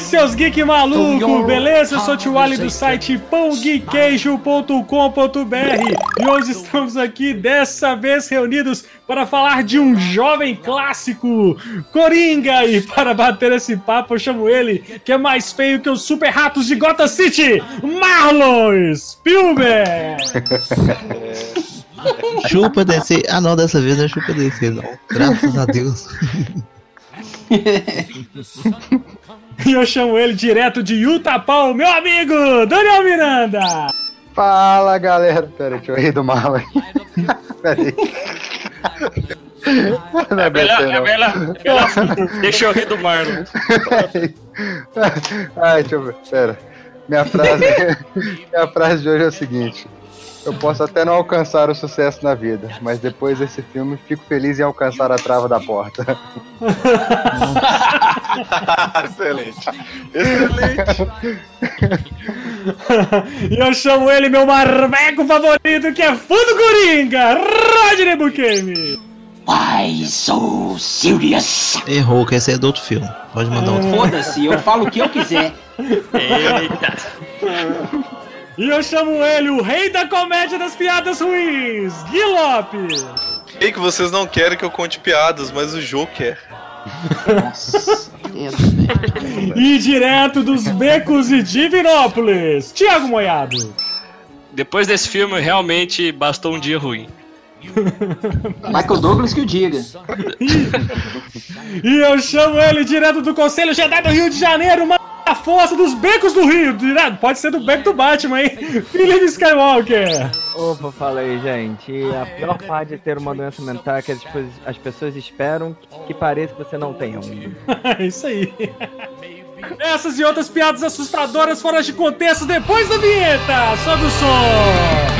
aí, seus geek maluco, beleza? Eu sou o Tio Ali do site pãoguiqueijo.com.br e hoje estamos aqui, dessa vez reunidos para falar de um jovem clássico, Coringa. E para bater esse papo, eu chamo ele, que é mais feio que os super ratos de Gotham City, Marlon Spielberg. chupa descer. Ah, não, dessa vez não é chupa descer, não. Graças a Deus. e eu chamo ele direto de Utah, meu amigo, Daniel Miranda. Fala, galera. Pera, deixa eu rir do mal aí. Pera aí. Não é, é melhor, é melhor, é melhor. Deixa eu rir do Marlon. Ai, deixa eu ver. Pera. Minha frase, minha frase de hoje é o seguinte. Eu posso até não alcançar o sucesso na vida, mas depois desse filme fico feliz em alcançar a trava da porta. Excelente. Excelente. e eu chamo ele meu marmeco favorito, que é fã do Coringa, Rodney Bukemi. Why so serious? Errou, que esse é do outro filme. Pode mandar outro. Foda-se, eu falo o que eu quiser. Eita. E eu chamo ele, o rei da comédia das piadas ruins, Gui Sei que vocês não querem que eu conte piadas, mas o jogo quer. Nossa, e direto dos becos de Divinópolis, Thiago Moiado. Depois desse filme, realmente bastou um dia ruim. Michael Douglas que o diga. e eu chamo ele direto do Conselho Jedi do Rio de Janeiro, mano a força dos becos do Rio. Pode ser do beco do Batman, hein? Felipe Skywalker. Opa, fala aí, gente. A pior parte de ter uma doença mental é que as, pessoas esperam que pareça que você não tenha um. É isso aí. Essas e outras piadas assustadoras fora de contexto depois da vinheta. Sobe o som.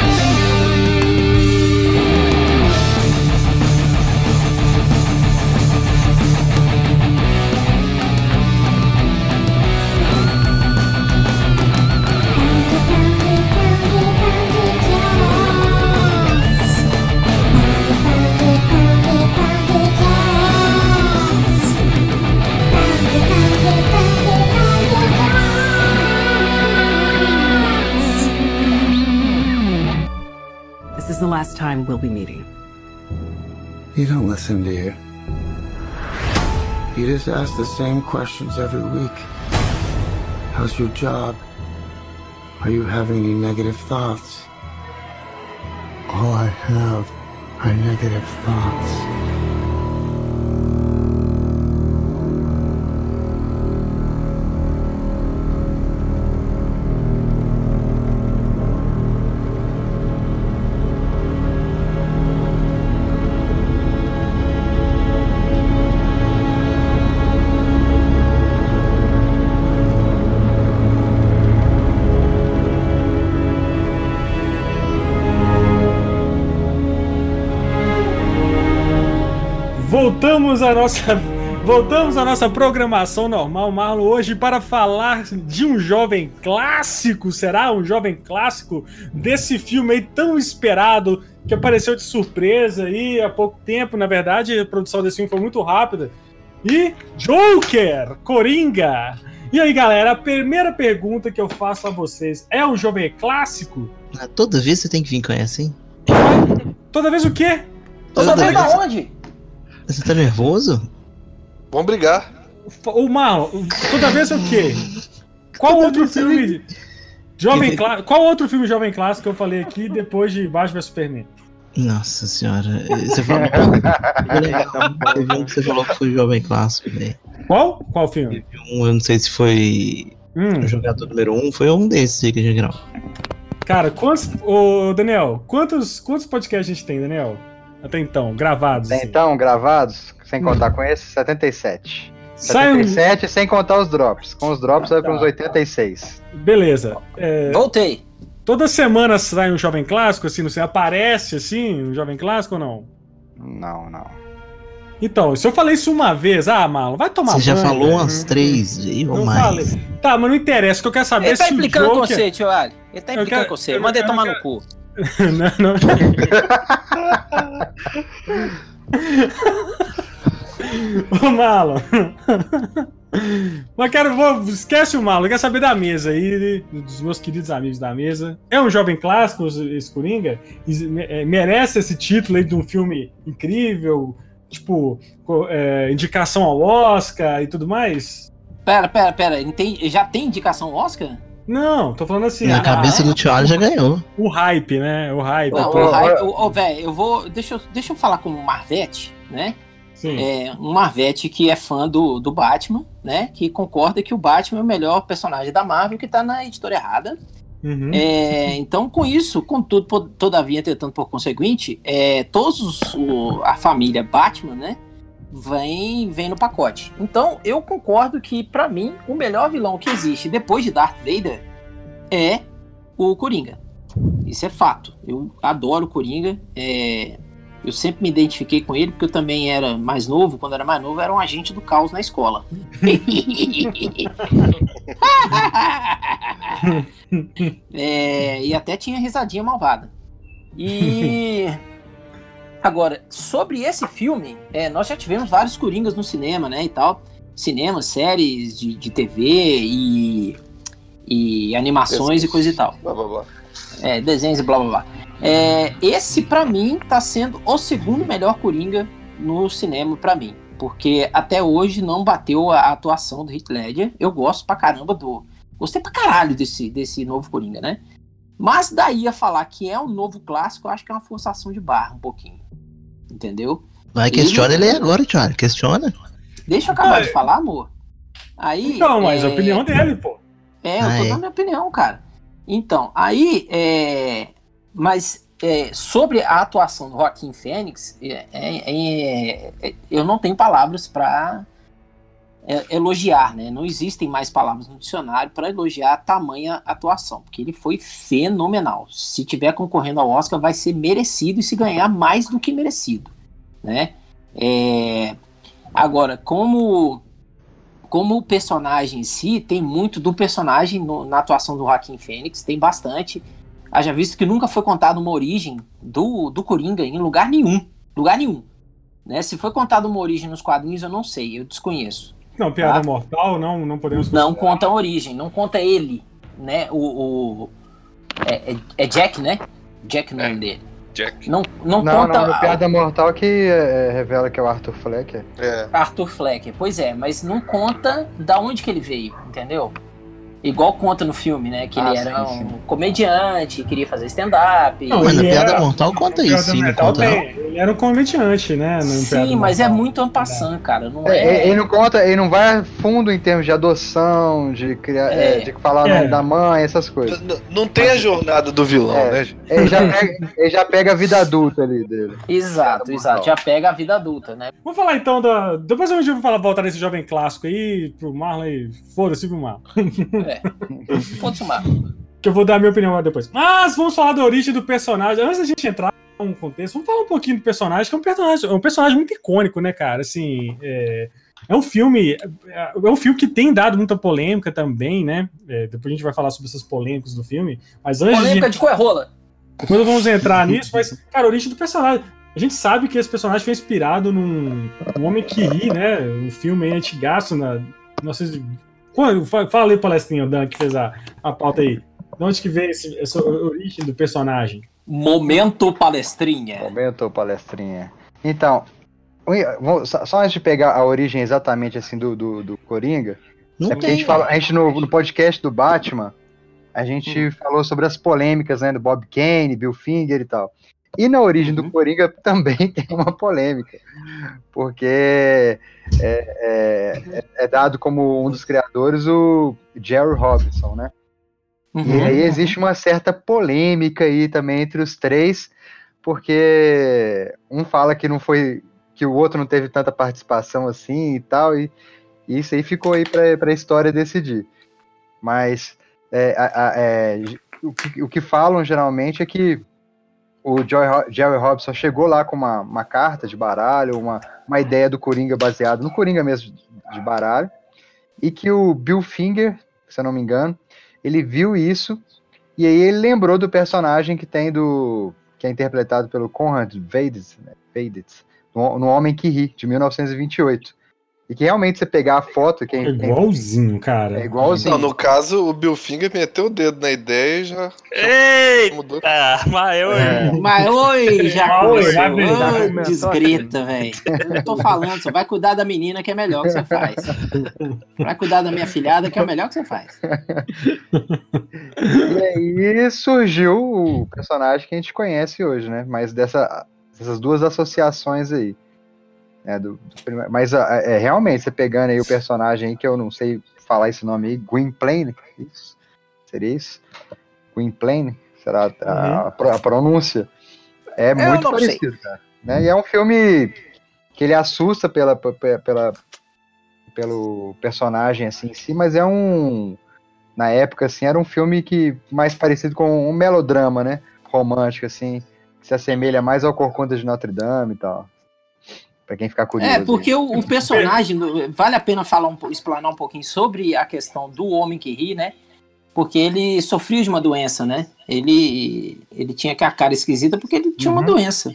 Time we'll be meeting. You don't listen, do you? You just ask the same questions every week. How's your job? Are you having any negative thoughts? All I have are negative thoughts. Voltamos à nossa voltamos à nossa programação normal, Marlon, hoje para falar de um jovem clássico, será um jovem clássico desse filme aí tão esperado que apareceu de surpresa aí há pouco tempo, na verdade, a produção desse filme foi muito rápida. E Joker, Coringa. E aí, galera, a primeira pergunta que eu faço a vocês é um jovem clássico? Ah, toda vez você tem que vir com essa, hein? Toda vez o quê? Toda, Toda vez da onde? Você tá nervoso? Vamos brigar. O mal, toda vez o quê? Qual toda outro filme. Jovem Clá... Qual outro filme Jovem Clássico que eu falei aqui depois de Baixo vs Superman? Nossa senhora, você falou. Teve um que você falou que foi Jovem Clássico, velho. Qual? Qual filme? Um, eu não sei se foi hum. o jogador número um, foi um desses aí que a gente gravou. Cara, quantos. Ô, Daniel, quantos, quantos podcasts a gente tem, Daniel? Até então, gravados. Até assim. então, gravados, sem contar com esse, 77. 77 um... sem contar os drops. Com os drops vai para uns 86. Beleza. É... Voltei. Toda semana sai um jovem clássico, assim, não sei, aparece assim, um jovem clássico ou não? Não, não. Então, se eu falei isso uma vez, ah, Malo, vai tomar Você já falou umas três ou mais. Falei. Tá, mas não interessa, o que eu quero saber Ele tá implicando Joker... com você, tio Ali. Ele tá implicando quero... com você. Manda ele tomar quero... no cu. Não, não. Ô, Marlon. Mas quero, vou, esquece o Marlon, quer saber da mesa aí, dos meus queridos amigos da mesa. É um jovem clássico, esse Coringa? É, merece esse título aí de um filme incrível, tipo, é, indicação ao Oscar e tudo mais? Pera, pera, pera, já tem indicação ao Oscar? Não, tô falando assim. Na ah, cabeça do Tio já ganhou. O hype, né? O hype. Não, o hype, ô, velho, eu vou. Deixa eu, deixa eu falar como Marvete, né? É, um Marvete que é fã do, do Batman, né? Que concorda que o Batman é o melhor personagem da Marvel, que tá na editora errada. Uhum. É, então, com isso, contudo, todavia, tentando por conseguinte, é, todos os, o, a família Batman, né? Vem, vem no pacote. Então, eu concordo que, para mim, o melhor vilão que existe depois de Darth Vader é o Coringa. Isso é fato. Eu adoro o Coringa. É, eu sempre me identifiquei com ele porque eu também era mais novo. Quando era mais novo, era um agente do caos na escola. é, e até tinha risadinha malvada. E agora, sobre esse filme, é, nós já tivemos vários coringas no cinema, né? E tal. Cinema, séries de, de TV e, e animações e coisa e tal. Blá, blá, blá. É, desenhos e blá blá blá. É, esse, para mim, tá sendo o segundo melhor Coringa no cinema para mim. Porque até hoje não bateu a atuação do Heath Ledger. Eu gosto pra caramba do... Gostei pra caralho desse, desse novo Coringa, né? Mas daí a falar que é um novo clássico, eu acho que é uma forçação de barra um pouquinho. Entendeu? Vai, questiona ele, ele agora, Thiago. Questiona. Deixa eu acabar de falar, amor. Aí, então, mas é... a opinião dele, pô. É, eu tô dando minha opinião, cara. Então, aí, é... Mas é, sobre a atuação do Joaquim Fênix, é, é, é eu não tenho palavras para é, elogiar, né? Não existem mais palavras no dicionário para elogiar a tamanha atuação, porque ele foi fenomenal. Se tiver concorrendo ao Oscar, vai ser merecido e se ganhar mais do que merecido, né? É, agora, como como o personagem em si, tem muito do personagem no, na atuação do Joaquim Fênix, tem bastante. Haja visto que nunca foi contada uma origem do, do Coringa em lugar nenhum. Lugar nenhum. Né? Se foi contada uma origem nos quadrinhos, eu não sei, eu desconheço. Não, piada tá? mortal, não, não podemos. Não conta a origem, não conta ele, né? O. o é, é, é, Jack, né? Jack no é, nome dele. Jack. Não, não, não conta. Não, piada mortal que é, revela que é o Arthur Fleck. É. Arthur Fleck, pois é, mas não conta da onde que ele veio, entendeu? Igual conta no filme, né? Que ah, ele era sim, sim. um comediante, queria fazer stand-up. Não, mas na Piada era... Mortal conta isso, sim, conta Ele era um comediante, né? sim, mas é muito ampassant, cara. Não é, é... Ele não conta, ele não vai a fundo em termos de adoção, de criar, é. é de falar o nome é. da mãe, essas coisas. Não, não tem a jornada do vilão, é, né? Ele já, pega, ele já pega a vida adulta ali dele. Exato, exato. Já pega a vida adulta, né? Vamos falar então da. Depois a gente vai falar, voltar nesse jovem clássico aí, pro Marlon aí. Foda-se pro Marlon. É. Pode chamar. Que eu vou dar a minha opinião depois. Mas vamos falar da origem do personagem. Antes da gente entrar num contexto, vamos falar um pouquinho do personagem, que é um personagem, é um personagem muito icônico, né, cara? Assim, é, é um filme. É, é um filme que tem dado muita polêmica também, né? É, depois a gente vai falar sobre essas polêmicas do filme. Mas antes polêmica de, de coerrola. Depois vamos entrar nisso, mas, cara, a origem do personagem. A gente sabe que esse personagem foi inspirado num, num Homem que Ri, né? Um filme antigaço na. Não sei se quando, fala aí, palestrinha, Dan, que fez a, a pauta aí. De onde que veio esse, essa origem do personagem? Momento palestrinha. Momento palestrinha. Então, só antes de pegar a origem exatamente assim do, do, do Coringa, Não é porque a gente, fala, a gente no, no podcast do Batman, a gente hum. falou sobre as polêmicas né, do Bob Kane, Bill Finger e tal. E na origem uhum. do Coringa também tem uma polêmica, porque é, é, é, dado como um dos criadores o Jerry Robinson, né? Uhum. E aí existe uma certa polêmica aí também entre os três, porque um fala que não foi que o outro não teve tanta participação assim e tal, e, e isso aí ficou aí para a história decidir. Mas é, é, o, que, o que falam geralmente é que o Joy, Jerry Robson chegou lá com uma, uma carta de baralho, uma, uma ideia do Coringa baseado no Coringa mesmo de baralho, e que o Bill Finger, se eu não me engano, ele viu isso e aí ele lembrou do personagem que tem do que é interpretado pelo Conrad Veidt, né, no, no Homem que Ri, de 1928. E que realmente você pegar a foto. Quem, é igualzinho, cara. É igualzinho. Não, no caso, o Bill Finger meteu o dedo na ideia e já. Eita! Mudou. Mas oi! É. Mas oi, já desgreta, velho. Eu tô falando, você vai cuidar da menina que é melhor que você faz. Vai cuidar da minha filhada que é o melhor que você faz. E aí surgiu o personagem que a gente conhece hoje, né? Mas dessa, dessas duas associações aí. É, do, do, mas é, realmente, você pegando aí o personagem aí, que eu não sei falar esse nome aí, Gwynplaine, isso? Seria isso? Gwynplaine? Será a, a, a, pronúncia? É eu muito parecido, cara. Né? E é um filme que ele assusta pela, pela, pelo personagem assim em si, mas é um na época assim era um filme que mais parecido com um melodrama, né? Romântico assim, que se assemelha mais ao Corcunda de Notre Dame e tal. Pra quem ficar curioso. É, porque o, o, personagem, vale a pena falar um, explanar um pouquinho sobre a questão do homem que ri, né? Porque ele sofria de uma doença, né? Ele, ele tinha a cara esquisita porque ele tinha uhum. uma doença.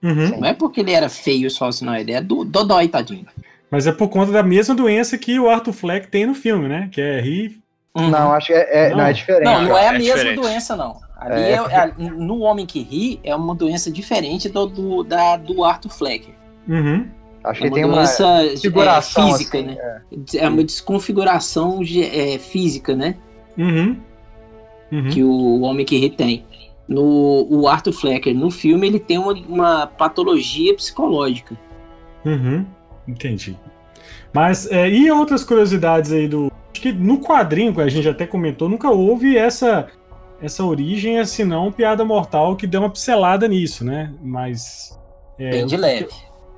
Uhum. Não é porque ele era feio só, senão ele é do dodói, tadinho. Mas é por conta da mesma doença que o Arthur Fleck tem no filme, né? Que é rir. Uhum. Não, acho que é, é não. não. é diferente. Não, não é a é mesma diferente. doença, não. Ali é. É, é, no Homem que Ri é uma doença diferente do, do, da, do Arthur Flecker. Uhum. Acho é que tem uma desconfiguração é, física, assim, né? É. é. uma desconfiguração é, física, né? Uhum. Uhum. Que o Homem que Ri tem. No o Arthur Flecker, no filme, ele tem uma, uma patologia psicológica. Uhum. Entendi. Mas, é, e outras curiosidades aí do. Acho que no quadrinho, que a gente até comentou, nunca houve essa essa origem é senão piada mortal que deu uma pincelada nisso, né? Mas. É, Bem de leve.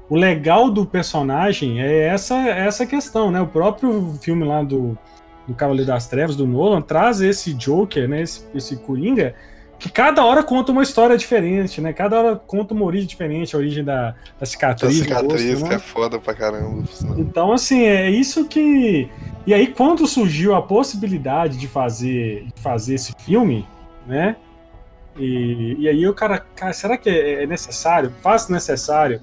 O legal do personagem é essa, essa questão, né? O próprio filme lá do, do Cavaleiro das Trevas, do Nolan, traz esse Joker, né? Esse, esse Coringa, que cada hora conta uma história diferente, né? Cada hora conta uma origem diferente, a origem da, da cicatriz. A cicatriz rosto, que né? é foda pra caramba. Então, assim, é isso que. E aí, quando surgiu a possibilidade de fazer, de fazer esse filme, né? E, e aí o cara, cara, será que é, é necessário, faz necessário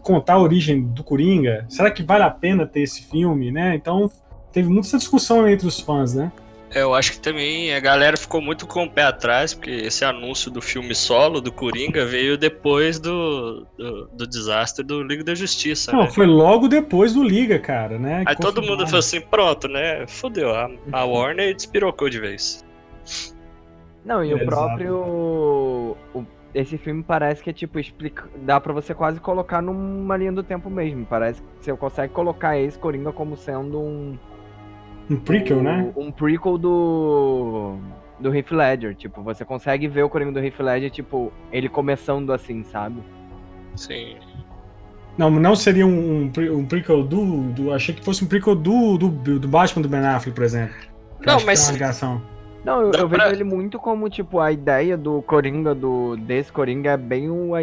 contar a origem do Coringa? Será que vale a pena ter esse filme, né? Então teve muita discussão entre os fãs, né? Eu acho que também a galera ficou muito com o pé atrás, porque esse anúncio do filme solo do Coringa veio depois do, do, do desastre do Liga da Justiça. Não, né? foi logo depois do Liga, cara, né? Aí todo mundo falou assim: pronto, né? Fodeu, a, a Warner despirocou de vez. Não, e é o próprio. O, esse filme parece que é tipo, explica, dá para você quase colocar numa linha do tempo mesmo. Parece que você consegue colocar esse Coringa como sendo um. Um prequel, um, né? Um prequel do. Do Heath Ledger. Tipo, você consegue ver o Coringa do Heath Ledger, tipo, ele começando assim, sabe? Sim. Não, não seria um, um, um prequel do, do. Achei que fosse um prequel do, do, do Batman do Ben Affleck, por exemplo. Não, mas. Uma ligação. Não, eu, eu pra... vejo ele muito como, tipo, a ideia do Coringa, do desse Coringa, é bem o,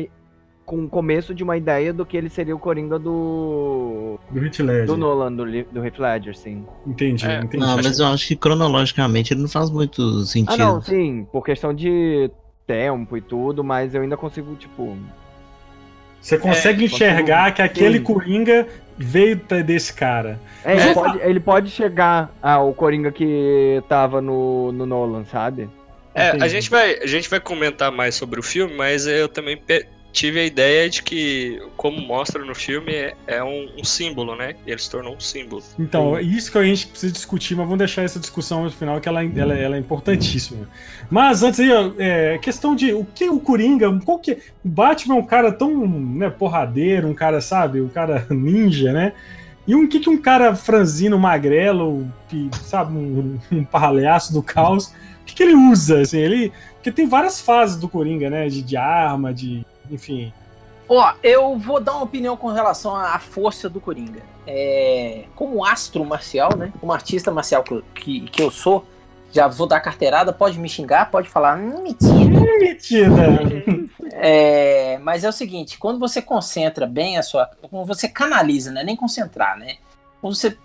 com o começo de uma ideia do que ele seria o Coringa do. Do Heath Ledger. Do Nolan, do, do Heath Ledger, sim. Entendi, é. entendi. Não, mas eu acho que cronologicamente ele não faz muito sentido. Ah, não, sim, por questão de tempo e tudo, mas eu ainda consigo, tipo. Você consegue é, enxergar consigo... que aquele sim. Coringa veio desse cara. É, ele, pode, ele pode chegar ao Coringa que tava no, no Nolan, sabe? É, a gente, vai, a gente vai comentar mais sobre o filme, mas eu também tive a ideia de que, como mostra no filme, é, é um, um, símbolo, né? E ele se tornou um símbolo. Então, é isso que a gente precisa discutir, mas vamos deixar essa discussão no final, que ela, ela, ela é importantíssima. Mas antes aí, é, questão de o que o Coringa, qual que. O Batman é um cara tão né, porradeiro, um cara, sabe, um cara ninja, né? E um que, que um cara franzino, magrelo, que, sabe, um, um palhaço do caos, o que, que ele usa? Assim, ele. Porque tem várias fases do Coringa, né? De, de arma, de enfim. Ó, eu vou dar uma opinião com relação à força do Coringa. É, como astro marcial, né? Como artista marcial que, que, que eu sou, já vou dar carteirada, pode me xingar, pode falar, hum, mentira. Mentira. É, mas é o seguinte, quando você concentra bem a sua. Quando você canaliza, né? Nem concentrar, né? Quando você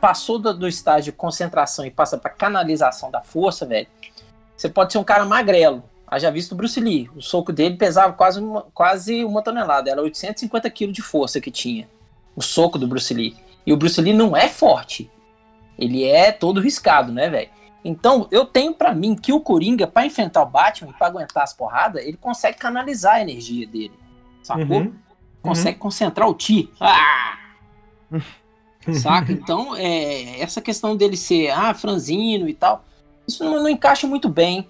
passou do, do estágio de concentração e passa para canalização da força, velho, você pode ser um cara magrelo Haja visto o Bruce Lee. O soco dele pesava quase uma, quase uma tonelada. Era 850 quilos de força que tinha. O soco do Bruce Lee. E o Bruce Lee não é forte. Ele é todo riscado, né, velho? Então, eu tenho para mim que o Coringa, para enfrentar o Batman pra aguentar as porradas, ele consegue canalizar a energia dele. Sacou? Uhum. Consegue uhum. concentrar o Ti. Ah! Saca? Então, é, essa questão dele ser ah, franzino e tal, isso não, não encaixa muito bem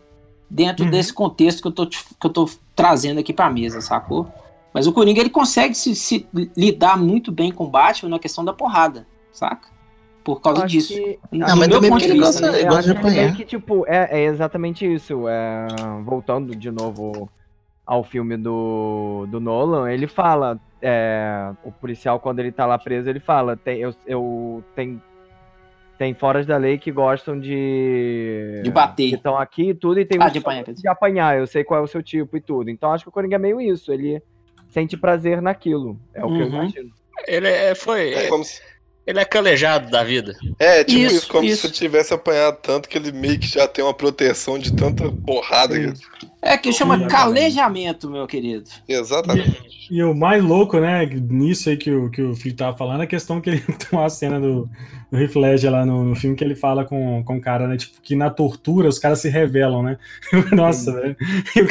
dentro uhum. desse contexto que eu tô, que eu tô trazendo aqui pra mesa, sacou? Mas o Coringa ele consegue se, se lidar muito bem com o Batman na questão da porrada, saca? Por causa disso. Que... Não, mas também porque ele gosta, né? de apanhar. Que, tipo, é, é exatamente isso. É... Voltando de novo ao filme do, do Nolan, ele fala, é, o policial quando ele tá lá preso, ele fala, tem, eu, eu tem, tem foras da lei que gostam de... De bater. Que estão aqui e tudo, e tem ah, de apanhar, de apanhar, eu sei qual é o seu tipo e tudo. Então acho que o Coringa é meio isso, ele sente prazer naquilo, é o uhum. que eu uhum. imagino. Ele é, foi... É como se ele é calejado da vida. É, tipo isso, isso como isso. se tivesse apanhado tanto que ele meio que já tem uma proteção de tanta porrada. É que chama calejamento, meu querido. Exatamente. E, e, o mais louco, né, nisso aí que o, que o Felipe tava falando, é a questão que ele tem uma cena do, do Heath Ledger lá no, no, filme que ele fala com, com o cara, né, tipo, que na tortura os caras se revelam, né? Nossa, velho.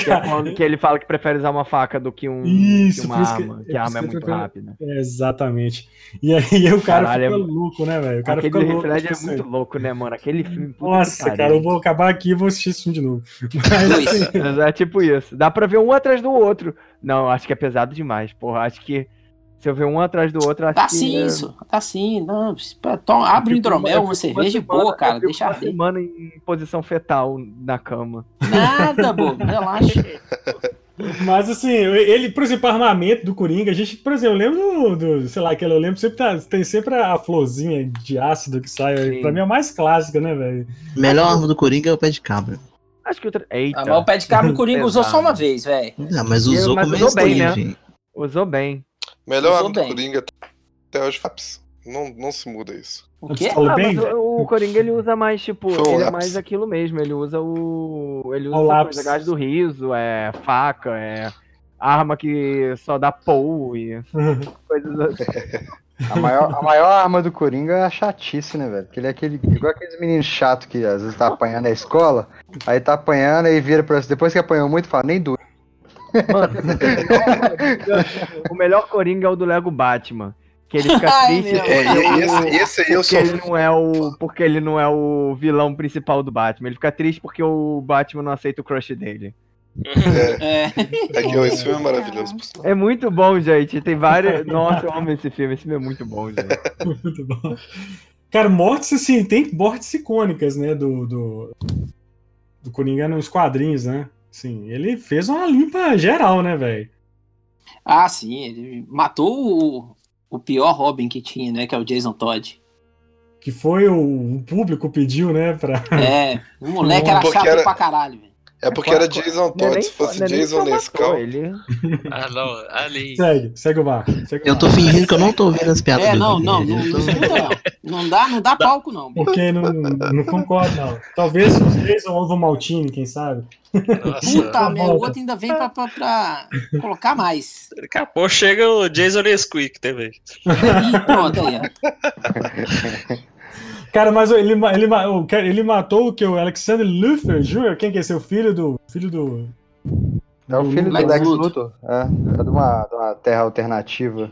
Cara... Que ele fala que prefere usar uma faca do que, um, Isso, que uma arma, que, que a arma é muito rápida. É, exatamente. E aí o cara Caralho, fica é... louco, né, velho? O cara Aquele fica louco. Heath Ledger é muito louco, né, mano? Aquele filme... Nossa, cara, eu vou acabar aqui e vou assistir esse filme de novo. Mas, assim... É tipo isso. Dá pra ver um atrás do outro. Não, acho que é pesado demais, porra. Acho que se eu ver um atrás do outro, acho tá que... sim, é isso. Tá sim. Não, toma, abre um hidromel, uma cerveja e boa, cara. Deixa uma semana em posição fetal na cama. Nada, bobo. Relaxa. Mas assim, ele, por exemplo, armamento do Coringa, a gente, por exemplo, eu lembro do, sei lá, aquele eu lembro sempre tá, tem sempre a florzinha de ácido que sai. Sim. Pra mim é a mais clássica, né, velho? Melhor arma do Coringa é o pé de cabra. Acho que outra. Eita. Ah, mas o pé de cabra o Coringa usou só uma vez, velho. Não, mas usou mas usou bem, né? Usou bem. Melhor arma do Coringa até hoje, Faps. Não, não se muda isso. O quê? Ah, mas o, o Coringa ele usa mais, tipo, um ele é mais aquilo mesmo. Ele usa o. Ele usa o lápis. gás do riso, é faca, é arma que só dá pou e coisas assim. A maior, a maior arma do Coringa é a chatice, né, velho? Porque ele é aquele. Igual aqueles meninos chato que às vezes tá apanhando na escola, aí tá apanhando e vira pra depois que apanhou muito, fala, nem doeu. Mano, o melhor Coringa é o do Lego Batman. Que ele fica Ai, triste é, esse, esse aí eu porque ele não é o porque ele não é o vilão principal do Batman. Ele fica triste porque o Batman não aceita o crush dele. É, é. é esse filme é maravilhoso. É muito bom, gente. Tem várias. Nossa, eu amo esse filme. Esse filme é muito bom, gente. muito bom. Cara, mortes, assim, tem mortes icônicas, né? Do, do, do Coringa nos quadrinhos, né? Sim, ele fez uma limpa geral, né, velho? Ah, sim, ele matou o, o pior Robin que tinha, né? Que é o Jason Todd. Que foi o, o público pediu, né? Pra... É, o moleque era chato era... pra caralho, velho. É porque era Jason Todd, se fosse Jason Nescau. Ele... ah, não, ali. Segue, segue o barco. eu tô fingindo que eu não tô ouvindo as piadas. É, não, não, não, não, não, não, dá, não dá palco, não. Porque não, não concordo, não. Talvez o Jason ou o Maltini, quem sabe. Nossa. Puta, meu, o outro ainda vem pra, pra, pra, colocar mais. Daqui a pouco chega o Jason Nesquik também. pronto, aí, ó. Cara, mas ele, ele, ele matou o que? O Alexander Luthor Jr.? Quem que é seu filho do. Filho do. É o filho do Lex, Lex Luthor. É, é de uma, de uma terra alternativa.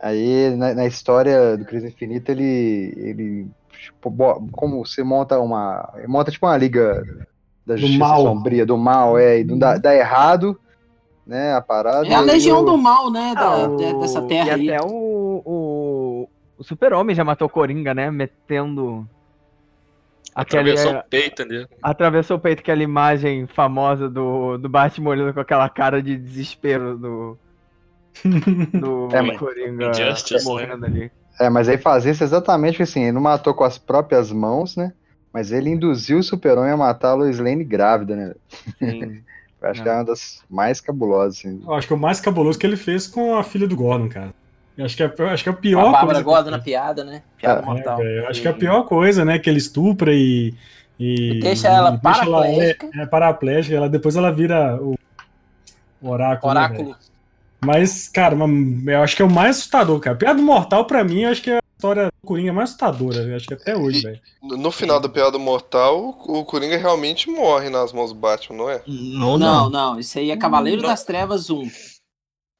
Aí, na, na, história do Crise Infinita, ele. ele tipo, como você monta uma. Monta tipo uma liga da justiça do mal. sombria, do mal, é, e dá, dá errado, né? A parada. É a legião do mal, né? Da, ah, o... dessa terra. E aí. até o, o o Super-Homem já matou Coringa, né? Metendo. Atravessou aquele, o peito ali. Atravessou o peito, aquela imagem famosa do, do Batman olhando com aquela cara de desespero do. Do é, Coringa Injustice, morrendo né? ali. É, mas aí fazer isso exatamente assim, ele não matou com as próprias mãos, né? Mas ele induziu o Super-Homem a matar a Lois Lane grávida, né? acho é. que é uma das mais cabulosas. Assim. Eu acho que é o mais cabuloso que ele fez com a filha do Gordon, cara. Acho que, é, acho que é o pior. A Bárbara coisa. na piada, né? Piada é, mortal. É, acho que é a pior coisa, né? Que ele estupra e, E, deixa ela e deixa ela- paraplégica. é, é paraplégica, ela, depois ela vira o, o oráculo. né? Oráculo. Mas, cara, eu acho que é o mais assustador, cara. Piada Mortal, pra mim, eu acho que é a história do Coringa mais assustadora. Eu acho que até hoje, velho. No final da Piada Mortal, o Coringa realmente morre nas mãos do Batman, não é? Não, Não, não. não, isso aí é Cavaleiro Não. das Trevas 1.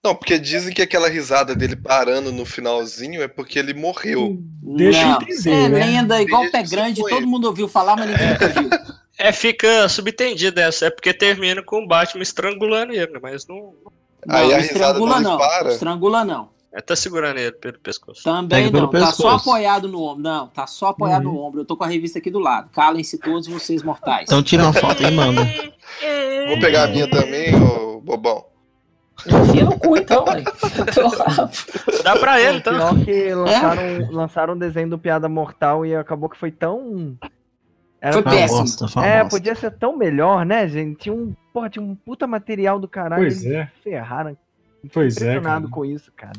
Não, porque dizem que aquela risada dele parando no finalzinho é porque ele morreu. Deixa eu não, isso é né? lenda, igual Deixa pé grande, todo mundo ouviu falar, mas ninguém nunca viu. É, fica subentendido essa. É porque termina com o Batman estrangulando ele, mas não. Não, Aí a estrangula não, para. estrangula não. É, tá segurando ele pelo pescoço. Também Pega não, tá só pescoço. apoiado no ombro. Não, tá só apoiado Uhum. no ombro. Eu tô com a revista aqui do lado. Calem-se todos vocês mortais. Então tira uma foto e manda. Vou pegar a minha também, ô bobão. Enfia no cu então, velho. Dá pra ele, então. Pior que lançaram, lançaram um desenho do Piada Mortal e acabou que foi tão. Era Foi péssimo. bosta, foi É, bosta. podia ser tão melhor, né, gente? Tinha um, porra, tinha um puta material do caralho. Pois é, ferraram. pois é, cara. Impressionado com isso, cara.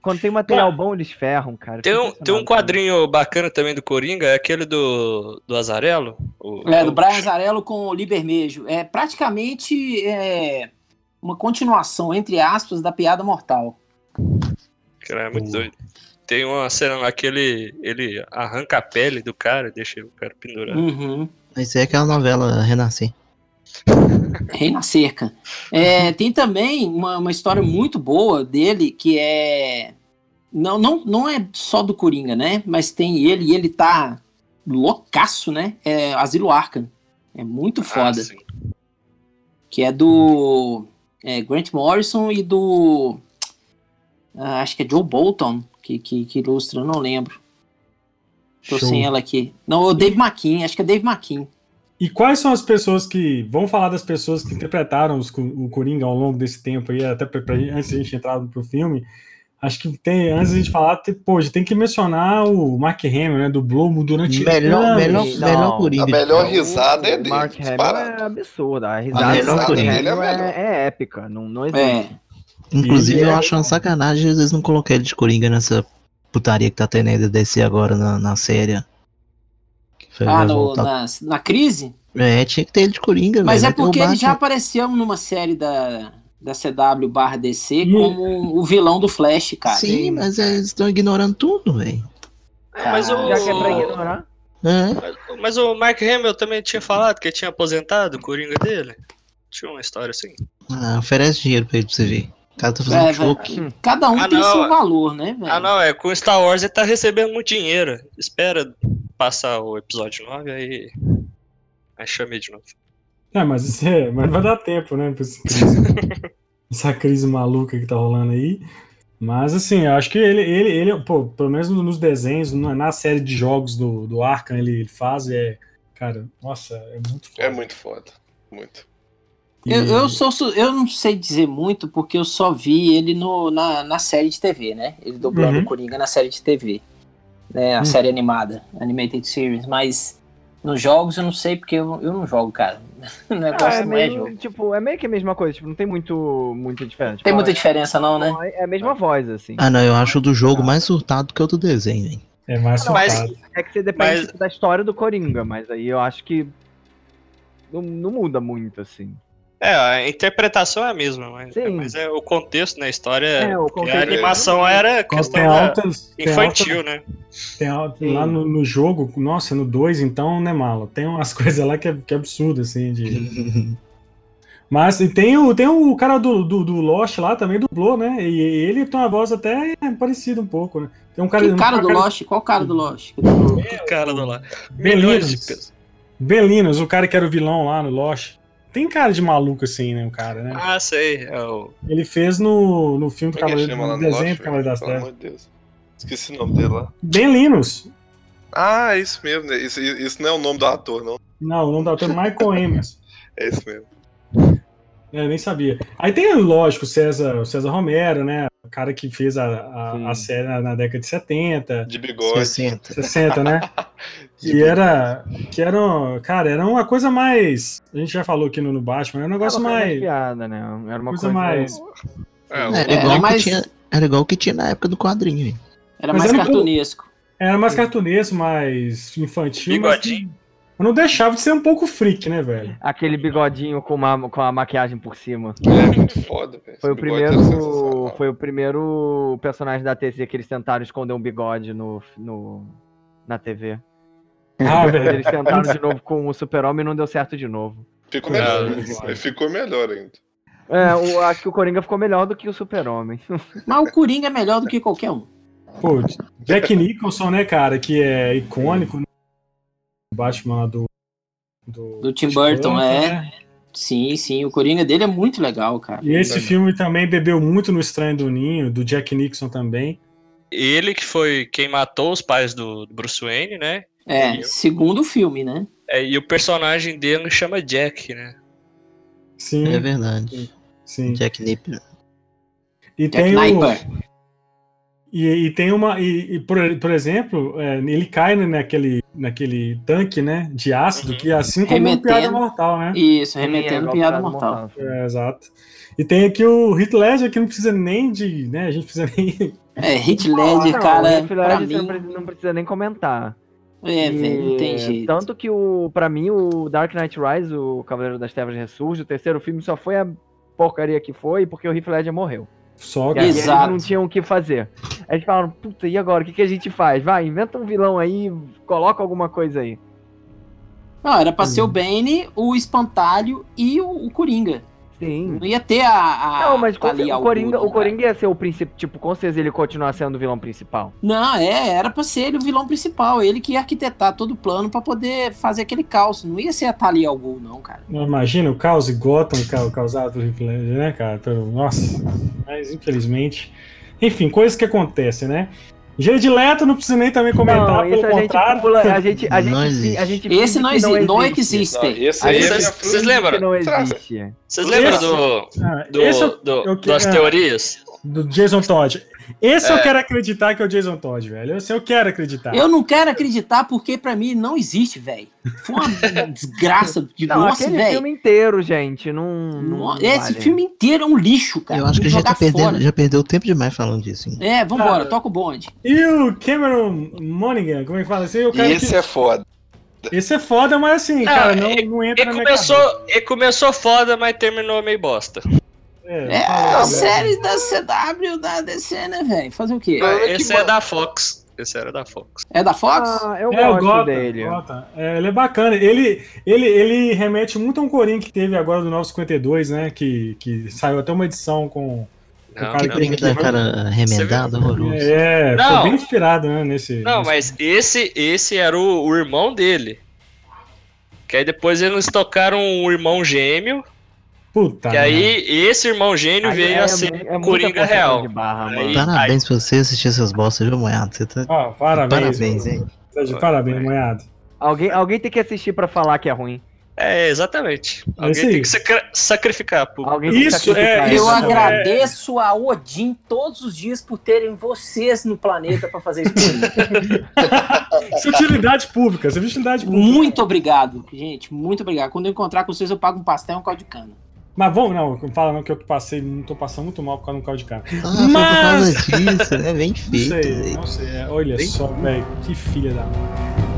Quando tem material bom, eles ferram, cara. Tem um, tem um quadrinho bacana também do Coringa, é aquele do, do Azarelo. O, É, do o- Brian Zarello com o Libermejo. É praticamente é, uma continuação, entre aspas, da piada mortal. Cara, é muito doido. Tem uma cena lá que ele, ele arranca a pele do cara e deixa o cara pendurado. Uhum. Isso aí é aquela novela Renascer. Rei na cerca. É, tem também uma, uma história muito boa dele que é. Não, não, não é só do Coringa, né? Mas tem ele e ele tá loucaço, né? É Asilo Arkham. É muito foda. Ah, sim. que é do é, Grant Morrison e do. ah, acho que é Joe Bolton que, que, que ilustra, não lembro. Tô Show. sem ela aqui. Não, o Dave McKean, acho que é Dave McKean. E quais são as pessoas que. Vamos falar das pessoas que interpretaram os o Coringa ao longo desse tempo aí, até pra, pra- antes da gente entrar pro filme. Acho que tem, antes da gente falar, tem, pô, a gente tem que mencionar o Mark Hamill, né? Dublou durante Melhor, anos. melhor, Não. melhor Coringa. A de melhor risada é dele. Mark Hamill é absurda. A A risada do melhor Mark Coringa. Hamill Ele é é, melhor. é épica. Não, não existe. É. Inclusive, E- eu acho uma sacanagem às vezes não colocar ele de Coringa nessa putaria que tá tendo aí da DC agora na, na série. Ah, no, na, na crise? É, tinha que ter ele de Coringa, Mas velho. é porque ele já apareceu numa série da, da CW barra DC E- como o vilão do Flash, cara. Sim, mas eles estão ignorando tudo, velho. É, mas, o, Já que é pra ignorar. É. mas, mas o Mark Hamill também tinha falado que tinha aposentado o Coringa dele. Tinha uma história assim. Ah, oferece dinheiro pra ele pra você ver. O cara tá fazendo É, choque. Cada um Ah, tem não, seu é. valor, né, velho? Ah, não, é. Com Star Wars ele tá recebendo muito dinheiro. Espera passar o episódio 9, aí. Aí chamei de novo. É, mas isso é, mas vai dar tempo, né? Esse crise, essa crise maluca que tá rolando aí. Mas assim, eu acho que ele, ele, ele pô, pelo menos nos desenhos, na, série de jogos do, do Arkham, ele, ele faz, é. Cara, nossa, é muito foda. É muito foda. Muito. E- Eu, eu, sou, eu não sei dizer muito porque eu só vi ele no, na, na série de TV, né? Ele dublando Uhum. o Coringa na série de TV. Né? A Hum. série animada, Animated Series. Mas nos jogos eu não sei porque eu, eu não jogo, cara. O Ah, negócio é, não é meio, jogo. tipo, é meio que a mesma coisa, tipo, não tem muito, muita diferença. Tem Tipo, muita é- diferença não, né? É a mesma voz, assim. Ah, não, eu acho o do jogo mais surtado que o do desenho, hein? É mais Mas- surtado. É que você depende Mas- da história do Coringa, mas aí eu acho que não, não muda muito, assim. É, a interpretação é a mesma, mas, Sim. mas é o contexto na história. É, o porque contexto a animação era questão Tem altas. tem infantil, alta- né? Tem alta- Sim. lá no, no jogo, nossa, no 2, então, né, malo? Tem umas coisas lá que é, que é absurdo, assim, de. Mas tem o, tem o cara do, do, do Lost lá também dublou, né? E ele tem uma voz até parecida um pouco, né? Tem um cara, Que um cara do cara- Lost? Qual cara do Lost? que? O cara do de Belinos. Belinos, o cara que era o vilão lá no Lost. Tem cara de maluco assim, né? O cara, né? Ah, sei. É o... Ele fez no, no filme do é Cavaleiro, no no desenho Lost, do Cavaleiro das Pelo Trevas. amor de Deus. Esqueci o nome dele lá. Belinos. Ah, é isso mesmo. né? Isso, isso não é o nome do ator, não. Não, o nome do ator é Michael Emerson. É isso mesmo. É, eu nem sabia. Aí tem, lógico, o César, o César Romero, né? O cara que fez a, a, a série na, na década de 70, De bigode. 60. 60, né? Que era. Que era. Cara, era uma coisa mais. A gente já falou aqui no, no Batman, era um negócio Era mais. piada, né? Era uma Coisa coisa, mais- É, o- Era É, igual, mas- que tinha, era igual que tinha na época do quadrinho, hein? Era Mas mais era cartunesco. Era mais cartunesco, mais infantil. mas Que- não deixava de ser um pouco freak, né, velho? Aquele bigodinho com, uma, com a maquiagem por cima. É muito foda, velho. Foi o primeiro. Foi o primeiro personagem da TC que eles tentaram esconder um bigode no, no, na TV. Ah, velho. Eles tentaram de novo com o Super-Homem e não deu certo de novo. Ficou melhor. É, ficou melhor ainda. É, eu acho que o Coringa ficou melhor do que o Super-Homem. Mas o Coringa é melhor do que qualquer um. Pô, Jack Nicholson, né, cara, que é icônico Batman do. Do, do Tim Burton, Burton é. Né? Sim, sim, o Coringa dele é muito legal, cara. E esse filme também bebeu muito no Estranho do Ninho, do Jack Nixon também. Ele que foi quem matou os pais do Bruce Wayne, né? É, e segundo o filme, né? É, e o personagem dele chama Jack, né? Sim. É verdade. Sim. Jack Nipper. E Jack tem Nipper. o... E, e, tem uma. E, e por, por, exemplo, é, ele cai né, naquele, naquele tanque né, de ácido, uhum. que é assim como remetendo, piada mortal, né? Isso, remetendo é, piada mortal. mortal. É, exato. E tem aqui o Heath Ledger, que não precisa nem de. Né, a gente precisa nem. É, Heath Ledger, cara. Heath Ledger mim... não precisa nem comentar. É, velho, não tem jeito. Tanto que, o, pra mim, o Dark Knight Rise, o Cavaleiro das Trevas Ressurge, o terceiro filme, só foi a porcaria que foi porque o Heath Ledger morreu. Só que eles não tinham o que fazer. Aí eles falaram, puta, e agora? O que, que a gente faz? Vai, inventa um vilão aí, coloca alguma coisa aí. Não, era pra hum. ser o Bane, o Espantalho e o, o Coringa. Sim. Não ia ter a. a não, mas tá o, Coringa, o Coringa ia ser o princípio. Tipo, com certeza ele continuar sendo o vilão principal. Não, é, era pra ser ele o vilão principal. Ele que ia arquitetar todo o plano pra poder fazer aquele caos. Não ia ser a Thalia al Ghul, não, cara. Não, imagina o caos e Gotham causado por Heath né, cara? Nossa. Mas infelizmente. Enfim, coisas que acontecem, né? Jared Leto não precisa nem também comentar, não, pelo contrário. Pula, a gente, a gente, a a gente esse não, existe, não existe. Não, esse aí vocês, vocês lembram? Não existe. Vocês lembram do, ah, do, do, do, das teorias? Do Jason Todd. Esse é. eu quero acreditar que é o Jason Todd, velho. Esse eu quero acreditar. Eu não quero acreditar porque pra mim não existe, velho. Foi uma desgraça de não, nossa, velho. filme inteiro, gente. Não, não Esse vale. filme inteiro é um lixo, cara. Eu acho que já, tá perdendo, já perdeu tempo demais falando disso. Hein? É, vambora, cara, toca o bonde. E o Cameron Monaghan, como é que fala assim? Esse que... é foda. Esse é foda, mas assim, cara, não, não entra ele na começou, minha Ele começou foda, mas terminou meio bosta. É, é as séries da CW da DC, né, velho? Fazer o quê? Esse é da Fox. Esse era da Fox. É da Fox? Ah, eu é, gosto Gota, dele. Gota. É, ele é bacana. Ele, ele, ele remete muito a um Coringa que teve agora do 952, né? Que, que saiu até uma edição com. Não, o cara que Coringa da cara remendado, horroroso. É, não. foi bem inspirado, né? Nesse, não, nesse... mas esse, esse era o, o irmão dele. Que aí depois eles tocaram o irmão gêmeo Puta. Que aí esse irmão gênio aí veio é, a ser é Coringa Real. Barra, aí, parabéns aí... pra você assistir essas bostas, viu, Moiado? Você tá... Oh, parabéns, parabéns, hein? De parabéns, Moiado. Alguém, alguém tem que assistir pra falar que é ruim. É, exatamente. É alguém tem que sacri sacrificar. Alguém isso, é, eu agradeço a Odin todos os dias por terem vocês no planeta para fazer isso comigo. isso é utilidade pública, isso é utilidade pública. Muito obrigado, gente. Muito obrigado. Quando eu encontrar com vocês, eu pago um pastel e um caldo de cana. Mas vamos, não, fala não que eu passei, não tô passando muito mal por causa um caldo de cana. Ah, Mas... por causa disso, é bem feito. Não sei, não sei. É, olha bem só, velho, que filha da mãe.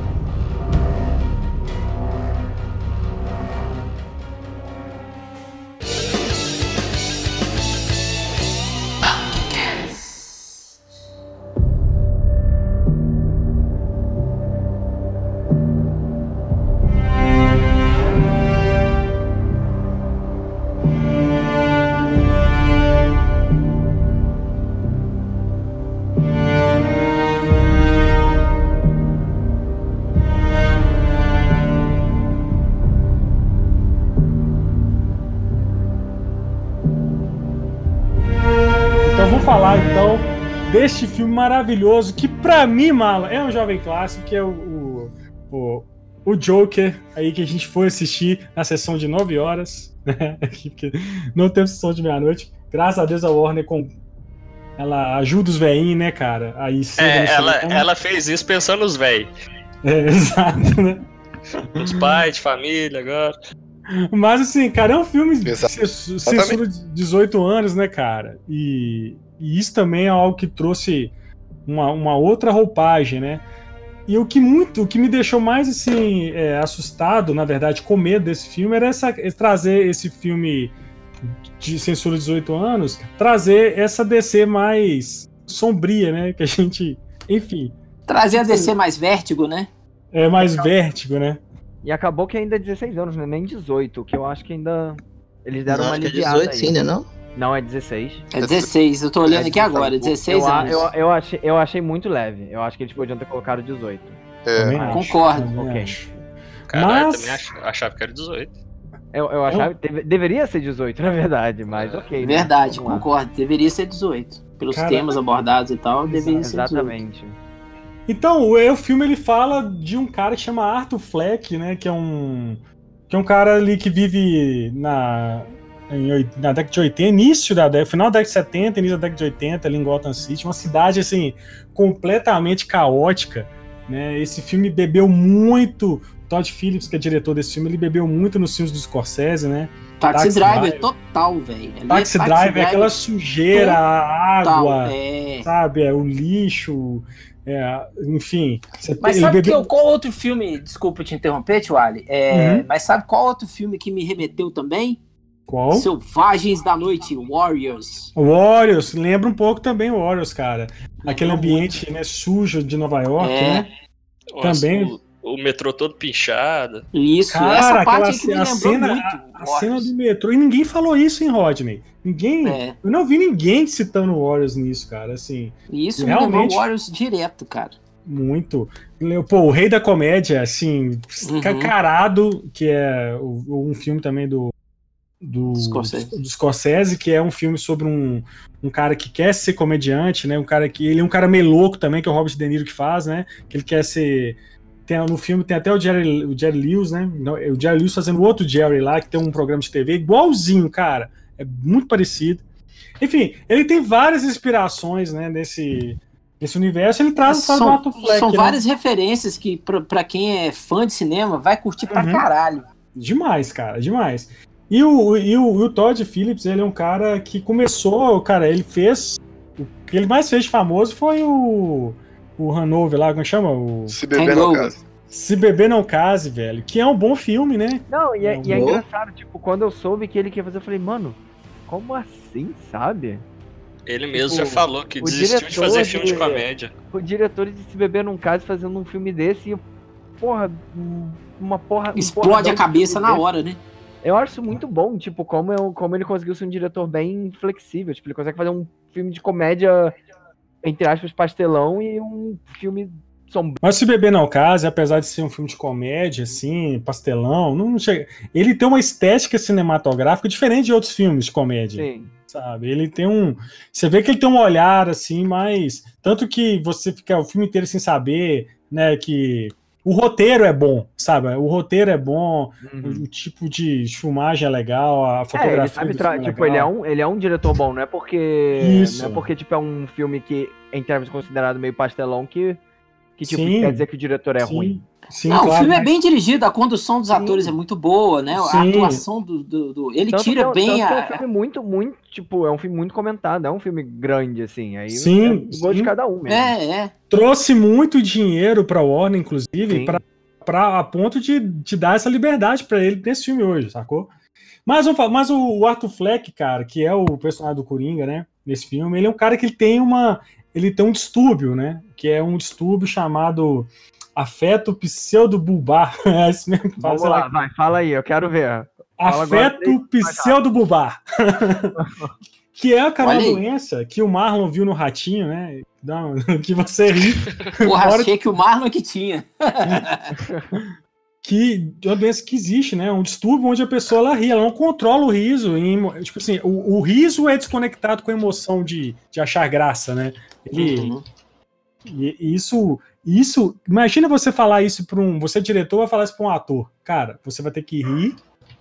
Deste filme maravilhoso, que pra mim, Mala, é um jovem clássico, que é o, o, o, o Joker, aí que a gente foi assistir na sessão de 9 horas, né? Porque não teve sessão de meia-noite. Graças a Deus a Warner com. Ela ajuda os veinhos, né, cara? Aí é, ela, ela fez isso pensando nos velhos. É, exato, né? Os pais, de família, agora. Mas assim, cara, é um filme de censura de 18 anos, né, cara? E, e, isso também é algo que trouxe uma, uma outra roupagem, né? e o que muito, o que me deixou mais assim é, assustado, na verdade, com medo desse filme era essa, trazer esse filme de censura 18 anos, trazer essa DC mais sombria, né? Que a gente, enfim. Trazer a DC mais vértigo, né? É mais vértigo, né? E acabou que ainda é 16 anos, né? Nem 18, que eu acho que ainda eles deram não, uma aliviada. É 18 sim, né, não? Não, é 16. É 16, eu tô olhando é aqui agora, 16 eu, anos. Eu, eu, achei, eu achei muito leve. Eu acho que eles podiam ter colocado 18. É. Ah, concordo. Ok. Caralho, mas... eu também achava que era 18. Eu, eu achava que deve, deveria ser 18, na verdade, mas ok. Né? Verdade, concordo. Deveria ser 18. Pelos Cara... temas abordados e tal, deveria ser 18. Exatamente. Então, o, o filme ele fala de um cara que chama Arthur Fleck, né? Que é um. Que é um cara ali que vive na, em, na década de 80, início da década, final da década de 70, início da década de 80, ali em Gotham City, uma cidade assim completamente caótica, né? Esse filme bebeu muito, Todd Phillips, que é diretor desse filme, ele bebeu muito nos filmes do Scorsese, né? Taxi, Taxi Driver, Driver, total, velho. Taxi, é Taxi Driver, Driver, aquela sujeira, a água, é... sabe? É, o lixo, é, enfim. Mas sabe bebeu... que, qual outro filme, desculpa te interromper, Tio Ali, é, uhum. mas sabe qual outro filme que me remeteu também? Qual? Selvagens da Noite, Warriors. Warriors, lembra um pouco também Warriors, cara. Aquele ambiente né, sujo de Nova York, é. né? Nossa, também. O, o, metrô todo pinchado. Isso, cara, essa parte que me a cena, muito. A, a cena do metrô. E ninguém falou isso em Rodney. Ninguém. É. Eu não vi ninguém citando Warriors nisso, cara. Assim. Isso realmente, me lembrou Warriors direto, cara. Muito. Pô, o Rei da Comédia, assim, uhum. cacarado, que é um filme também do do Scorsese. do Scorsese, que é um filme sobre um, um cara que quer ser comediante, né? Um cara que ele é um cara meio louco também, que é o Robert De Niro que faz, né? Que ele quer ser tem, no filme tem até o Jerry, o Jerry Lewis, né? O Jerry Lewis fazendo outro Jerry lá, que tem um programa de TV igualzinho, cara. É muito parecido. Enfim, ele tem várias inspirações, né, nesse, nesse universo. Ele traz, são, o Fleck, São né? várias referências que, pra, pra, quem é fã de cinema, vai curtir pra uhum. caralho. Demais, cara, demais. E o, e o, o Todd Phillips, ele é um cara que começou, cara, ele fez. O que ele mais fez de famoso foi o. O Hanover lá, como chama? O... Se Beber Não Case. Se Beber Não Case, velho. Que é um bom filme, né? Não, e é, é, um e é engraçado, tipo, quando eu soube que ele queria fazer, eu falei, mano, como assim, sabe? Ele mesmo tipo, já falou que desistiu de fazer filme de, de comédia. O diretor de Se Beber Não Case fazendo um filme desse e, porra, uma porra. Explode a cabeça na hora, né? Eu acho muito bom, tipo, como, eu, como ele conseguiu ser um diretor bem flexível. Tipo, ele consegue fazer um filme de comédia, entre aspas, pastelão e um filme sombrio. Mas se beber não case, apesar de ser um filme de comédia, assim, pastelão, não chega. Ele tem uma estética cinematográfica diferente de outros filmes de comédia. Sim. Sabe? Ele tem um. Você vê que ele tem um olhar assim, mais. Tanto que você fica o filme inteiro sem saber, né, que o roteiro é bom, sabe? O roteiro é bom, uhum. o, tipo de filmagem é legal, a fotografia. É, ele sabe é tipo, ele é, um, ele é um diretor bom, não é porque. Isso. Não é porque, tipo, é um filme que, em termos considerado meio pastelão, que, que tipo, sim, quer dizer que o diretor é sim. ruim. Sim, não, claro, o filme é mas... é bem dirigido, a condução dos Sim. atores é muito boa, né? Sim. A atuação do. do, do... ele tanto tira que, bem a. É um filme muito, muito, tipo, é um filme muito comentado, é um filme grande, assim. Aí sim, é de cada um mesmo. É, é. Trouxe muito dinheiro pra Warner, inclusive, para pra, a ponto de, de dar essa liberdade para ele nesse filme hoje, sacou? Mas, mas o Arthur Fleck, cara, que é o personagem do Coringa, né? Nesse filme, ele é um cara que tem uma. Ele tem um distúrbio, né? Que é um distúrbio chamado afeto pseudo-bulbar. É isso mesmo que Vamos lá, vai, fala aí, eu quero ver. Afeto pseudo-bulbar. que é aquela doença que o Marlon viu no Ratinho, né? que você ri. Porra, achei que o Marlon que tinha. que é uma doença que existe, né? Um distúrbio onde a pessoa ela ri, ela não controla o riso. Em, tipo assim, o, o, riso é desconectado com a emoção de, de achar graça, né? Ele, uhum. E, e isso, isso, imagina você falar isso para um, você diretor vai falar isso para um ator, cara, você vai ter que rir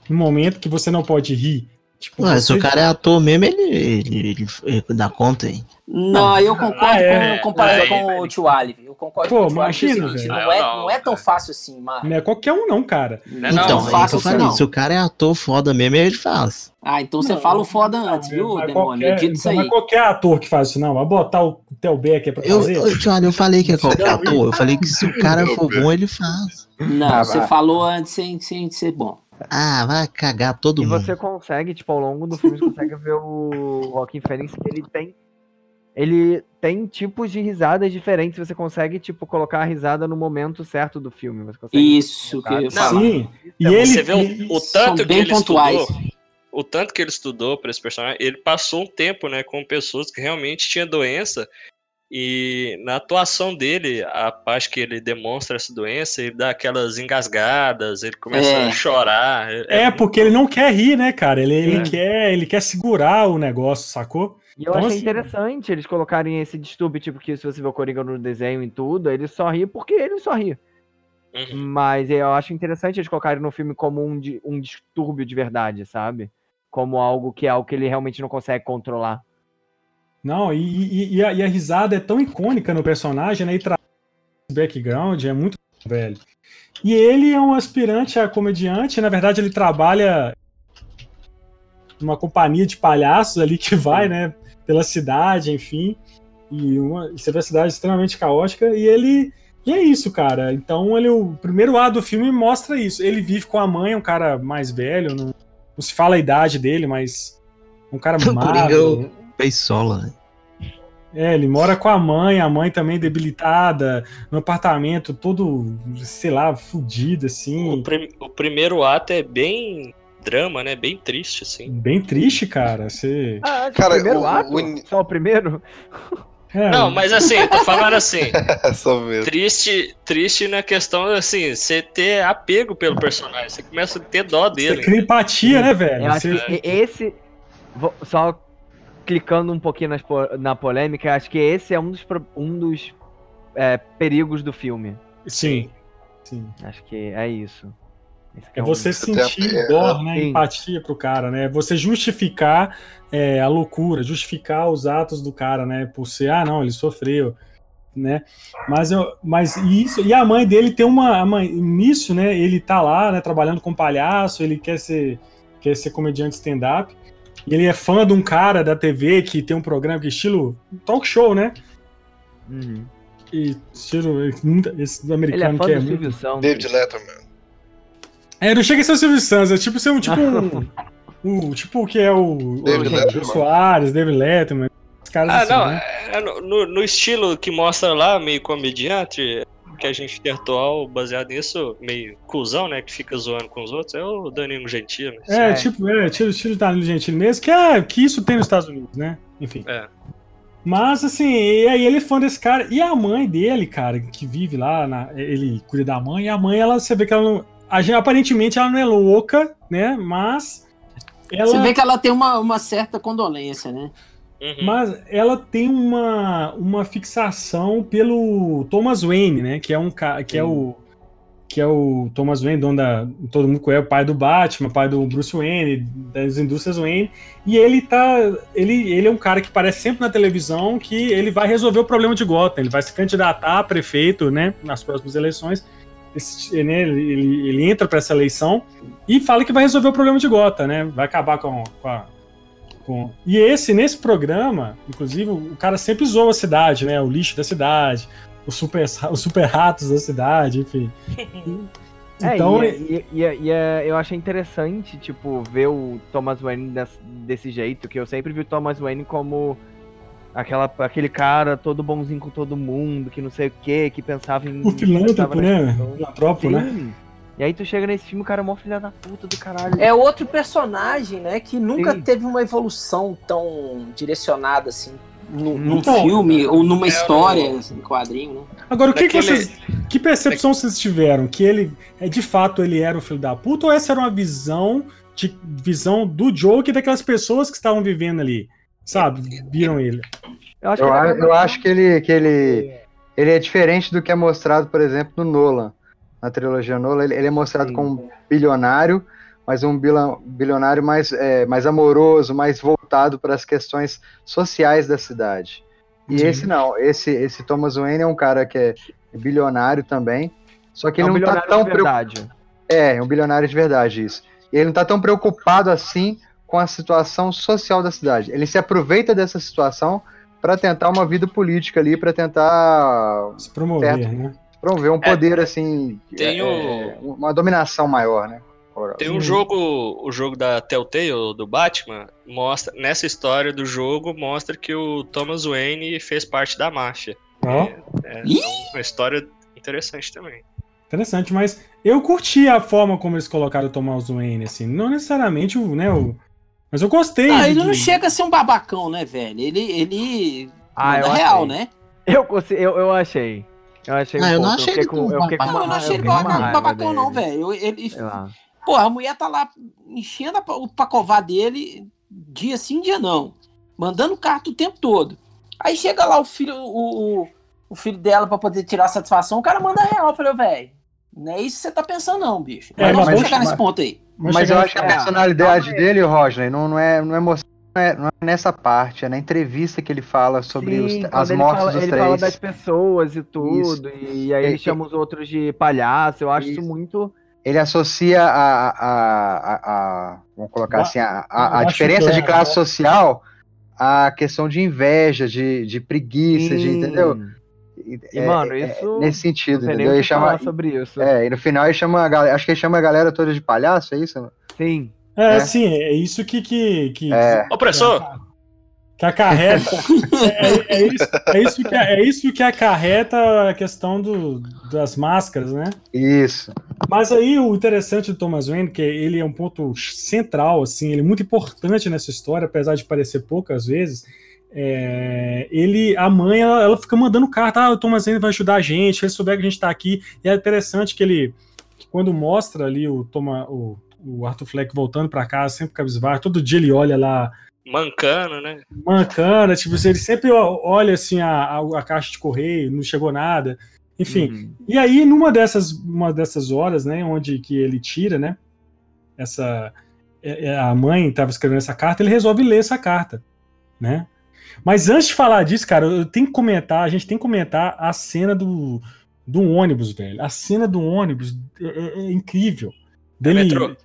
no momento que você não pode rir Tipo, Ué, se o cara é ator mesmo, ele, ele, ele, ele dá conta aí. Não, eu concordo ah, é, com, com, é, com o Tio Ali. Eu concordo Pô, com o Tio imagina, Ali. Não, é, não é tão fácil assim, mano. Não é qualquer um, não, cara. Não é então, não, é fácil assim, não. Se o cara é ator foda mesmo, ele faz. Ah, então você fala o foda antes, viu, demônio? Qualquer, então, isso aí. Não é qualquer ator que faz isso, não. Vai botar o Theo Becker pra fazer. Eu, eu, olha, eu falei que é qualquer ator. Eu falei que se o cara for bom, ele faz. Não, ah, você vai. falou antes sem, sem ser bom. Ah, vai cagar todo e mundo. E você consegue, tipo, ao longo do filme, você consegue ver o Joaquin Phoenix que ele tem. Ele tem tipos de risadas diferentes. Você consegue, tipo, colocar a risada no momento certo do filme. Isso que eu Sim. E ele, você vê o, o tanto que ele pontuais. estudou. O tanto que ele estudou para esse personagem, ele passou um tempo, né, com pessoas que realmente tinham doença e na atuação dele, a parte que ele demonstra essa doença, ele dá aquelas engasgadas, ele começa é. a chorar. É, é, porque ele não quer rir, né, cara? Ele, ele, quer, ele quer segurar o negócio, sacou? E eu então, achei assim... interessante eles colocarem esse distúrbio, tipo, que se você vê o Coringa no desenho e tudo, ele só ri porque ele só ri. Uhum. Mas eu acho interessante eles colocarem no filme como um, um distúrbio de verdade, sabe? Como algo que é algo que ele realmente não consegue controlar. Não, e, e, e, a, e, a, risada é tão icônica no personagem, né? E traz background, é muito velho. E ele é um aspirante a comediante, na verdade ele trabalha numa companhia de palhaços ali que vai, né, pela cidade, enfim. E uma, você vê a cidade extremamente caótica e ele e é isso, cara. Então ele o primeiro ato do filme mostra isso. Ele vive com a mãe, um cara mais velho, não, não se fala a idade dele, mas um cara magro. Beisola, né? É, ele mora com a mãe, a mãe também debilitada, no apartamento todo, sei lá, fudido, assim. O, prim o primeiro ato é bem drama, né? Bem triste, assim. Bem triste, cara. Você... Ah, cara, o primeiro o, ato? O... Só o primeiro? É. Não, mas assim, tô falando assim. Só mesmo. Triste, triste na questão, assim, você ter apego pelo personagem. Você começa a ter dó dele. Você cria empatia, né, velho? Eu acho você... que esse. Só clicando um pouquinho nas, na polêmica, acho que esse é um dos, um dos é, perigos do filme. Sim. Sim. Acho que é isso. É, é você sentir dor, né? Sim. Empatia pro cara, né? Você justificar é, a loucura, justificar os atos do cara, né? Por ser, ah, não, ele sofreu, né? Mas, eu, mas isso, e a mãe dele tem uma. A mãe, nisso, né? Ele tá lá, né? Trabalhando com palhaço, ele quer ser, quer ser comediante stand-up. E ele é fã de um cara da TV que tem um programa que é estilo talk show, né? Uhum. E estilo. Esse americano ele é fã que é. Do muito... Silvio David Letterman. É, não chega a ser o Silvio Santos, é tipo ser um tipo um. um tipo que é o. David o, Soares, David Letterman. Os caras ah, assim, não, né? é, no, no estilo que mostra lá, meio comediante, que a gente tem atual baseado nisso, meio cuzão, né? Que fica zoando com os outros, é o Danilo Gentili. É, é, tipo, é, estilo, estilo Danilo Gentili mesmo, que, é, que isso tem nos Estados Unidos, né? Enfim. É. Mas, assim, e aí ele é fã desse cara. E a mãe dele, cara, que vive lá, na, ele cuida da mãe, e a mãe, ela, você vê que ela não. Aparentemente ela não é louca, né? Mas. Ela... Você vê que ela tem uma, uma certa condolência, né? Uhum. Mas ela tem uma, uma fixação pelo Thomas Wayne, né? Que é um que é o que é o Thomas Wayne, dono da todo mundo conhece, o pai do Batman, pai do Bruce Wayne, das indústrias Wayne, e ele tá ele, ele é um cara que aparece sempre na televisão que ele vai resolver o problema de Gotham, ele vai se candidatar a prefeito, né, nas próximas eleições. Esse, né, ele, ele, entra para essa eleição e fala que vai resolver o problema de Gotham, né? Vai acabar com, com a com... E esse, nesse programa, inclusive, o cara sempre zoa a cidade, né? O lixo da cidade, os super, os super ratos da cidade, enfim. É, então, é, e, e, e, é, eu achei interessante, tipo, ver o Thomas Wayne desse, desse, jeito, que eu sempre vi o Thomas Wayne como aquela, aquele cara todo bonzinho com todo mundo, que não sei o que, que pensava em... O filântropo, né? Filantrópico, né? E aí tu chega nesse filme, o cara é mó filha da puta do caralho. É outro personagem, né, que nunca Sim. teve uma evolução tão direcionada assim. No, num então, filme ou numa é, história, no... assim, quadrinho, né? Agora, o que, Daquele... que vocês. Que percepção vocês tiveram? Que ele, é de fato, ele era o filho da puta ou essa era uma visão de visão do Joker e daquelas pessoas que estavam vivendo ali? Sabe? Viram ele? Eu acho, eu, que, ele... eu acho que ele, que ele, ele é diferente do que é mostrado, por exemplo, no Nolan na trilogia Nolan, ele, ele é mostrado Sim. como bilionário, mas um bilionário mais, é, mais amoroso, mais voltado para as questões sociais da cidade. E Sim. esse não, esse, esse Thomas Wayne é um cara que é bilionário também, só que é ele um não tá tão preocupado. É, é um bilionário de verdade, isso. E ele não tá tão preocupado assim com a situação social da cidade. Ele se aproveita dessa situação para tentar uma vida política ali, para tentar se promover, certo? né? Promover um é, poder assim, tem é, o... uma dominação maior, né? Tem um jogo, o jogo da Telltale, do Batman, mostra, nessa história do jogo, mostra que o Thomas Wayne fez parte da máfia. Oh. É, é, é uma história interessante também. Interessante, mas eu curti a forma como eles colocaram o Thomas Wayne, assim, não necessariamente o, né, o... Mas eu gostei. Ah, ele não chega a ser um babacão, né, velho? Ele, ele ah, é real, né? Eu, eu, eu achei. Eu achei ah, um eu não achei eu ele com, eu, com uma, eu não achei ele babacão, não, velho. Ele, Pô, a mulher tá lá enchendo o pacová dele dia sim, dia não. Mandando carta o tempo todo. Aí chega lá o filho, o, o, o filho dela para poder tirar satisfação, o cara manda real. Eu falei, velho, não é isso que você tá pensando, não, bicho. É, mas vamos chegar nesse ponto aí. Mas eu acho que a personalidade é. dele, Roger, não, não é, não é mostrado não é, não é nessa parte, é na entrevista que ele fala sobre Sim, os, as mortes fala, dos ele três. Ele fala das pessoas e tudo, isso. e aí ele chama os outros de palhaço, eu acho isso, isso muito ele associa a, a, a, a vamos colocar assim, a, a, a diferença de classe social à questão de inveja, de, de preguiça, de, entendeu? E, é, mano, é, isso. É, nesse sentido, entendeu? Ele chama. Sobre isso. É, e no final ele chama a galera. Acho que ele chama a galera toda de palhaço, é isso? Sim. É, é. sim, é isso que. que, que é. Opressor! Que acarreta. é, é, isso, é, isso que, é isso que acarreta a questão do, das máscaras, né? Isso. Mas aí o interessante do Thomas Wayne, que ele é um ponto central, assim, ele é muito importante nessa história, apesar de parecer poucas vezes. É, ele, a mãe, ela, ela, fica mandando carta, ah, o Thomas Wayne vai ajudar a gente, ele souber que a gente tá aqui. E é interessante que ele, que quando mostra ali o, Toma, o, o Arthur Fleck voltando para casa, sempre cabisbaixo, todo dia ele olha lá Mancando, né? Mancando, tipo, ele sempre olha assim a, a, a, caixa de correio, não chegou nada. Enfim. Uhum. E aí, numa dessas, uma dessas horas, né, onde que ele tira, né? Essa. É, é, a mãe estava escrevendo essa carta, ele resolve ler essa carta, né? Mas antes de falar disso, cara, eu tenho que comentar, a gente tem que comentar a cena do, do ônibus, velho. A cena do ônibus é, é, é incrível. Dele, é metrô.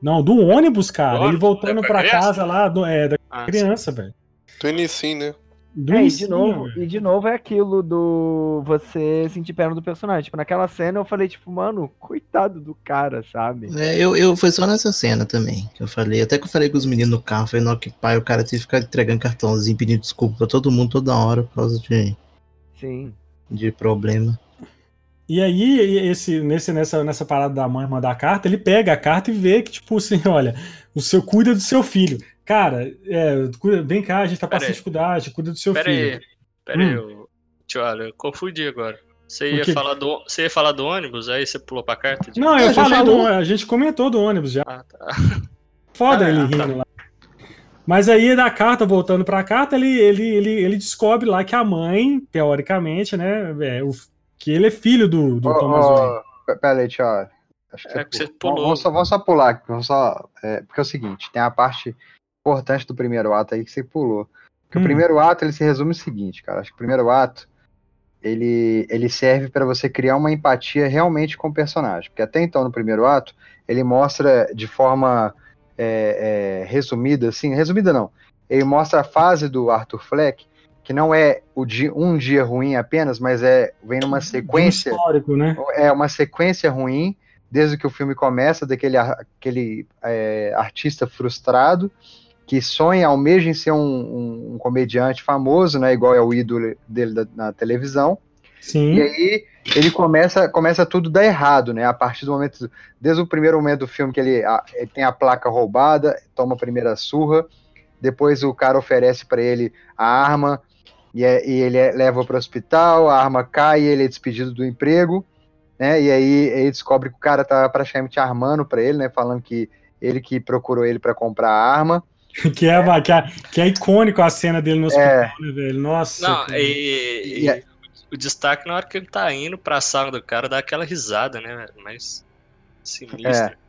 Não, do ônibus, cara. Do ele voltando é pra casa lá, do, é, da ah, criança, velho. Do início, né? Do é, e de novo, e de novo é aquilo do você sentir perna do personagem. Tipo, naquela cena eu falei, tipo, mano, coitado do cara, sabe? É, eu, eu foi só nessa cena também que eu falei. Até que eu falei com os meninos no carro, falei, não, que pai, o cara teve que ficar entregando cartãozinho, pedindo desculpa pra todo mundo toda hora por causa de. Sim. De problema. E aí, esse, nesse, nessa, nessa parada da mãe mandar a carta, ele pega a carta e vê que, tipo assim, olha, o seu cuida do seu filho. Cara, é, vem cá, a gente tá passando dificuldade, cuida do seu pera filho. Aí, pera hum. aí, tio, olha, eu confundi agora. Você ia, falar do, você ia falar do ônibus, aí você pulou pra carta? De... Não, eu, eu falei do A gente comentou do ônibus já. Ah, tá. Foda ah, ele rindo tá. lá. Mas aí da carta, voltando pra carta, ele, ele, ele, ele descobre lá que a mãe, teoricamente, né, é, o, que ele é filho do, do oh, Thomas oh, Wayne. Pera aí, tchau. Acho que, é você, você pulou. Vamos só, vamos só pular, vamos só, é, porque é o seguinte, tem a parte importante do primeiro ato aí que você pulou. Porque hum. o primeiro ato, ele se resume o seguinte, cara, acho que o primeiro ato, ele, ele serve para você criar uma empatia realmente com o personagem. Porque até então, no primeiro ato, ele mostra de forma é, é, resumida, assim, resumida não, ele mostra a fase do Arthur Fleck que não é o dia, um dia ruim apenas, mas é vem numa sequência. histórico, né? É uma sequência ruim, desde que o filme começa, daquele aquele, é, artista frustrado que sonha, almeja em ser um, um, um, comediante famoso, né? Igual é o ídolo dele da, na televisão. Sim. E aí ele começa, começa tudo dar errado, né? A partir do momento, desde o primeiro momento do filme que ele, a, ele tem a placa roubada, toma a primeira surra, depois o cara oferece para ele a arma, e, é, e ele é, leva para o hospital, a arma cai, ele é despedido do emprego, né? E aí ele descobre que o cara tá praticamente armando para ele, né? Falando que ele que procurou ele para comprar a arma. que, é, é. Que, é, que é icônico a cena dele no hospital, é. né, velho? Nossa. Não, e, e, e, o destaque na hora que ele tá indo pra sala do cara dá aquela risada, né? Mais sinistra. É.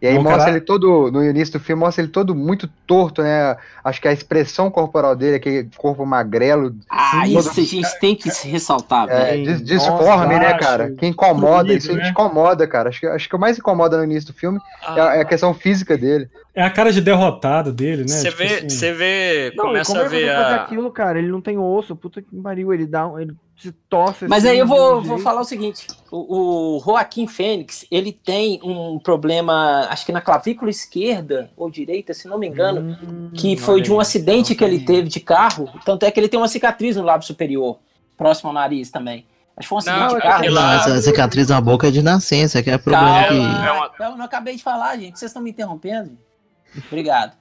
E aí mostra cara... ele todo, no início do filme, mostra ele todo muito torto, né? Acho que a expressão corporal dele, aquele corpo magrelo. Ah, isso a gente tem que se ressaltar, é, velho. Disforme, né, cara? Que incomoda, isso né? incomoda, cara. Acho que, acho que o mais incomoda no início do filme ah. é a questão física dele. É a cara de derrotado dele, né? Você tipo vê, assim. vê, não, começa a é ver a... aquilo, cara, ele não tem osso, puta que pariu, ele dá, ele se torce. Mas assim, aí eu vou, vou falar o seguinte: o, o Joaquim Fênix, ele tem um problema, acho que na clavícula esquerda ou direita, se não me engano, hum, que foi de um acidente que ele teve de carro. Tanto é que ele tem uma cicatriz no lábio superior, próximo ao nariz também. Acho que foi um acidente não, de carro. Lá... Essa cicatriz na boca é de nascença, que é problema Calma, que... É uma... Eu não acabei de falar, gente. Vocês estão me interrompendo? Obrigado.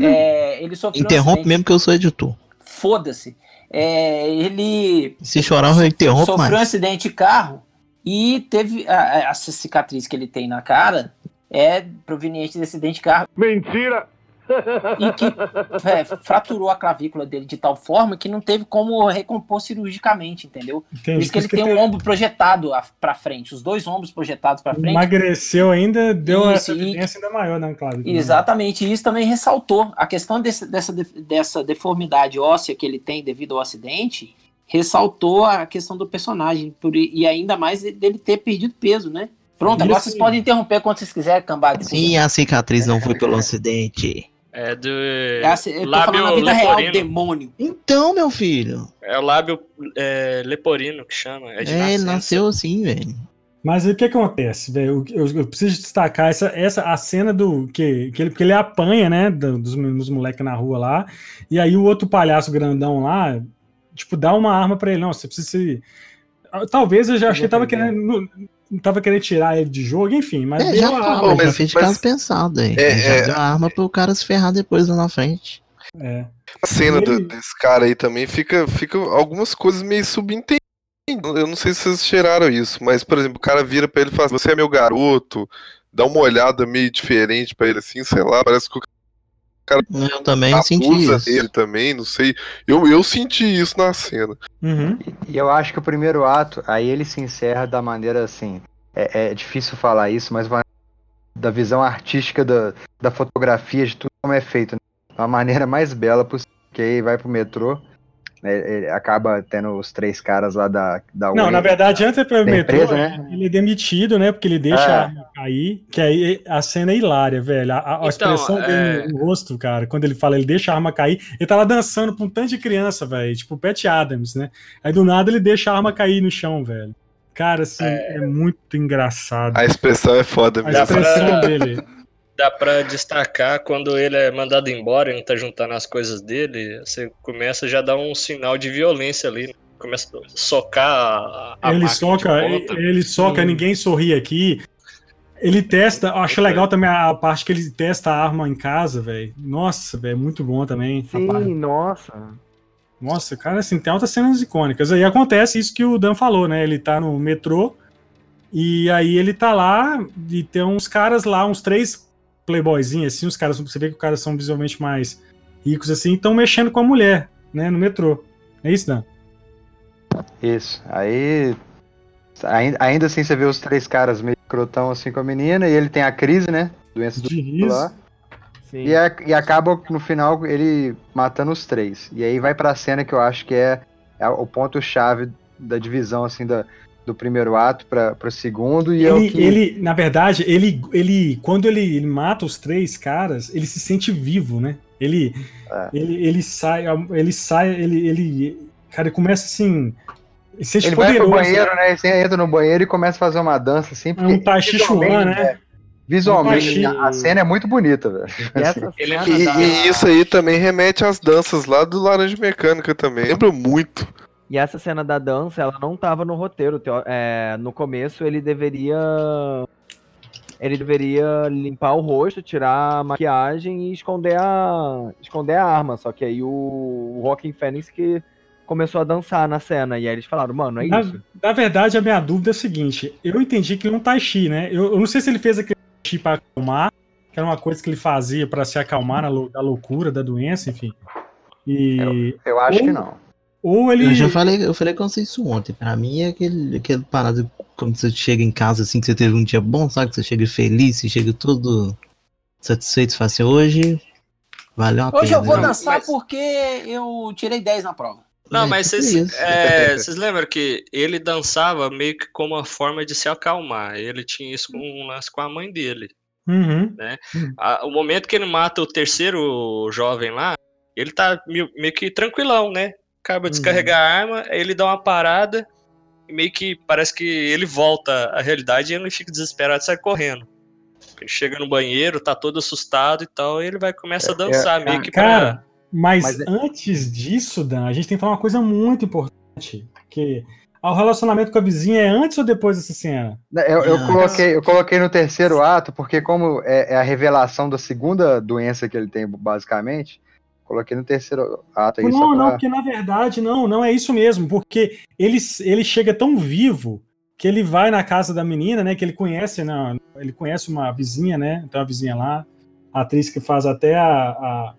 É, ele sofreu Interrompe um mesmo que eu sou editor. Foda-se. É, ele. Se chorar, eu interrompo Sofreu mais. um acidente de carro e teve a, essa cicatriz que ele tem na cara é proveniente desse acidente de carro. Mentira! E que é, fraturou a clavícula dele de tal forma que não teve como recompor cirurgicamente, entendeu? Entendi. Por isso que ele tem um ombro projetado para frente, os dois ombros projetados para frente. Emagreceu ainda, deu isso, essa evidência ainda maior na clavícula. Né? Exatamente, e isso também ressaltou a questão desse, dessa, dessa deformidade óssea que ele tem devido ao acidente. Ressaltou a questão do personagem por, e ainda mais dele ter perdido peso, né? Pronto, agora vocês podem interromper quando vocês quiserem, cambada. Sim, a cicatriz não foi pelo acidente. É do. É eu tô falando na vida leporino. real, demônio. Então, meu filho. É o lábio é, leporino que chama. É, é ele nasceu assim, velho. Mas o que acontece, velho? Eu, eu, preciso destacar essa, essa a cena do que, que ele, que ele apanha, né, dos, dos moleques na rua lá, e aí o outro palhaço grandão lá, tipo, dá uma arma para ele, não, você precisa se Talvez eu já achei que tava querendo não tava querendo tirar ele de jogo, enfim, mas é, já, tá, arma, mas, já fez de caso pensado aí. É, já é, deu a arma pro cara se ferrar depois lá na frente. É. A cena ele... do, desse cara aí também fica, fica algumas coisas meio subentendidas. Eu não sei se vocês cheiraram isso, mas, por exemplo, o cara vira pra ele e fala: Você é meu garoto, dá uma olhada meio diferente pra ele assim, sei lá, parece que o cara eu também senti isso. Ele também, não sei. Eu, eu senti isso na cena. Uhum. E eu acho que o primeiro ato, aí ele se encerra da maneira assim. É, é difícil falar isso, mas uma, da visão artística da, da fotografia, de tudo como é feito. Né? A maneira mais bela possível. Que aí vai pro metrô ele acaba tendo os três caras lá da, da Não, na verdade, antes para o metrô, empresa, né? ele é demitido, né? Porque ele deixa é. a arma cair, que aí a cena é hilária, velho. A, a então, expressão é... dele no rosto, cara, quando ele fala, ele deixa a arma cair, ele tá lá dançando com um tanto de criança, velho, tipo Pat Adams, né? Aí do nada ele deixa a arma cair no chão, velho. Cara, assim, é, é muito engraçado. A expressão é foda mesmo. A expressão dele dá para destacar quando ele é mandado embora e não tá juntando as coisas dele, você começa já a dar um sinal de violência ali. Né? Começa a socar a, a ele soca, ele soca, hum. ninguém sorri aqui. Ele testa, eu acho legal também a parte que ele testa a arma em casa, velho. Nossa, velho, muito bom também. Sim, nossa. Nossa, cara, assim, tem altas cenas icônicas. Aí acontece isso que o Dan falou, né? Ele tá no metrô e aí ele tá lá e tem uns caras lá, uns três playboyzinho, assim, os caras, você vê que os caras são visualmente mais ricos, assim, estão mexendo com a mulher, né, no metrô. É isso, Dan? Isso. Aí, ainda assim, você vê os três caras meio crotão, assim, com a menina, e ele tem a crise, né, doença do riso. lá. E, a, e acaba, no final, ele matando os três. E aí vai pra cena que eu acho que é, é o ponto-chave da divisão, assim, da, do primeiro ato para o segundo e ele, é o que... ele na verdade ele ele quando ele, ele, mata os três caras ele se sente vivo né ele é. ele, ele sai ele sai ele ele cara começa assim ele, ele vai pro banheiro né ele entra no banheiro e começa a fazer uma dança assim é um Tai né é, Visualmente, a cena é muito bonita, velho. E, e, e, isso aí também remete às danças lá do Laranja Mecânica também. Lembra muito. E essa cena da dança, ela não tava no roteiro. É, no começo, ele deveria. Ele deveria limpar o rosto, tirar a maquiagem e esconder a, esconder a arma. Só que aí o, o Rockin' Fênix que começou a dançar na cena. E aí eles falaram, mano, é na, isso. Na verdade, a minha dúvida é a seguinte: eu entendi que ele um Tai Chi, né? Eu, eu não sei se ele fez aquele Tai Chi pra acalmar, que era uma coisa que ele fazia para se acalmar na, da loucura, da doença, enfim. E, eu, eu acho ou, que não Ou ele. Eu já falei, eu falei com você isso ontem. Pra mim é aquele, aquele parado quando você chega em casa assim, que você teve um dia bom, sabe? Que você chega feliz, você chega todo satisfeito, você fala assim, hoje valeu a pena. Hoje eu vou dançar mas... porque eu tirei 10 na prova. Não, é, mas vocês, é, vocês lembram que ele dançava meio que como uma forma de se acalmar. Ele tinha isso com, com a mãe dele. Uhum. Né? A, o momento que ele mata o terceiro jovem lá, ele tá meio, meio que tranquilão, né? Acaba de descarregar uhum. a arma, aí ele dá uma parada e meio que parece que ele volta à realidade e ele fica desesperado e sai correndo. Ele chega no banheiro, tá todo assustado e tal, e ele vai começa a é, dançar, é, meio que cara, pra... Mas, mas, é antes disso, Dan, a gente tem que falar uma coisa muito importante, que o relacionamento com a vizinha é antes ou depois dessa cena? Eu, eu coloquei, eu coloquei no terceiro ato, porque como é, é, a revelação da segunda doença que ele tem, basicamente, coloquei no terceiro ato aí. Não, não, porque na verdade, não, não é isso mesmo, porque ele, ele chega tão vivo que ele vai na casa da menina, né, que ele conhece, né, ele conhece uma vizinha, né, tem uma vizinha lá, a atriz que faz até a... A,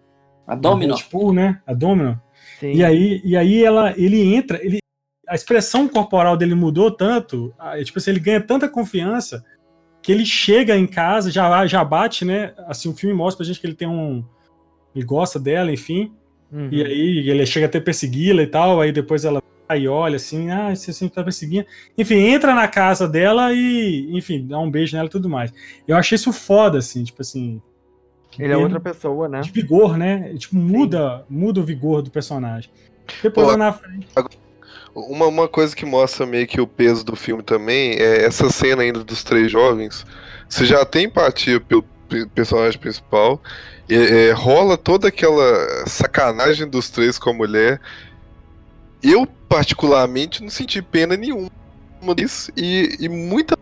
a Domino. A né, a Domino. Sim. E aí, e aí ela, ele entra, ele, a expressão corporal dele mudou tanto, tipo assim, ele ganha tanta confiança que ele chega em casa, já, já bate, né? Assim, o filme mostra pra gente que ele tem um. Ele gosta dela, enfim. Uhum. E aí ele chega até persegui-la e tal, aí depois ela aí olha assim, ah, você sempre tá perseguindo. Enfim, entra na casa dela e, enfim, dá um beijo nela e tudo mais. Eu achei isso foda, assim, tipo assim. Ele é outra pessoa, né? De vigor, né? Tipo, muda, muda o vigor do personagem. Depois Pô, lá na frente. Uma, uma coisa que mostra meio que o peso do filme também é essa cena ainda dos três jovens. Você já tem empatia pelo personagem principal, é, rola toda aquela sacanagem dos três com a mulher. Eu, particularmente, não senti pena nenhuma disso, e, e muita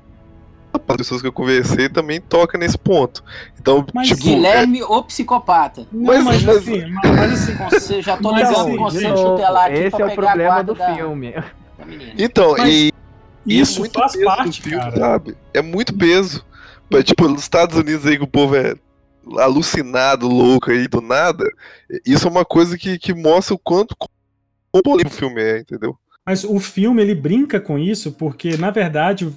as pessoas que eu conversei também toca nesse ponto. Então, mas tipo, Guilherme, é... o psicopata. Mas, mas, mas, assim, mas assim, você já tô ligando assim, o conceito tutelar aqui Esse é o problema do da, filme. Da então, e isso, isso faz parte, filme, cara. sabe? É muito peso. Mas, tipo, nos Estados Unidos aí que o povo é alucinado, louco aí do nada, isso é uma coisa que, que mostra o quanto o filme é, entendeu? Mas o filme ele brinca com isso porque, na verdade,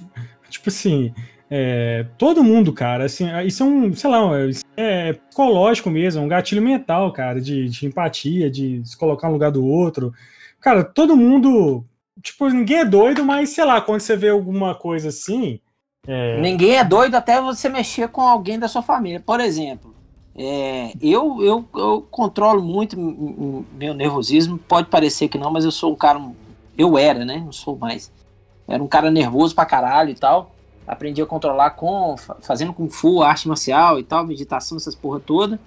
tipo assim, é, todo mundo, cara, assim, isso é um, sei lá, é psicológico mesmo, é um gatilho mental, cara, de, de empatia, de se colocar no lugar do outro. Cara, todo mundo, tipo, ninguém é doido, mas sei lá, quando você vê alguma coisa assim. É... Ninguém é doido até você mexer com alguém da sua família. Por exemplo, é, eu, eu, eu controlo muito meu nervosismo. Pode parecer que não, mas eu sou um cara. Eu era, né? Não sou mais. Era um cara nervoso pra caralho e tal aprendi a controlar com fazendo com fu, arte marcial e tal, meditação, essas porra toda.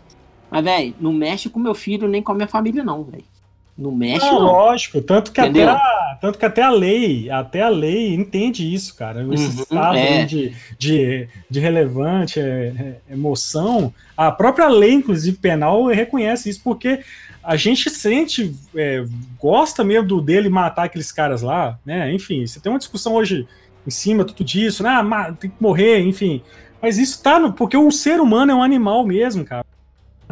Mas, velho, não mexe com meu filho nem com a minha família, não, velho. Não mexe, não. Lógico, tanto que, até a, tanto que até a lei, até a lei entende isso, cara. Esse uhum, estado é. de, de, de relevante é, é, emoção, a própria lei, inclusive penal, reconhece isso, porque a gente sente, é, gosta mesmo do, dele matar aqueles caras lá, né? Enfim, você tem uma discussão hoje em cima tudo disso, né? Ah, tem que morrer, enfim. Mas isso tá no. Porque o ser humano é um animal mesmo, cara.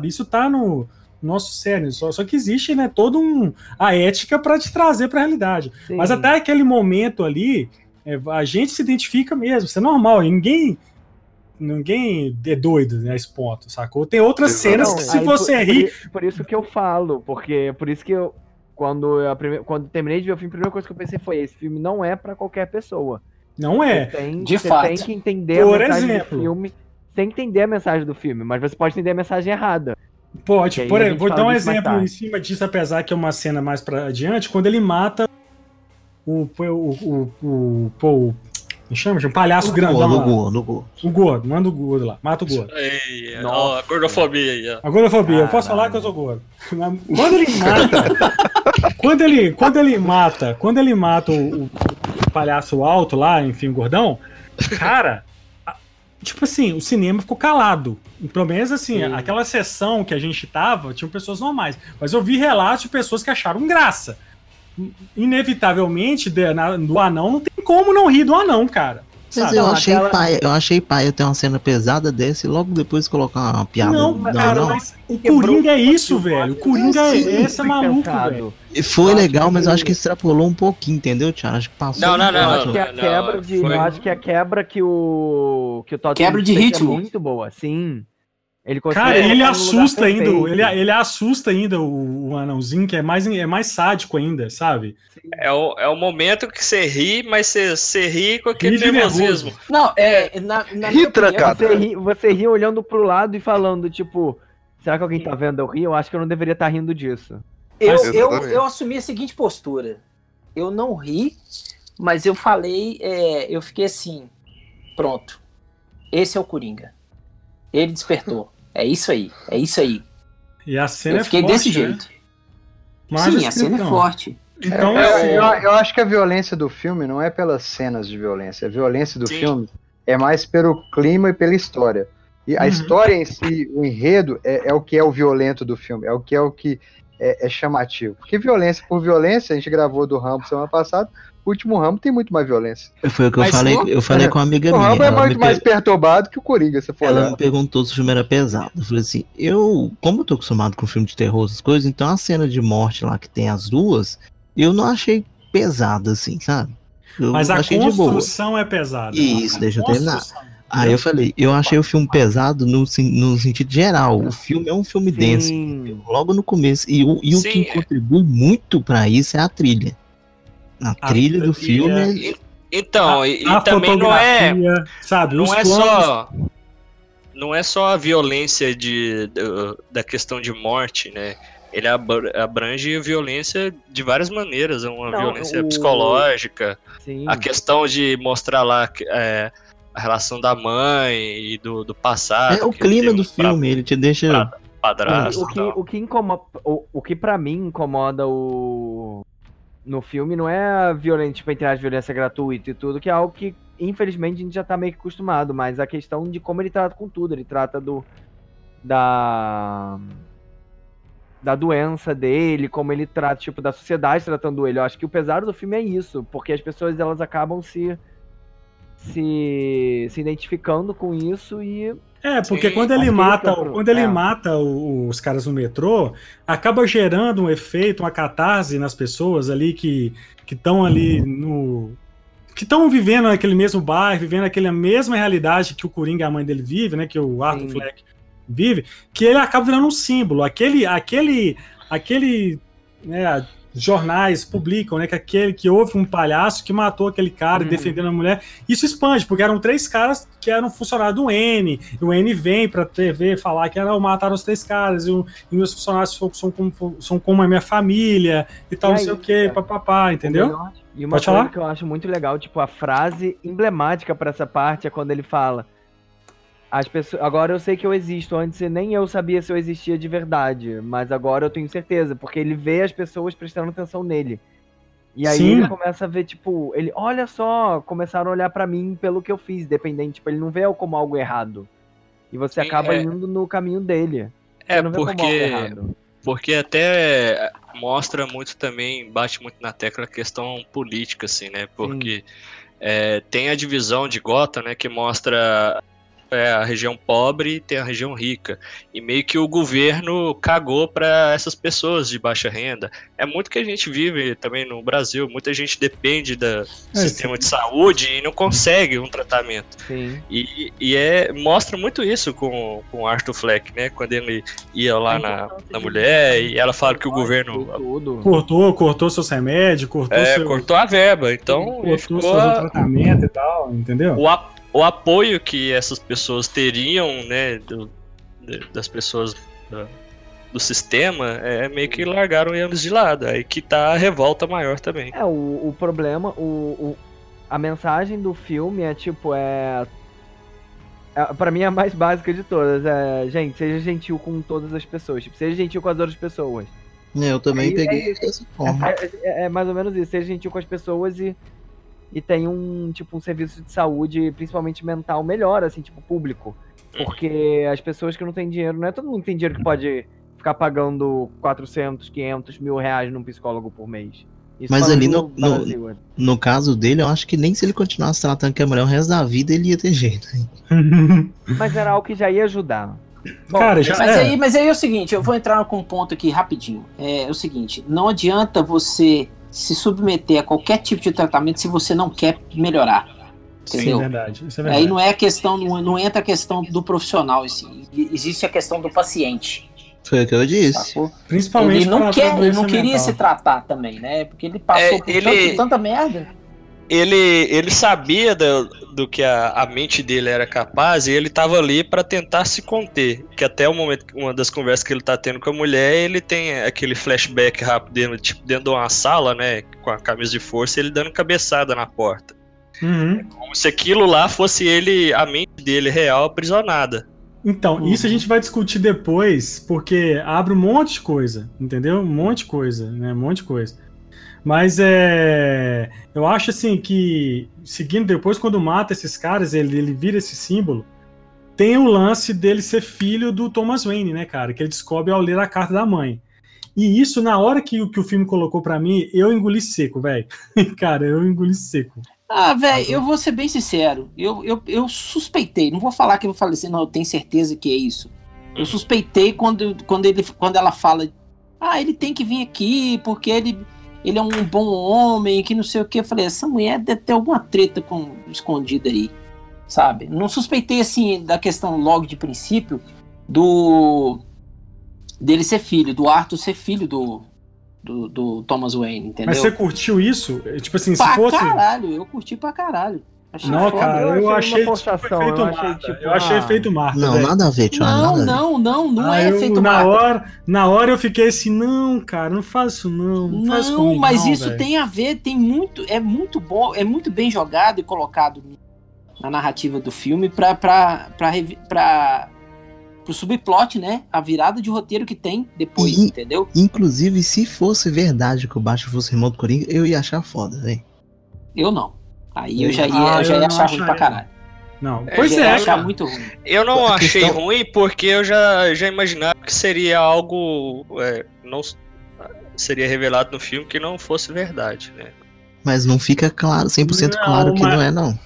Isso tá no nosso cérebro. Só, só que existe, né, todo um. a ética para te trazer para a realidade. Sim. Mas até aquele momento ali, é, a gente se identifica mesmo. Isso é normal. Ninguém. Ninguém é doido né, a esse ponto, sacou? Tem outras cenas não, que se você por, rir. Por, por, isso que eu falo, porque por isso que eu. Quando eu quando terminei de ver o filme, a primeira coisa que eu pensei foi: esse filme não é para qualquer pessoa. Não é. Você tem, de você fato. tem que entender Por a mensagem exemplo. do filme. Tem que entender a mensagem do filme, mas você pode entender a mensagem errada. Pode, por exemplo, vou dar um exemplo em cima disso, apesar que é uma cena mais pra adiante, quando ele mata o. o, o, o, o me chama? Um palhaço o grandão. No gordo, no gordo. O gordo, manda o gordo lá. Mata o gordo. Ei, ó, a gordofobia aí, ó. A gordofobia, eu posso falar que eu sou gordo. Quando ele mata. quando, ele, quando ele mata. Quando ele mata o, o, palhaço alto lá, enfim, o gordão, cara, tipo assim, o cinema ficou calado. Pelo menos assim, Sim. aquela sessão que a gente tava, tinham pessoas normais. Mas eu vi relatos de pessoas que acharam graça. Inevitavelmente, do anão, não tem como não rir do anão, cara. Mas eu achei aquela... pai, eu achei pai ter uma cena pesada dessa e logo depois colocar uma piada. Não, não cara, não. mas o Coringa é isso, velho. O Coringa é, é esse é maluco, velho. Foi legal, mas eu acho que extrapolou um pouquinho, entendeu, Thiago? Acho que passou. Não, não, não. Eu acho que a quebra de, eu acho que a quebra que o que o Todd quebra de ritmo é muito boa, sim. Ele Cara, ele assusta ainda, ele, ele assusta ainda o, o, anãozinho, que é mais, é mais sádico ainda, sabe? É o, é o momento que você ri, mas você, você ri com aquele ri nervosismo. Não, é. Na, na ri, opinião, você, ri, você ri olhando pro lado e falando, tipo, será que alguém tá vendo eu rir? Eu acho que eu não deveria estar tá rindo disso. Eu, eu, eu assumi a seguinte postura. Eu não ri, mas eu falei, é, eu fiquei assim, pronto. Esse é o Coringa. Ele despertou. É isso aí, é isso aí. E a cena eu fiquei é forte, desse né? jeito. Mas Sim, a cena é forte. Então, é, eu, eu, acho que a violência do filme não é pelas cenas de violência. A violência do Sim. filme é mais pelo clima e pela história. E a uhum. história em si, o enredo, é, é, o que é o violento do filme, é o que é o que é, é chamativo. Porque violência por violência, a gente gravou do Rambo semana passada, o último Rambo tem muito mais violência. Foi o que eu Mas falei, eu falei com uma amiga o minha. O Rambo é muito mais per... perturbado que o Coringa, você falou. Ela me perguntou se o filme era pesado. Eu falei assim, eu, como eu tô acostumado com filme de terror, essas coisas, então a cena de morte lá que tem as duas, eu não achei pesada, assim, sabe? Eu Mas a construção é pesada. Isso, deixa eu terminar. Aí eu falei, eu achei o filme pesado no, no sentido geral. O filme é um filme Sim. denso, logo no começo. E, o, e o que contribui muito para isso é a trilha. A, a trilha do filme. É... Então, a, e, a também não é. Sabe, não é planos... só. Não é só a violência de, de, da questão de morte, né? Ele abrange violência de várias maneiras. É uma não, violência o... psicológica. Sim. A questão de mostrar lá. É, a relação da mãe e do, do passado. É o clima do filme, pra, ele te deixa. Padrasto. O, que, o que incomoda. O, o que para mim incomoda o. No filme não é violência, tipo, entre as violência gratuita e tudo, que é algo que, infelizmente, a gente já tá meio que acostumado, mas a questão de como ele trata com tudo. Ele trata do. Da. Da doença dele, como ele trata, tipo, da sociedade tratando ele. Eu acho que o pesar do filme é isso, porque as pessoas elas acabam se se, se identificando com isso e é, porque Sim, quando ele mata, quando ele é. mata os caras no metrô, acaba gerando um efeito, uma catarse nas pessoas ali que estão ali no que estão vivendo naquele mesmo bairro, vivendo aquela mesma realidade que o Coringa, a mãe dele vive, né, que o Arthur Sim. Fleck vive, que ele acaba virando um símbolo, aquele aquele aquele né, jornais publicam, né, que aquele que houve um palhaço que matou aquele cara uhum. defendendo a mulher. Isso expande, porque eram três caras que eram funcionários do N. E o N vem pra TV falar que era mataram os três caras, e, o, e meus funcionários são, são, como, são como a minha família e tal, e não sei o que, papapá, entendeu? E uma Pode coisa falar? que eu acho muito legal, tipo, a frase emblemática para essa parte é quando ele fala as pessoas, agora eu sei que eu existo. Antes nem eu sabia se eu existia de verdade, mas agora eu tenho certeza, porque ele vê as pessoas prestando atenção nele. E aí Sim. ele começa a ver, tipo, ele, olha só, começaram a olhar para mim pelo que eu fiz, dependente, tipo, ele não vê eu como algo errado. E você Sim, acaba é... indo no caminho dele. É porque porque até mostra muito também, bate muito na tecla a questão política, assim, né? Porque é, tem a divisão de Gota, né, que mostra é a região pobre e tem a região rica. E meio que o governo cagou para essas pessoas de baixa renda. É muito que a gente vive também no Brasil. Muita gente depende do é, sistema sim. de saúde e não consegue um tratamento. Sim. E, e é, mostra muito isso com, com Arthur Fleck, né? Quando ele ia lá na, na mulher e ela fala que o governo. Cortou, cortou seus remédios, cortou é, seu... cortou a verba. Então. Cortou ficou... seu tratamento e tal, entendeu? O, o apoio que essas pessoas teriam, né, do, das pessoas do, do sistema, é meio que largaram eles de lado. Aí que tá a revolta maior também. É, o, o problema, o, o, a mensagem do filme é tipo, é. é para mim é a mais básica de todas. É, gente, seja gentil com todas as pessoas. Tipo, seja gentil com as outras pessoas. Eu também peguei é, dessa forma. É, é, é, mais ou menos isso. Seja gentil com as pessoas e e tem um tipo um serviço de saúde, principalmente mental, melhor, assim, tipo, público. Uhum. Porque as pessoas que não têm dinheiro, não é todo mundo que tem dinheiro que pode ficar pagando 400, 500 mil reais num psicólogo por mês. Isso Mas ali no, no, no, caso dele, eu acho que nem se ele continuasse tratando que a mulher o resto da vida, ele ia ter jeito. Mas era algo que já ia ajudar. Bom, Cara, já, mas, é. aí, mas aí é o seguinte, eu vou entrar com um ponto aqui rapidinho. É, é o seguinte, não adianta você se submeter a qualquer tipo de tratamento se você não quer melhorar. Entendeu? Sim, verdade. Isso é verdade. Aí não é a questão, não, não entra a questão do profissional, assim, existe a questão do paciente. Foi o que eu disse. Sacou? Principalmente ele não quer, ele não queria mental. se tratar também, né? Porque ele passou é, por ele... tanta merda ele, ele sabia do, do que a, a mente dele era capaz e ele estava ali para tentar se conter. Que até o momento, uma das conversas que ele tá tendo com a mulher, ele tem aquele flashback rápido dele, tipo, dentro de uma sala, né? Com a camisa de força, ele dando cabeçada na porta. Uhum. É como se aquilo lá fosse ele, a mente dele real, aprisionada. Então, uhum. isso a gente vai discutir depois, porque abre um monte de coisa, entendeu? Um monte de coisa, né? Um monte de coisa. Mas é. Eu acho assim que, seguindo depois, quando mata esses caras, ele, ele vira esse símbolo. Tem o lance dele ser filho do Thomas Wayne, né, cara? Que ele descobre ao ler a carta da mãe. E isso, na hora que, que o filme colocou para mim, eu engoli seco, velho. cara, eu engoli seco. Ah, velho, eu vou ser bem sincero. Eu, eu, eu suspeitei, não vou falar que eu falei assim, não, eu tenho certeza que é isso. Eu suspeitei quando, quando, ele, quando ela fala, ah, ele tem que vir aqui porque ele ele é um bom homem, que não sei o que. Eu falei, essa mulher deve ter alguma treta com, escondida aí, sabe? Não suspeitei, assim, da questão logo de princípio do dele ser filho, do Arthur ser filho do, do, do Thomas Wayne, entendeu? Mas você curtiu isso? Tipo assim, pra se fosse... caralho, eu curti pra caralho. Achei não, foda. cara, eu, eu achei, tipo, efeito eu achei, tipo, eu achei ah. feito Marta. Não, véio. nada a ver, tio. Não, não, não, não ah, é eu, feito na Marta. Hora, na hora eu fiquei assim, não, cara, não isso não. Não, faz comigo, mas não, isso véio. tem a ver, tem muito, é muito bom, é muito bem jogado e colocado na narrativa do filme pra, pra, pra, pra, pro subplot, né? A virada de roteiro que tem depois, e, entendeu? Inclusive, se fosse verdade que o Baixo fosse irmão do Coringa, eu ia achar foda, velho. Eu não. Aí eu já ia, ah, eu já ia achar ruim pra caralho. Não, pois é, achar muito ruim. Eu não a achei questão... ruim porque eu já, já imaginava que seria algo. É, não seria revelado no filme que não fosse verdade, né? Mas não fica claro, 100% não, claro que mas... não é, não.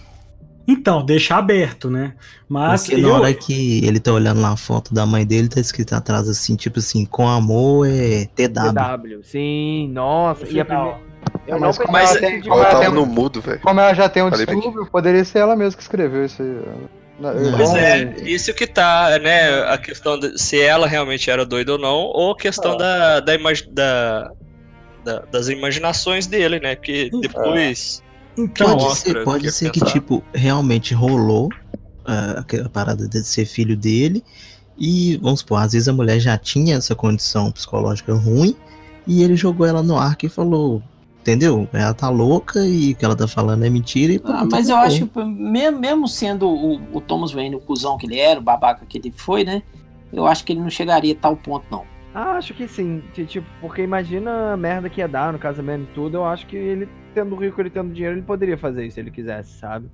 Então, deixa aberto, né? Mas. Porque eu... na hora que ele tá olhando lá a foto da mãe dele, tá escrito atrás assim, tipo assim, com amor é TW. TW, sim, nossa. E a primeira. Eu mas não como ela, tem, como ela tava no mudo, velho. Como ela já tem um distúrbio, poderia ser ela mesma que escreveu isso aí. Pois é, isso que tá, né? A questão de se ela realmente era doida ou não, ou a questão ah. da, da, imagi da, da, das imaginações dele, né? Que depois. Então, pode ser, pode que ser que, tipo, realmente rolou uh, aquela parada de ser filho dele. E, vamos supor, às vezes a mulher já tinha essa condição psicológica ruim. E ele jogou ela no arco e falou: Entendeu? Ela tá louca e o que ela tá falando é mentira. E, ah, mas eu acho que, mesmo sendo o, o Thomas Wayne o cuzão que ele era, o babaca que ele foi, né? Eu acho que ele não chegaria a tal ponto, não. Ah, acho que sim. Tipo, porque imagina a merda que ia dar no casamento e tudo. Eu acho que ele, tendo rico, ele tendo dinheiro, ele poderia fazer isso se ele quisesse, sabe?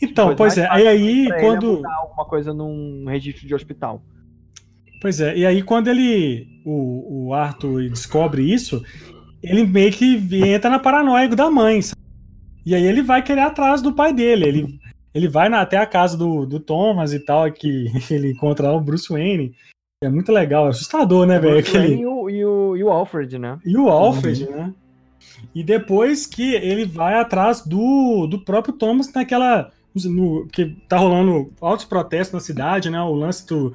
Então, tipo, pois é. Aí, aí quando. alguma coisa num registro de hospital. Pois é, e aí quando ele. O, o Arthur descobre isso, ele meio que entra na paranoia da mãe, sabe? E aí ele vai querer atrás do pai dele. Ele, ele vai na, até a casa do, do Thomas e tal, que ele encontra lá o Bruce Wayne. É muito legal, é assustador, né, velho? Aquele... E o, e, o, e o Alfred, né? E o Alfred, uhum. né? E depois que ele vai atrás do, do próprio Thomas naquela. No, que tá rolando altos protestos na cidade, né? O lance do,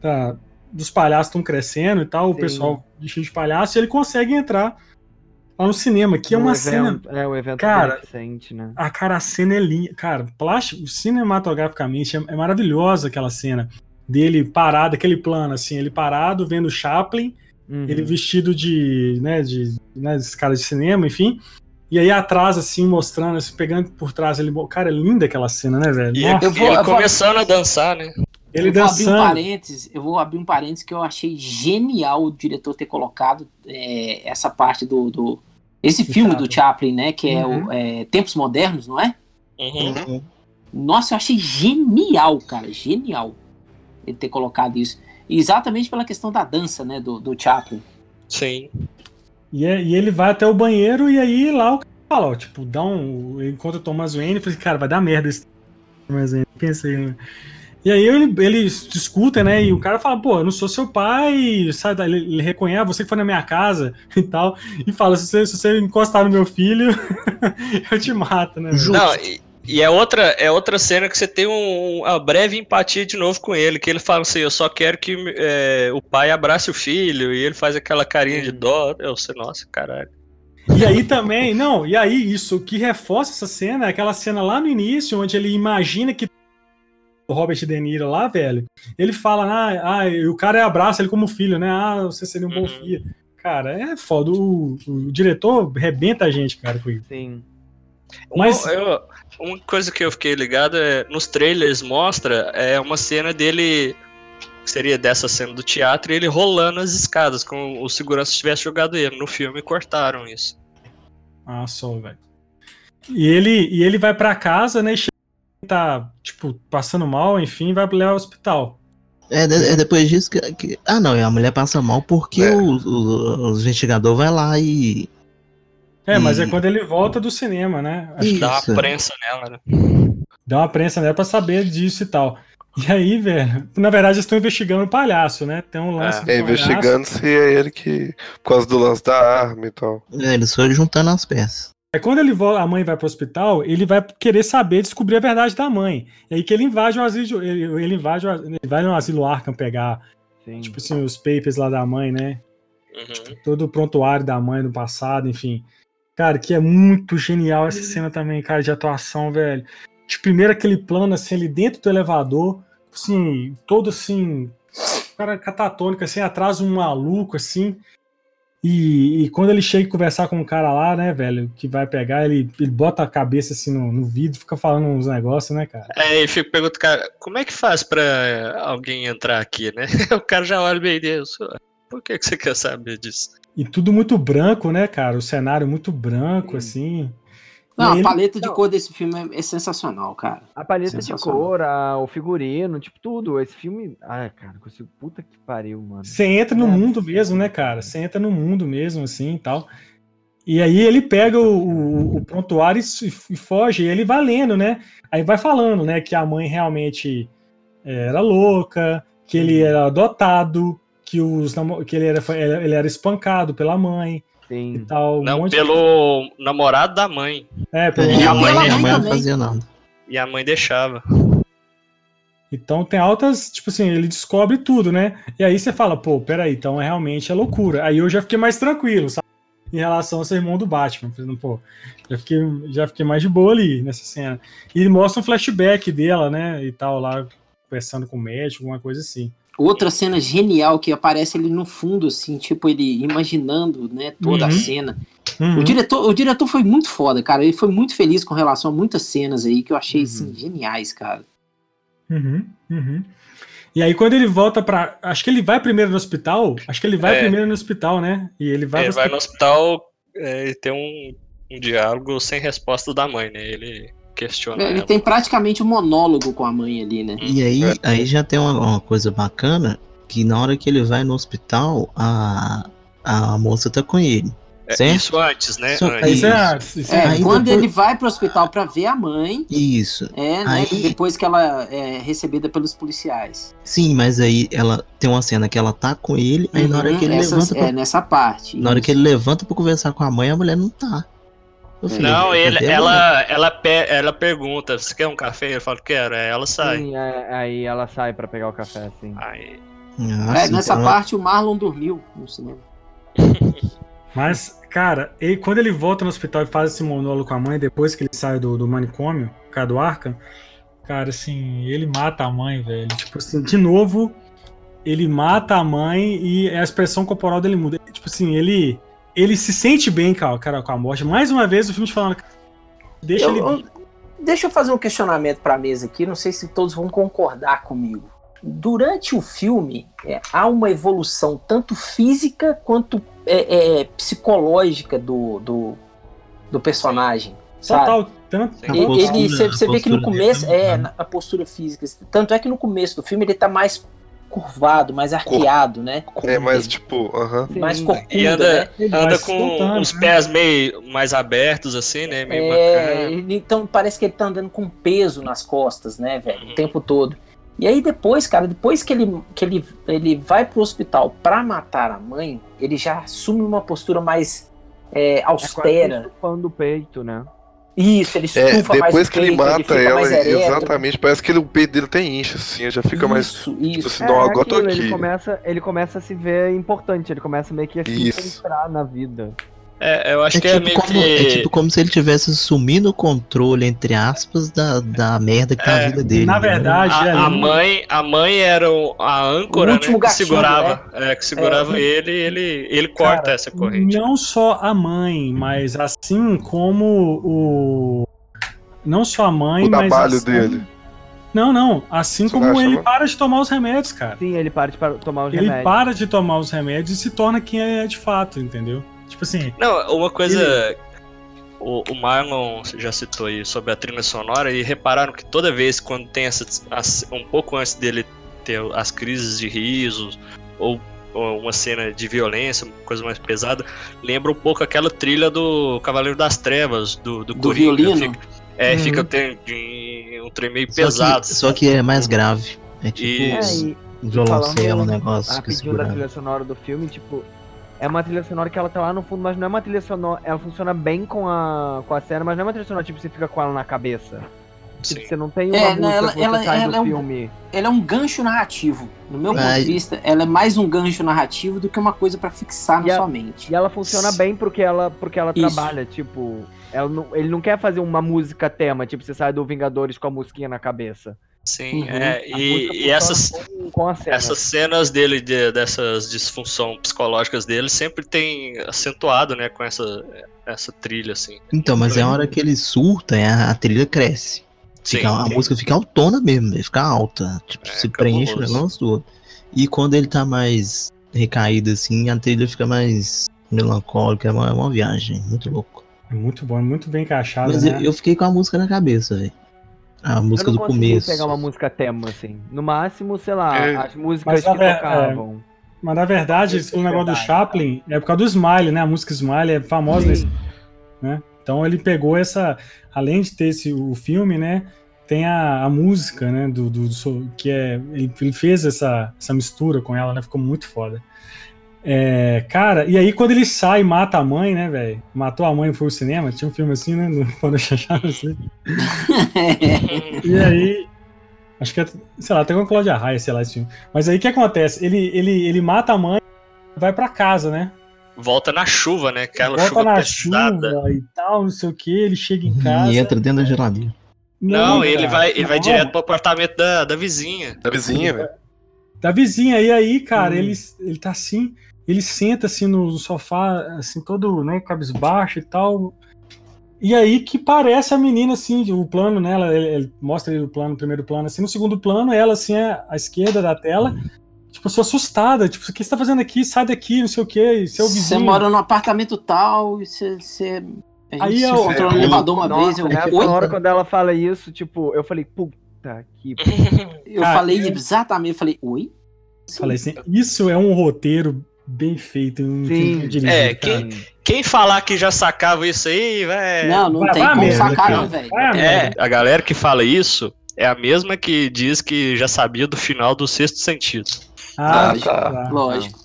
da, dos palhaços estão crescendo e tal, Sim. o pessoal vestido de palhaço, e ele consegue entrar lá no cinema, que é uma evento, cena. É, o evento cara, recente, né? A cara, a cena é linda. Cara, plástico, cinematograficamente é, é maravilhosa aquela cena dele parado, aquele plano, assim, ele parado vendo Chaplin, uhum. ele vestido de, né, de, né, esse cara de cinema, enfim. E aí atrás, assim, mostrando, assim, pegando por trás, ele, cara, é linda aquela cena, né, velho? E Nossa. eu vou, ele começando a dançar, né? Ele eu vou dançando. abrir um parênteses, eu vou abrir um parênteses que eu achei genial o diretor ter colocado é, essa parte do, do, esse filme do Chaplin, né? Que é, uhum. o, é Tempos Modernos, não é? Uhum. uhum. Nossa, eu achei genial, cara. Genial ele ter colocado isso. Exatamente pela questão da dança, né? Do, do Chaplin. Sim. E, é, e ele vai até o banheiro e aí lá o cara fala, ó, tipo, dá um. Ele encontra o Thomas Wayne e fala assim, cara, vai dar merda esse Thomas Wayne. Pensei, né? E aí ele, eles discutem, né? E o cara fala, pô, eu não sou seu pai, sabe? Ele, ele reconhece você que foi na minha casa e tal. E fala, se você, se você encostar no meu filho, eu te mato, né? Não, e, e, é outra, é outra cena que você tem um, uma breve empatia de novo com ele, que ele fala assim, eu só quero que é, o pai abrace o filho, e ele faz aquela carinha de dó. Eu sei, nossa, caralho. E aí também, não, e aí isso, o que reforça essa cena é aquela cena lá no início, onde ele imagina que o Robert De Niro lá, velho, ele fala, ah, ah o cara abraça ele como filho, né? Ah, você seria um bom uhum. filho. Cara, é foda. O, o, diretor rebenta a gente, cara, com isso. Sim. Mas... Uma, eu, uma coisa que eu fiquei ligado é, nos trailers mostra é uma cena dele seria dessa cena do teatro, e ele rolando as escadas, como o segurança tivesse jogado ele. No filme cortaram isso. Ah, só, velho. E ele, e ele vai para casa, né? Tá, tipo, passando mal, enfim, vai levar ao hospital. É, é depois disso que, que, Ah, não, a mulher passa mal porque é. o, o, o investigador vai lá e. É, e... mas é quando ele volta do cinema, né? Acho que dá uma prensa nela, né? Dá uma prensa nela pra saber disso e tal. E aí, velho, na verdade eles estão investigando o palhaço, né? Tem um lance. É, é investigando se é ele que. Por causa do lance da arma e tal. É, eles foram juntando as peças. É quando ele a mãe vai pro hospital, ele vai querer saber, descobrir a verdade da mãe. E aí que ele invade o asilo, ele, ele invade, ele vai no asilo Arkham pegar, Sim. tipo assim, os papers lá da mãe, né? Uhum. Tipo, todo o prontuário da mãe no passado, enfim. Cara, que é muito genial essa cena também, cara, de atuação, velho. De primeiro aquele plano, assim, ali dentro do elevador, assim, todo assim, cara catatônico, assim, atrás um maluco, assim, e, e, quando ele chega e conversar com um cara lá, né, velho, que vai pegar, ele, ele bota a cabeça assim no, no vidro, fica falando uns negócios, né, cara? É, e fica perguntando, cara, como é que faz pra alguém entrar aqui, né? o cara já olha bem Deus. Por que, que você quer saber disso? E tudo muito branco, né, cara? O cenário muito branco, hum. assim. Não, a paleta de cor desse filme é, é sensacional, cara. A paleta de cor, a, o figurino, tipo, tudo. Esse filme. Ai, cara, consigo. Puta que pariu, mano. Você entra no é, mundo mesmo, né, cara? Você entra no mundo mesmo, assim e tal. E aí ele pega o, o, o prontuário e, e, foge, e ele vai lendo, né? Aí vai falando, né, que a mãe realmente era louca, que ele uhum. era adotado, que, os, que ele, era, ele era espancado pela mãe, Sim. E tal, um Não, pelo de... namorado da mãe. É, pelo e a mãe, a mãe não fazia nada. E a mãe deixava. Então tem altas, tipo assim, ele descobre tudo, né? E aí você fala, pô, peraí, então é realmente é loucura. Aí eu já fiquei mais tranquilo, sabe? Em relação ao ser irmão do Batman. Pô, já fiquei, já fiquei mais de boa ali nessa cena. E mostra um flashback dela, né? E tal, lá, conversando com o médico, alguma coisa assim. Outra cena genial que aparece ele no fundo, assim, tipo, ele imaginando, né, toda uhum. a cena. Uhum. O, diretor, o diretor foi muito foda, cara. Ele foi muito feliz com relação a muitas cenas aí que eu achei, assim, uhum. assim, geniais, cara. Uhum. Uhum. E aí, quando ele volta pra. Acho que ele vai primeiro no hospital. Acho que ele vai é. primeiro no hospital, né? E ele vai. Ele no vai hospital. no hospital é, e tem um, um diálogo sem resposta da mãe, né? Ele questiona. Ele ela. tem praticamente um monólogo com a mãe ali, né? E aí, aí já tem uma, uma coisa bacana que na hora que ele vai no hospital, a, a moça tá com ele. É, isso antes, né? Só, antes. Aí, é, aí quando depois... ele vai pro hospital para ver a mãe. Isso. É, né? Aí... Depois que ela é recebida pelos policiais. Sim, mas aí ela tem uma cena que ela tá com ele, aí uhum, na hora uhum, que ele levanta. Pra... É, nessa parte. Na isso. hora que ele levanta pra conversar com a mãe, a mulher não tá. Não, ele, ela, ela, ela pergunta: você quer um café? Eu falo, quero. Aí ela sai. Sim, é, aí ela sai pra pegar o café, sim. Aí... Nossa, é, nessa então... parte o Marlon dormiu no cinema. Mas, cara, ele, quando ele volta no hospital e faz esse monólogo com a mãe, depois que ele sai do, do manicômio, cara do Arkham, cara, assim, ele mata a mãe, velho. Tipo assim, de novo, ele mata a mãe e a expressão corporal dele muda. Tipo assim, ele ele se sente bem, cara, cara, com a morte. Mais uma vez o filme te falando, deixa eu, ele. Eu, deixa eu fazer um questionamento para a mesa aqui, não sei se todos vão concordar comigo. Durante o filme, é, há uma evolução tanto física quanto é, é, psicológica do, do, do personagem. Total, tanto. Ele, você, vê que no começo, é, na postura física. Tanto é que no começo do filme ele tá mais curvado, mais arqueado, né? É, mais tipo, uh -huh. mais corcunda, E anda, né? anda com os né? pés meio mais abertos, assim, né? Meio é, então parece que ele tá andando com peso nas costas, né, velho? Uhum. O tempo todo. E aí depois, cara, depois que ele, que ele, ele vai pro hospital pra matar a mãe, ele já assume uma postura mais é, austera. É do peito, né? Isso, ele estufa é, depois mais que ele mata ele ela, exatamente, parece que ele, o peito dele até incha, assim, já fica isso, mais. Isso, tipo assim, não, é, agora aquilo, tô aqui. Ele começa, ele começa a se ver importante, ele começa meio que a se entrar na vida. É, eu acho é que é tipo é meio como, que... É tipo como se ele tivesse assumindo o controle, entre aspas, da, da merda que tá é, a vida dele. Na verdade, a, a, mãe, a mãe era a âncora, né, que gatinho, segurava, né? é, que segurava é. ele e ele, ele corta Cara, essa corrente. Não só a mãe, mas assim como o... Não só a mãe, o mas... trabalho assim... dele. Não, não. Assim Você como ele para de tomar os remédios, cara. Sim, ele para de tomar os ele remédios. Ele para de tomar os remédios e se torna quem é de fato, entendeu? Tipo assim. Não, uma coisa. Ele... O, o Marlon já citou aí sobre a trilha sonora e repararam que toda vez quando tem essa. um pouco antes dele ter as crises de risos ou, ou uma cena de violência, uma coisa mais pesada, lembra um pouco aquela trilha do Cavaleiro das Trevas, do, do, do violino. Fica, é, uhum. fica tem, um trem meio só pesado. Que, só que é mais grave. É tipo. Isso. É, e, violoncelo, um negócio. Rapidinho da trilha sonora do filme, tipo, é uma trilha sonora que ela tá lá no fundo, mas não é uma trilha sonora. Ela funciona bem com a, com a cena, mas não é uma trilha sonora tipo você fica com ela na cabeça. Tipo, você não tem uma é, música ela, que ela, sai ela do é um, filme. Ela é um gancho narrativo. No meu ponto de vista, ela é mais um gancho narrativo do que uma coisa para fixar na a, sua mente. E ela funciona bem porque ela, porque ela trabalha, tipo. Ela não, ele não quer fazer uma música tema, tipo, você sai do Vingadores com a musiquinha na cabeça. Sim, uhum. é, e, e essas, com, com cena. essas cenas dele, de, dessas disfunção psicológicas dele, sempre tem acentuado, né, com essa, essa trilha, assim. Então, mas é a hora que ele surta, a, a trilha cresce. Fica, sim, a sim. música fica autona mesmo, fica alta, tipo, é, se preenche o negócio todo. E quando ele tá mais recaído, assim, a trilha fica mais melancólica, é uma, é uma viagem, muito louco. É muito bom, muito bem encaixado, Mas né? eu, eu fiquei com a música na cabeça, velho. A música do começo. pegar uma música tema, assim. No máximo, sei lá, é. as músicas que ver, tocavam. É. Mas na verdade, esse é negócio do Chaplin é por causa do Smile, né? A música Smile é famosa nesse. Né? Então ele pegou essa. Além de ter esse, o filme, né? Tem a, a música, né? Do, do, do, que é. Ele, ele fez essa, essa mistura com ela, né? Ficou muito foda. É, cara, e aí quando ele sai e mata a mãe, né, velho? Matou a mãe e foi ao cinema, tinha um filme assim, né? No Photoshop assim. e aí. Acho que é, sei lá, até com a Cláudia Raia, sei lá, esse filme. Mas aí o que acontece? Ele, ele, ele mata a mãe vai para casa, né? Volta na chuva, né? Aquela Volta chuva na pesada. chuva e tal, não sei o que. Ele chega em casa. E entra dentro da geladeira. Não, não ele vai, ele vai direto pro apartamento da, da vizinha. Da vizinha, velho. Da vizinha, e aí, cara, hum. ele, ele tá assim ele senta assim no sofá, assim, todo, né, cabisbaixo e tal. E aí que parece a menina, assim, o plano, né? Ela, ele, ele mostra o plano, o primeiro plano, assim, no segundo plano, ela, assim, é à esquerda da tela, tipo, sou assustada, tipo, o que você tá fazendo aqui? Sai daqui, não sei o que, seu vizinho. Você mora num apartamento tal, e você. você... Aí eu entrou no elevador uma Nossa, vez, eu. Nessa hora, quando ela fala isso, tipo, eu falei, puta que. eu Cara, falei exatamente, eu falei, oi? Falei assim, isso é um roteiro bem feito. Um Sim. Dirigido, é, quem, quem falar que já sacava isso aí, vai. Não, não vai, tem vai como mesmo, sacar, não, velho. É, a galera que fala isso é a mesma que diz que já sabia do final do sexto sentido. Ah, ah tá. Lógico.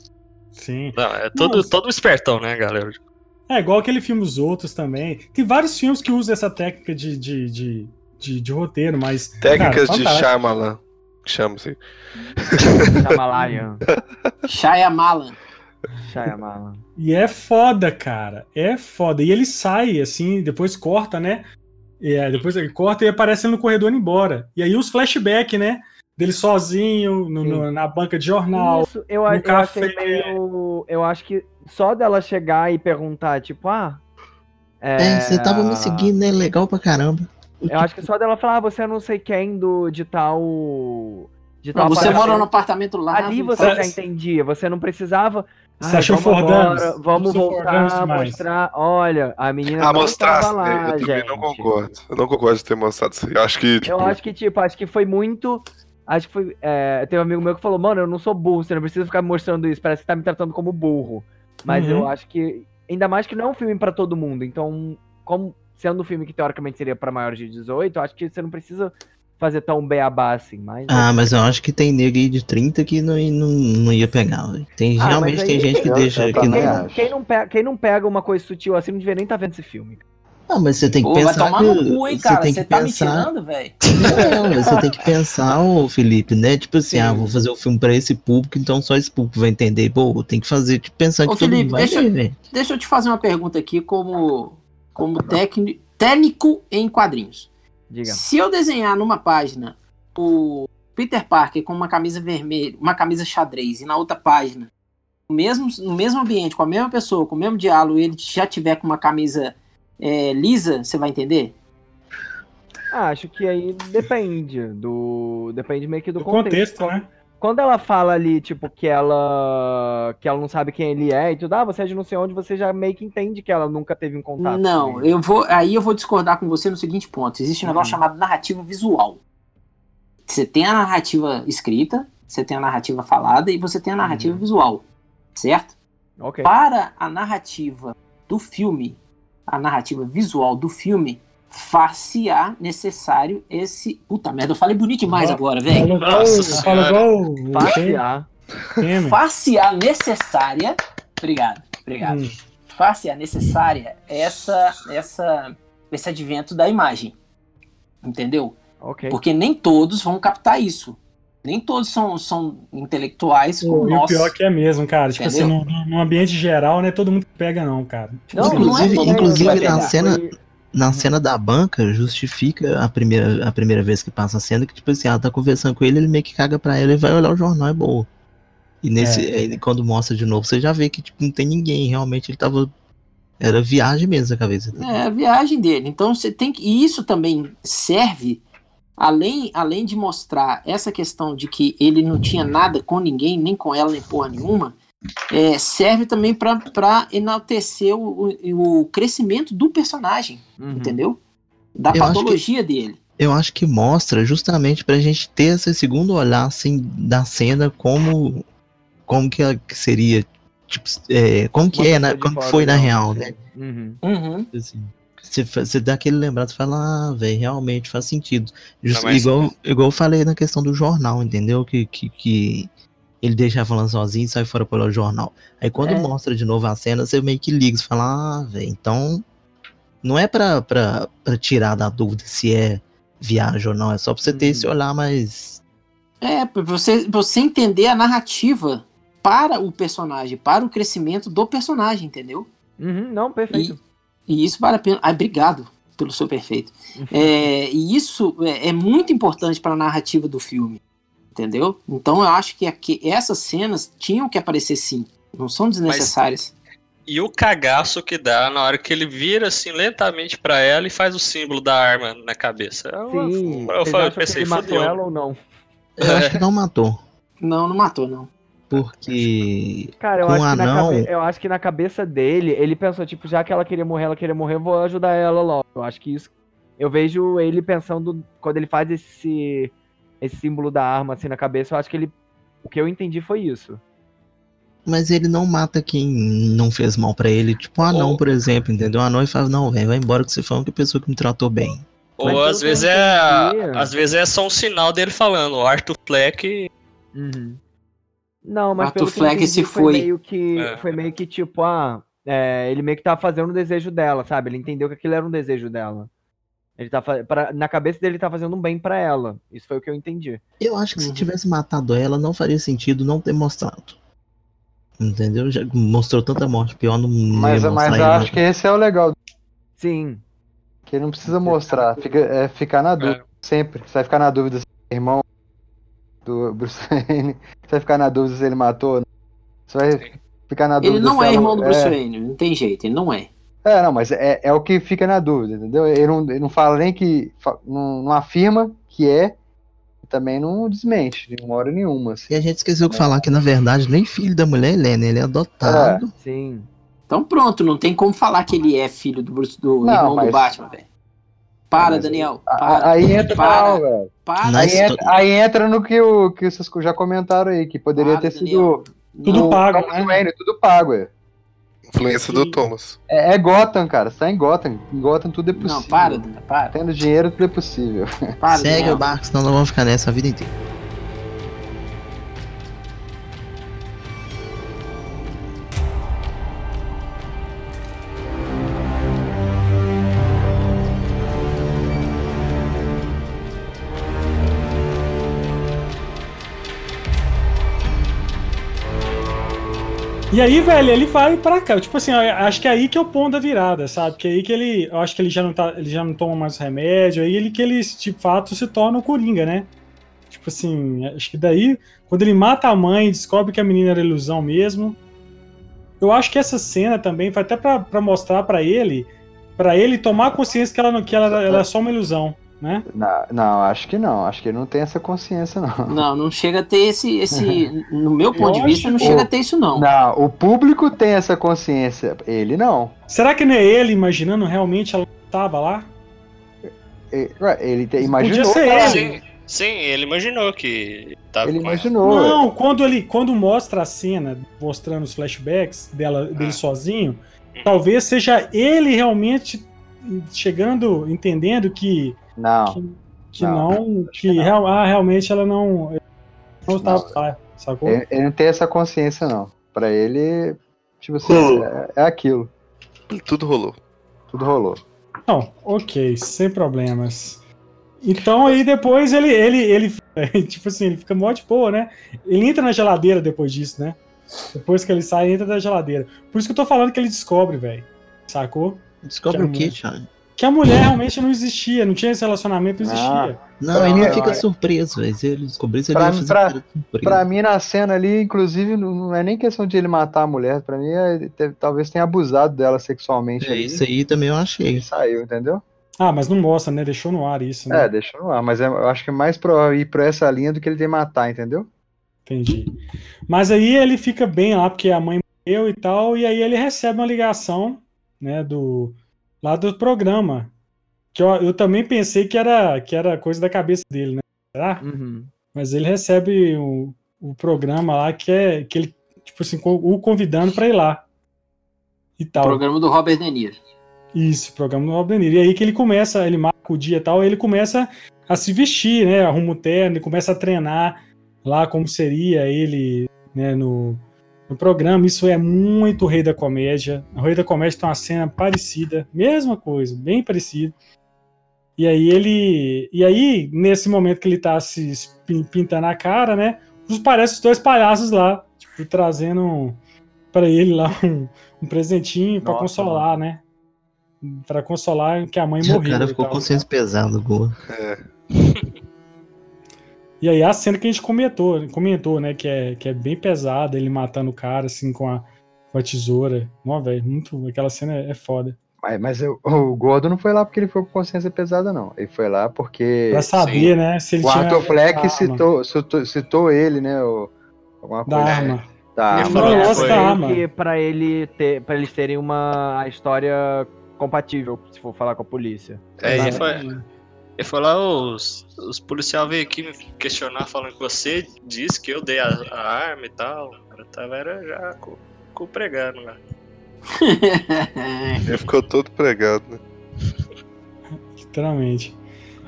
Sim. Não, é todo, todo espertão, né, galera? É igual aquele filme Os Outros também. Tem vários filmes que usam essa técnica de, de, de, de, de roteiro, mas. Técnicas cara, de Shyamalan. Chama-se. Shyamalan. Shyamalan. Shyamalan. E é foda, cara. É foda. E ele sai, assim, depois corta, né? É, depois ele corta e aparece no corredor indo embora. E aí os flashbacks, né? Dele sozinho, no, no, na banca de jornal. Isso, eu, no eu café. meio. Eu acho que só dela chegar e perguntar, tipo, ah. É, é você tava me seguindo, né? Legal pra caramba. Eu acho que só dela falar, ah, você é não sei quem do de tal. De tal não, você mora no apartamento lá. Ali você já entendia, você não precisava. Você achou Fordamos? Vamos voltar a mostrar. Olha, a menina. Ah, mostrar. Lá, eu, eu não concordo. Eu não concordo de ter mostrado isso. Eu acho que. Tipo... Eu acho que, tipo, acho que foi muito. Acho que foi. É, teve um amigo meu que falou, mano, eu não sou burro, você não precisa ficar mostrando isso, parece que tá me tratando como burro. Mas uhum. eu acho que. Ainda mais que não é um filme para todo mundo. Então, como sendo um filme que teoricamente seria para maiores de 18, eu acho que você não precisa fazer tão beabá assim. Mas, ah, mas eu acho que tem nego aí de 30 que não, não, não ia pegar. Tem, ah, realmente aí, tem gente que eu, deixa. Eu que não... Quem, não pega, quem não pega uma coisa sutil assim não devia nem estar tá vendo esse filme. Não, mas você tem que Pô, pensar. Vai tomar que, no cu, hein, cara? Você, você tá pensar... me tirando, velho? Não, você tem que pensar, ô Felipe, né? Tipo assim, ah, Sim. ah, vou fazer o um filme pra esse público, então só esse público vai entender. Pô, tem que fazer, tipo, pensar ô, que Felipe, todo mundo vai deixa, ver, deixa eu te fazer uma pergunta aqui como, como técnico, técnico em quadrinhos. Diga. Se eu desenhar numa página o Peter Parker com uma camisa vermelha, uma camisa xadrez, e na outra página, no mesmo, no mesmo ambiente, com a mesma pessoa, com o mesmo diálogo, ele já tiver com uma camisa é, lisa, você vai entender? Ah, acho que aí depende do. Depende meio que do, do contexto. contexto né? Quando ela fala ali, tipo, que ela. que ela não sabe quem ele é e tudo, ah, você é de não sei onde, você já meio que entende que ela nunca teve um contato. Não, eu vou. Aí eu vou discordar com você no seguinte ponto. Existe um uhum. negócio chamado narrativa visual. Você tem a narrativa escrita, você tem a narrativa falada e você tem a narrativa uhum. visual. Certo? Okay. Para a narrativa do filme, a narrativa visual do filme, far-se-á necessário esse. Puta merda, eu falei bonito demais agora, velho. Fala igual. Far-se-á. Far-se-á necessária. Obrigado, obrigado. Hum. Far-se-á necessária essa, essa, esse advento da imagem. Entendeu? Okay. Porque nem todos vão captar isso. Nem todos são, são intelectuais como nós. O pior que é mesmo, cara. Tipo assim, no, no, ambiente geral, né? Todo mundo pega, não, cara. Tipo não, assim, inclusive, não é inclusive na cena. Na cena da banca, justifica a primeira, a primeira vez que passa a cena que, tipo assim, ela tá conversando com ele, ele meio que caga pra ela e vai olhar o jornal, é boa. E nesse, é. aí, quando mostra de novo, você já vê que tipo, não tem ninguém. Realmente ele tava. Era viagem mesmo a cabeça dele. É, a viagem dele. Então você tem que. E isso também serve além, além de mostrar essa questão de que ele não tinha nada com ninguém, nem com ela, nem porra nenhuma, é, serve também para enaltecer o, o, crescimento do personagem, uhum. entendeu? Da eu patologia que, dele. Eu acho que mostra justamente pra gente ter esse segundo olhar assim da cena como como que seria tipo, é, como que é, na, como foi na real, né? Uhum. Uhum. Assim. Você, você dá aquele lembrado e fala, ah, velho, realmente faz sentido. Just, igual, igual eu falei na questão do jornal, entendeu? Que, que, que ele deixa falando sozinho e sai fora pelo jornal. Aí quando é. mostra de novo a cena, você meio que liga, você fala, ah, velho, então não é pra, pra, pra tirar da dúvida se é viagem ou não, é só pra você ter esse uhum. olhar mais. É, pra você, pra você entender a narrativa para o personagem, para o crescimento do personagem, entendeu? Uhum, não, perfeito. E, e isso vale a pena. Ah, obrigado pelo seu perfeito. Uhum. É, e isso é, é muito importante para a narrativa do filme. Entendeu? Então eu acho que aqui, essas cenas tinham que aparecer sim. Não são desnecessárias. Mas, e o cagaço que dá na hora que ele vira assim lentamente para ela e faz o símbolo da arma na cabeça. Sim, eu, eu, eu pensei, que ele matou ela ou não? Eu acho que não matou. Não, não matou, não. Porque. Cara, eu, acho, anão... cabe... eu acho que na cabeça dele, ele pensou, tipo, já que ela queria morrer, ela queria morrer, eu vou ajudar ela logo. Eu acho que isso. Eu vejo ele pensando, quando ele faz esse, esse símbolo da arma assim na cabeça, eu acho que ele. O que eu entendi foi isso. Mas ele não mata quem não fez mal para ele. Tipo o anão, Ou... por exemplo, entendeu? O anão e fala, não, velho, vai embora que você foi a única pessoa que me tratou bem. Ou às vezes é. Às vezes é só um sinal dele falando, o Arthur Fleck. Uhum. Não, mas pelo Flag que se foi, foi meio que é. foi meio que tipo, ah, é, ele meio que tava fazendo o desejo dela, sabe? Ele entendeu que aquilo era um desejo dela. Ele tá pra, na cabeça dele ele tá fazendo um bem para ela. Isso foi o que eu entendi. Eu acho que uhum. se tivesse matado ela, não faria sentido não ter mostrado. Entendeu? Já mostrou tanta morte pior no Mas, mas eu acho que esse é o legal. Sim. Que ele não precisa mostrar, fica, é ficar na dúvida. É. Sempre. Você vai ficar na dúvida se é irmão, do Bruce Wayne. Você vai ficar na dúvida se ele matou. Né? Você vai ficar na dúvida. Ele não é irmão do Bruce é... Wayne, não tem jeito, ele não é. É, não, mas é, é o que fica na dúvida, entendeu? Ele não, ele não fala nem que. Não, não afirma que é, também não desmente, de uma hora nenhuma. Assim. E a gente esqueceu de falar que, na verdade, nem filho da mulher ele é, né? Ele é adotado. É. Sim. Então pronto, não tem como falar que ele é filho do, Bruce, do não, irmão mas... do Batman, velho. Para, Daniel. Para, aí entra para, velho. Para. Aí, entra, aí entra no que, o, que vocês já comentaram aí, que poderia para, ter Daniel. sido. Tudo pago. Né? tudo pago, é. Influência do Thomas. É, é, Gotham, cara. Você tá em Gotham. Em Gotham tudo é possível. Não, para, para. Tendo dinheiro, tudo é possível. Para, Segue Daniel. o barco, senão não vamos ficar nessa a vida inteira. E aí, velho, ele vai pra cá. Tipo assim, acho que é aí que é o ponto da virada, sabe? Que é aí que ele. Eu acho que ele já não tá. Ele já não toma mais remédio. Aí ele que ele, de fato, se torna o Coringa, né? Tipo assim, acho que daí, quando ele mata a mãe, descobre que a menina era ilusão mesmo. Eu acho que essa cena também foi até para mostrar para ele, para ele tomar consciência que ela, que ela, ela é só uma ilusão né? Não, não, acho que não. Acho que ele não tem essa consciência, não. Não, não chega a ter esse. esse no meu ponto de vista, não chega a ter isso, não. Não, o público tem essa consciência. Ele não. Será que não é ele imaginando realmente ela estava lá? Ele te, imaginou. Podia ser ele. Sim, sim, ele imaginou que tava Ele imaginou. Ela. Não, quando ele quando mostra a cena, mostrando os flashbacks dela, dele ah. sozinho, hum. talvez seja ele realmente chegando, entendendo que não. Que, que não, não, que real, ah, realmente ela não não estava lá, sacou? Ele, ele, não tem essa consciência não. Para ele, tipo assim, é, é, aquilo. Tudo rolou. Tudo rolou. Não, ok, sem problemas. Então aí depois ele, ele, ele, tipo assim, ele fica mó de boa, né? Ele entra na geladeira depois disso, né? Depois que ele sai, ele entra na geladeira. Por isso que eu tô falando que ele descobre, velho. Sacou? Descobre o quê, Thiago? Que a mulher realmente não existia, não tinha esse relacionamento, não existia. Ah, não, ele não fica surpreso, velho. Se ele descobrisse, ele pra, ia pra, surpresa. pra mim, na cena ali, inclusive, não é nem questão de ele matar a mulher. Pra mim, é, talvez tenha abusado dela sexualmente. É, ali. isso aí também eu achei. Saiu, entendeu? Ah, mas não mostra, né? Deixou no ar isso, né? É, deixou no ar, mas é, eu acho que é mais pra ir pra essa linha do que ele ter matar, entendeu? Entendi. Mas aí ele fica bem lá, porque a mãe morreu e tal, e aí ele recebe uma ligação, né, do lá do programa. Que eu, eu também pensei que era, que era coisa da cabeça dele, né? Será? Uhum. Mas ele recebe o, o programa lá que é que ele, tipo assim, o convidando para ir lá. E tal. Programa do Robert De Niro. Isso, programa do Robert De Niro. E aí que ele começa, ele marca o dia e tal, ele começa a se vestir, né? Arruma o terno, ele começa a treinar lá como seria ele, né, no, no programa. Isso é muito Rei da Comédia. O Rei da Comédia tem uma cena parecida, mesma coisa, bem parecida. E aí ele. E aí, nesse momento que ele tá se pintando a cara, né? Os parece os dois palhaços lá, tipo, trazendo para ele lá um, um presentinho para consolar, mano. né? Para consolar que a mãe morreu. O cara ficou com consciência pesado, boa. É. E aí a cena que a gente comentou, comentou, né? Que é, que é bem pesada, ele matando o cara, assim, com a, com a tesoura. Não, velho, muito. Aquela cena é, é foda. Mas, mas eu, o Gordo não foi lá porque ele foi com consciência pesada, não. Ele foi lá porque. Pra saber, Sim. né? Se ele o Arthur Fleck citou, citou, citou, ele, né? O, alguma da coisa. Arma. Da arma. Ele falou arma. que pra, ele ter, pra eles terem uma história compatível, se for falar com a polícia. É, ele foi, ele falou lá, os, os policiais veio aqui me questionar falando que você disse que eu dei a, a arma e tal. Eu tava era já com, com o pregado lá. Ele ficou todo pregado, né? Literalmente.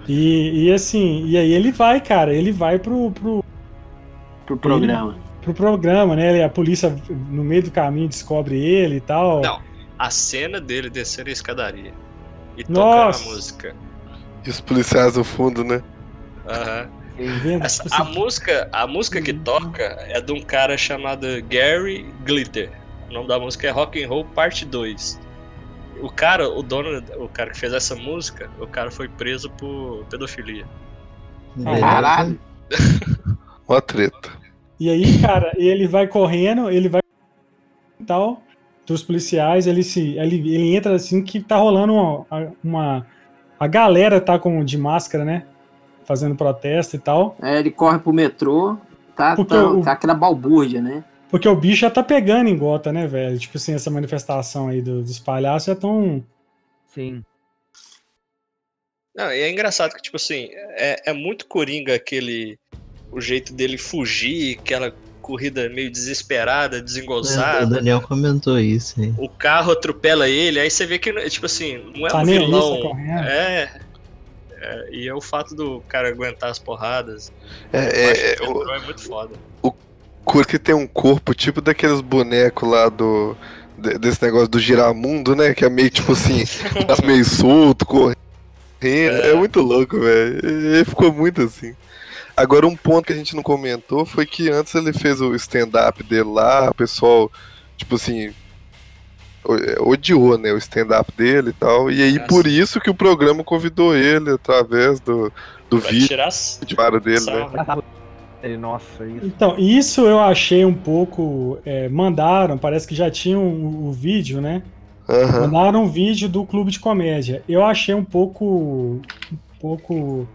E, e assim, e aí ele vai, cara, ele vai pro. pro, pro programa. Ele, pro programa, né? A polícia no meio do caminho descobre ele e tal. Não, a cena dele descendo a escadaria e Nossa. tocando a música. E os policiais no fundo, né? Aham. Essa, tipo a música, a música que toca é de um cara chamado Gary Glitter. O nome da música é Rock and Roll Parte 2. O cara, o dono, o cara que fez essa música, o cara foi preso por pedofilia. Caralho. Uma treta. E aí, cara, ele vai correndo, ele vai tal dos policiais, ele se ele, ele entra assim que tá rolando uma, uma a galera tá com de máscara, né? Fazendo protesto e tal. É, ele corre pro metrô, tá, tá, o... tá aquela balbúrdia, né? Porque o bicho já tá pegando em gota, né, velho? Tipo assim, essa manifestação aí do, dos palhaços já tão. Sim. Não, e é engraçado que, tipo assim, é, é muito coringa aquele. O jeito dele fugir, aquela corrida meio desesperada, desengolçada. É, o Daniel comentou isso. Hein? O carro atropela ele, aí você vê que, tipo assim, não é tá um vilão. É, é, E é o fato do cara aguentar as porradas. É, é, é, o, é muito foda. O Kurk tem um corpo tipo daqueles bonecos lá do. Desse negócio do giramundo, né? Que é meio tipo assim, meio solto, correndo. É. é muito louco, velho. Ele ficou muito assim. Agora, um ponto que a gente não comentou foi que antes ele fez o stand-up dele lá, o pessoal, tipo assim, odiou, né, o stand-up dele e tal. E aí, Nossa. por isso que o programa convidou ele através do, do pra vídeo de para dele, né? Nossa, isso. Então, isso eu achei um pouco. É, mandaram, parece que já tinham o, o vídeo, né? Uhum. Mandaram um vídeo do clube de comédia. Eu achei um pouco. Um pouco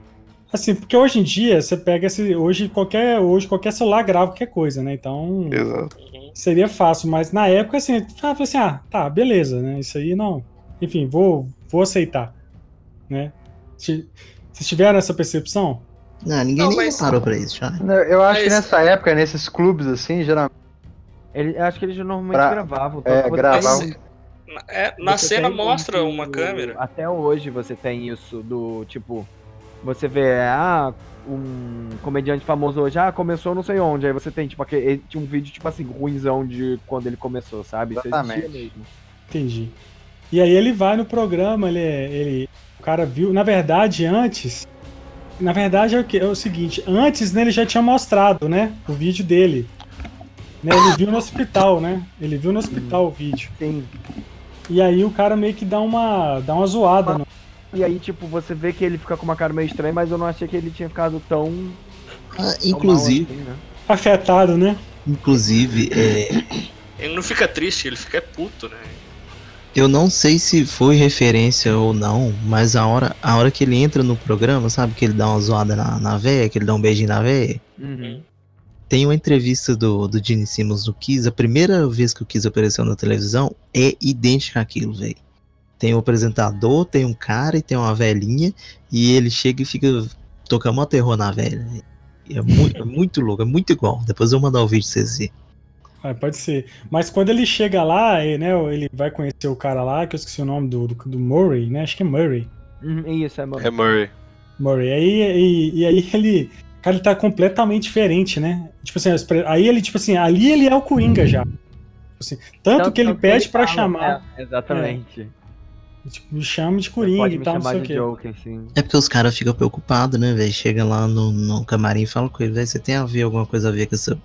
Assim, porque hoje em dia você pega esse. Hoje qualquer, hoje qualquer celular grava qualquer coisa, né? Então. Exato. Seria fácil, mas na época, assim, ah, assim, ah, tá, beleza, né? Isso aí não. Enfim, vou, vou aceitar. Né? Vocês tiveram essa percepção? Não, ninguém não, nem mas... parou pra isso, já. Eu acho mas... que nessa época, nesses clubes assim, geralmente. Ele, acho que eles normalmente pra... gravavam. É, gravavam. É, na cena mostra uma câmera. Até hoje você tem isso do tipo você vê, ah, um comediante famoso hoje, ah, começou não sei onde. Aí você tem, tipo, aquele, tinha um vídeo, tipo assim, ruimzão de quando ele começou, sabe? Exatamente. mesmo. Entendi. E aí ele vai no programa, ele, ele. O cara viu. Na verdade, antes. Na verdade é o, que, é o seguinte, antes né, ele já tinha mostrado, né? O vídeo dele. Né, ele viu no hospital, né? Ele viu no hospital o vídeo. Sim. E aí o cara meio que dá uma, dá uma zoada no, e aí, tipo, você vê que ele fica com uma cara meio estranha, mas eu não achei que ele tinha ficado tão. Ah, inclusive. Tão assim, né? Afetado, né? Inclusive, é. Ele não fica triste, ele fica puto, né? Eu não sei se foi referência ou não, mas a hora, a hora que ele entra no programa, sabe? Que ele dá uma zoada na, na véia, que ele dá um beijinho na véia. Uhum. Tem uma entrevista do, do Gene Simmons no Kiss, a primeira vez que o Kiss apareceu na televisão é idêntica àquilo, velho. Tem o um apresentador, tem um cara e tem uma velhinha, e ele chega e fica tocando uma terror na velha. É muito, é muito louco, é muito igual. Depois eu vou mandar o vídeo pra vocês verem. Ah, pode ser. Mas quando ele chega lá, né, ele vai conhecer o cara lá, que eu esqueci o nome do, do, do Murray, né? Acho que é Murray. Uhum, isso, é Murray. É Murray. Murray. Aí, e, e aí ele. Cara, ele tá completamente diferente, né? Tipo assim, aí ele, tipo assim, ali ele é o Coringa já. Tipo assim, tanto, tanto, que ele pede para chamar. É, exatamente. É. Tipo, me chama de Coringa e tal, não sei o quê. Joker, assim. É porque os caras ficam preocupados, né, velho? Chega lá no, no camarim e fala com ele, velho, você tem a ver alguma coisa a ver com essa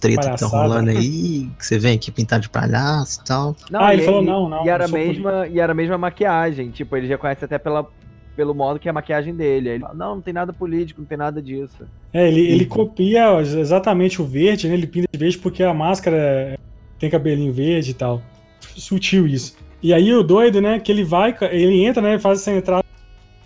treta Palhaçada. que tá rolando aí? Que você vem aqui pintar de palhaço e tal? Não, ah, ele falou não, não. E era, mesma, e era a mesma maquiagem, tipo, ele já conhece até pela, pelo modo que é a maquiagem dele. Ele fala, não, não tem nada político, não tem nada disso. É, ele, ele copia exatamente o verde, né? Ele pinta de verde porque a máscara tem cabelinho verde e tal. Sutil isso. E aí o doido, né, que ele vai, ele entra, né, faz essa entrada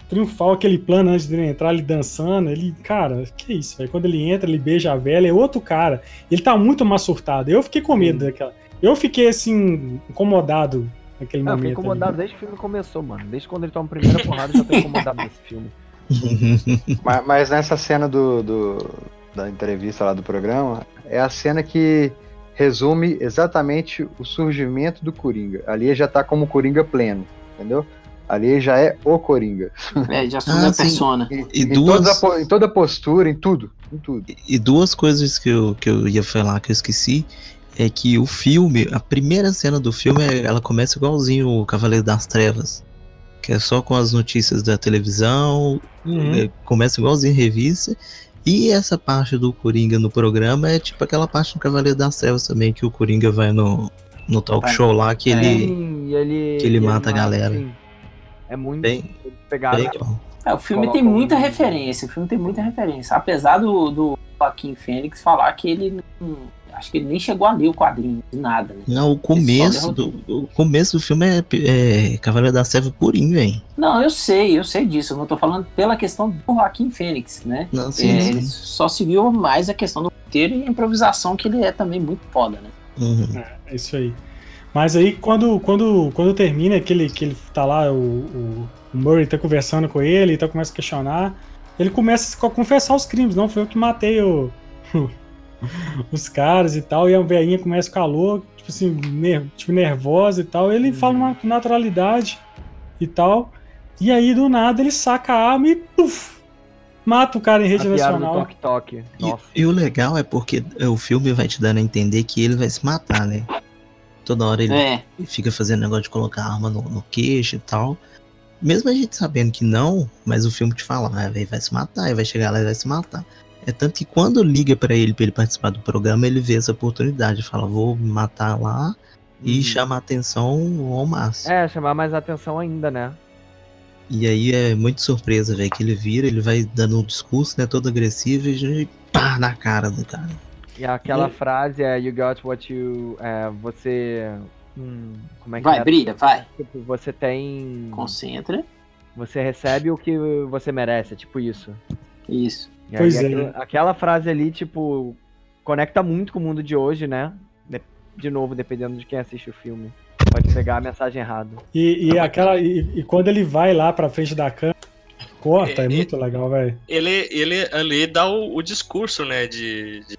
triunfal, aquele plano antes dele entrar, ele dançando, ele, cara, que isso, velho, quando ele entra, ele beija a velha, é outro cara, ele tá muito mais surtado, eu fiquei com medo Sim. daquela, eu fiquei, assim, incomodado naquele não, momento. Eu fiquei incomodado ali. desde que o filme começou, mano, desde quando ele toma a primeira porrada, eu já tô incomodado nesse filme. mas, mas, nessa cena do, do, da entrevista lá do programa, é a cena que resume exatamente o surgimento do Coringa. Ali já tá como Coringa pleno, entendeu? Ali já é o Coringa. É, já assume ah, a persona. E, e duas... em, toda, em toda postura, em tudo. Em tudo. E duas coisas que eu, que eu ia falar que eu esqueci é que o filme, a primeira cena do filme, ela começa igualzinho o Cavaleiro das Trevas. Que é só com as notícias da televisão, uhum. é, começa igualzinho revista, e essa parte do Coringa no programa é tipo aquela parte do Cavaleiro das Trevas também, que o Coringa vai no, no talk show lá, que é, ele, ele, que ele mata a galera. Sim. É muito bem, pegado. Bem é, o filme tem muita um... referência, o filme tem muita referência. Apesar do, do Joaquim Fênix falar que ele não, acho que ele nem chegou a ler o quadrinho, de nada. Né? Não, o começo, do, o começo do filme é, é Cavaleiro da Serva purinho, velho. Não, eu sei, eu sei disso. Eu não tô falando pela questão do Joaquim Fênix, né? Não, sim, é, sim. Só se viu mais a questão do roteiro e a improvisação, que ele é também muito foda, né? Uhum. É, é isso aí. Mas aí quando, quando, quando termina que ele, que ele tá lá, o, o o Murray tá conversando com ele, então começa a questionar. Ele começa a confessar os crimes, não foi eu que matei o, os caras e tal, e a velhinha começa a louca, tipo assim, ner tipo, nervosa e tal. Ele uhum. fala com naturalidade e tal. E aí, do nada, ele saca a arma e puf, mata o cara em rede a nacional. Toque, toque. E, e, o legal é porque o filme vai te dando a entender que ele vai se matar, né? Toda hora ele é. fica fazendo negócio de colocar arma no, no, queixo e tal. Mesmo a gente sabendo que não, mas o filme te fala, ah, ele vai se matar, ele vai chegar lá e vai se matar. É tanto que quando liga para ele para ele participar do programa, ele vê essa oportunidade, fala, vou matar lá e uhum. chama a atenção ao máximo. É, chamar mais atenção ainda, né? E aí é muito surpresa, velho, que ele vira, ele vai dando um discurso, né, todo agressivo e pá na cara do cara. E aquela e... frase é You got what you. É, você. Hum, como é que vai, é? brilha, vai. Tipo, você tem. Concentra. Você recebe o que você merece, é tipo isso. Isso. E pois é. Aquela, aquela frase ali, tipo, conecta muito com o mundo de hoje, né? De, de novo, dependendo de quem assiste o filme. Pode pegar a mensagem errada. E, e aquela. E, e, quando ele vai lá pra frente da câmera, corta, é, é muito legal, velho. Ele, ele ali dá o, o discurso, né, de, de,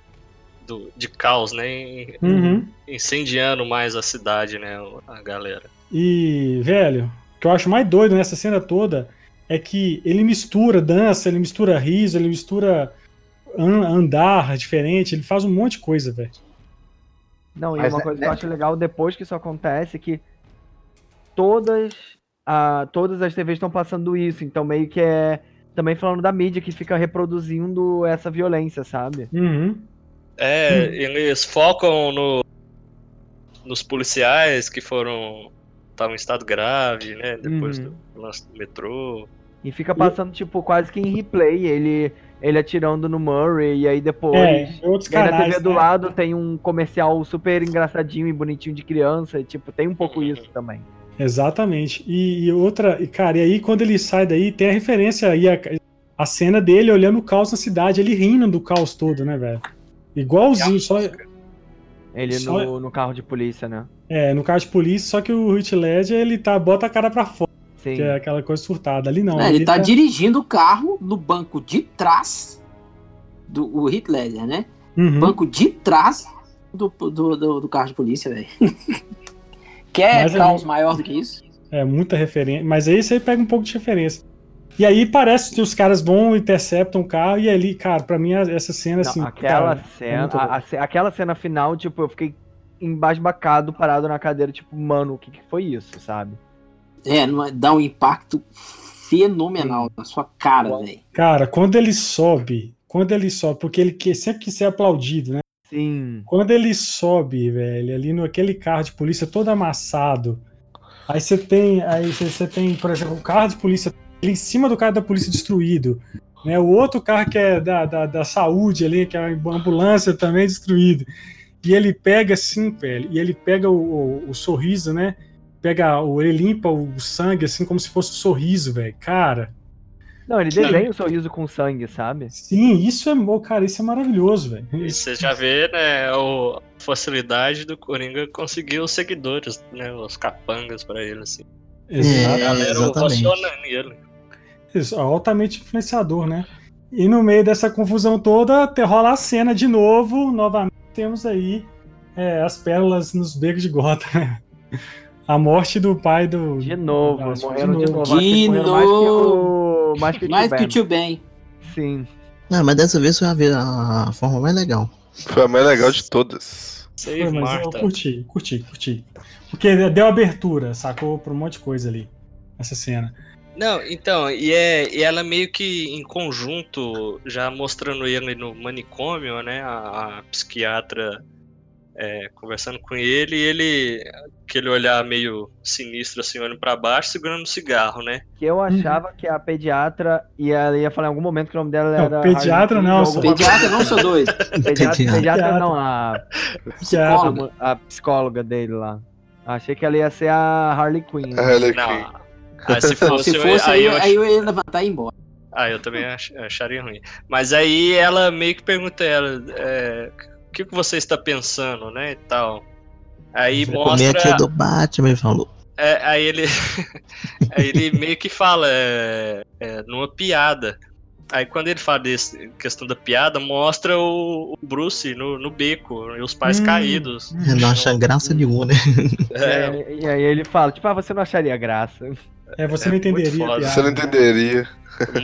do, de caos, né? Uhum. Incendiando mais a cidade, né, a galera. E, velho, o que eu acho mais doido nessa cena toda é que ele mistura dança, ele mistura riso, ele mistura andar diferente, ele faz um monte de coisa, velho. Não, e Mas uma é, coisa que eu né? acho legal depois que isso acontece é que todas, a, todas as TVs estão passando isso, então meio que é também falando da mídia que fica reproduzindo essa violência, sabe? Uhum. É, hum. eles focam no, nos policiais que foram estavam em estado grave, né? Depois uhum. do lance do metrô. E fica passando, e... tipo, quase que em replay. Ele ele atirando no Murray, e aí depois. É, outros canais, na TV do né? lado tem um comercial super engraçadinho e bonitinho de criança, e tipo, tem um pouco isso também. Exatamente. E, e outra, e cara, e aí quando ele sai daí, tem a referência aí, a, a cena dele olhando o caos na cidade, ele rindo do caos todo, né, velho? Igualzinho, só. Ele só... No, no carro de polícia, né? É, no carro de polícia, só que o Heath Ledger, ele tá, bota a cara pra fora. Sim. Que é aquela coisa surtada. Ali não. É, ele tá, tá, dirigindo o carro no banco de trás do o Hitler, né? Uhum. Banco de trás do, do, do, do carro de polícia, velho. Quer Mas é caos é, maior do que isso? É, muita referência. Mas aí você pega um pouco de referência. E aí parece que os caras vão, interceptam o carro, e ali, cara, pra mim essa cena, não, assim. Aquela cara, cena. É a, a, aquela cena final, tipo, eu fiquei embasbacado, parado na cadeira, tipo, mano, o que, que foi isso, sabe? É, dá um impacto fenomenal na sua cara, velho. Cara, quando ele sobe, quando ele sobe, porque ele quer, sempre quis ser aplaudido, né? Sim. Quando ele sobe, velho, ali no aquele carro de polícia todo amassado. Aí você tem, aí você tem, por exemplo, um carro de polícia ali em cima do carro da polícia destruído. Né, o outro carro que é da, da, da saúde ali, que é a ambulância também destruído. E ele pega assim, velho, e ele pega o, o, o sorriso, né? Pega, o, ele limpa o sangue assim como se fosse um sorriso, velho. Cara. Não, ele desenha o um sorriso com sangue, sabe? Sim, isso é, cara, isso é maravilhoso, velho. Você já vê, né, a facilidade do Coringa conseguir os seguidores, né, os capangas para ele, assim. Exato. A galera nele. Isso, altamente influenciador, né? E no meio dessa confusão toda, rola a cena de novo, novamente temos aí é, as pérolas nos becos de gota, né? A morte do pai do. De novo, morrendo de novo. De novo. Mais que, mais que o tio Ben. Sim. Não, mas dessa vez foi a, a forma mais legal. Foi a mais legal de todas. Foi, mas eu curti, curti, curti. Porque deu abertura, sacou? Pra um monte de coisa ali. Essa cena. Não, então, e, é, e ela meio que em conjunto, já mostrando ele no manicômio, né? A, a psiquiatra é, conversando com ele, e ele, aquele olhar meio sinistro, assim, olhando pra baixo, segurando um cigarro, né? Que eu achava que a pediatra ia, ia falar em algum momento que o nome dela era. Não, pediatra não, sou... Pediatra não, sou doido. Pediatra, pediatra não, a psicóloga. a psicóloga dele lá. Achei que ela ia ser a Harley Quinn. Né? Harley Quinn. Ah, se fosse, se fosse aí, eu, aí eu ia levantar e ir embora. Ah, eu também ach, acharia ruim. Mas aí ela meio que pergunta ela, é, o que, que você está pensando, né, e tal. Aí Você mostra... aqui do Batman, falou. É, aí ele. aí ele meio que fala é, é, numa piada. Aí quando ele fala desse questão da piada, mostra o, o Bruce no, no beco e os pais hum, caídos. Não acha graça nenhuma, né? É. E, aí ele fala, tipo, ah, você não acharia graça. É, você não entenderia. Você não entenderia.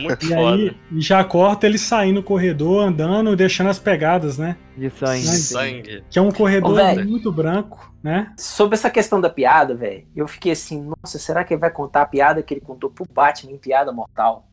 Muito e foda. aí já corta ele saindo no corredor, andando, deixando as pegadas, né? De sangue. De sangue. Que é um corredor Ô, muito branco, né? Sobre essa questão da piada, velho, eu fiquei assim, nossa, será que ele vai contar a piada que ele contou pro Batman em Piada Mortal?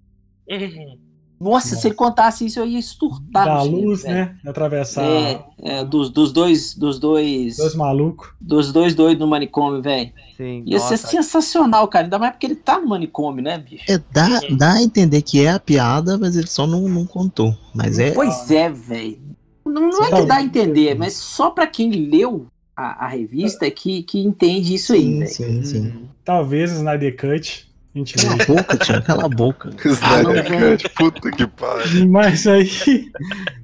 Uhum. Nossa, Nossa, se ele contasse isso, eu ia esturtar. Da luz, né? Atravessar. É, é, dos, dos dois. Dos dois. Dois malucos. Dos dois doidos no manicômio, velho. Sim. Ia nossa. ser sensacional, cara. Ainda mais porque ele tá no manicômio, né, bicho? É, dá, dá a entender que é a piada, mas ele só não, não contou. Mas é. Pois é, velho. Não, não é que dá a entender, mas só pra quem leu a, a revista que, que entende isso sim, aí, Sim, sim, sim. Talvez o Snyder Cut Gente, cala a boca, tio, cala a boca. Snyder Cut, puta que pariu. Mas aí.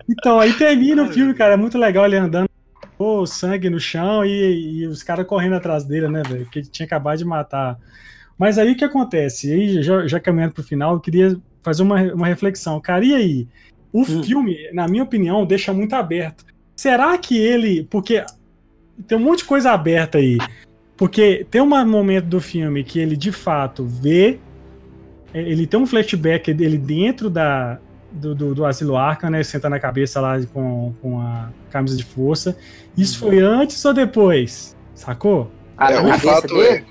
Então, aí termina o filme, cara. É muito legal ele andando o sangue no chão e, e os caras correndo atrás dele, né, velho? Que ele tinha acabado de matar. Mas aí o que acontece? Aí, já, já caminhando pro final, eu queria fazer uma, uma reflexão. Cara, e aí? O hum. filme, na minha opinião, deixa muito aberto. Será que ele. Porque tem um monte de coisa aberta aí. Porque tem um momento do filme que ele de fato vê. É, ele tem um flashback dele dentro da, do, do, do Asilo Arca, né? Senta na cabeça lá com, com a camisa de força. Isso foi antes ou depois? Sacou? Ah, é, o fato é.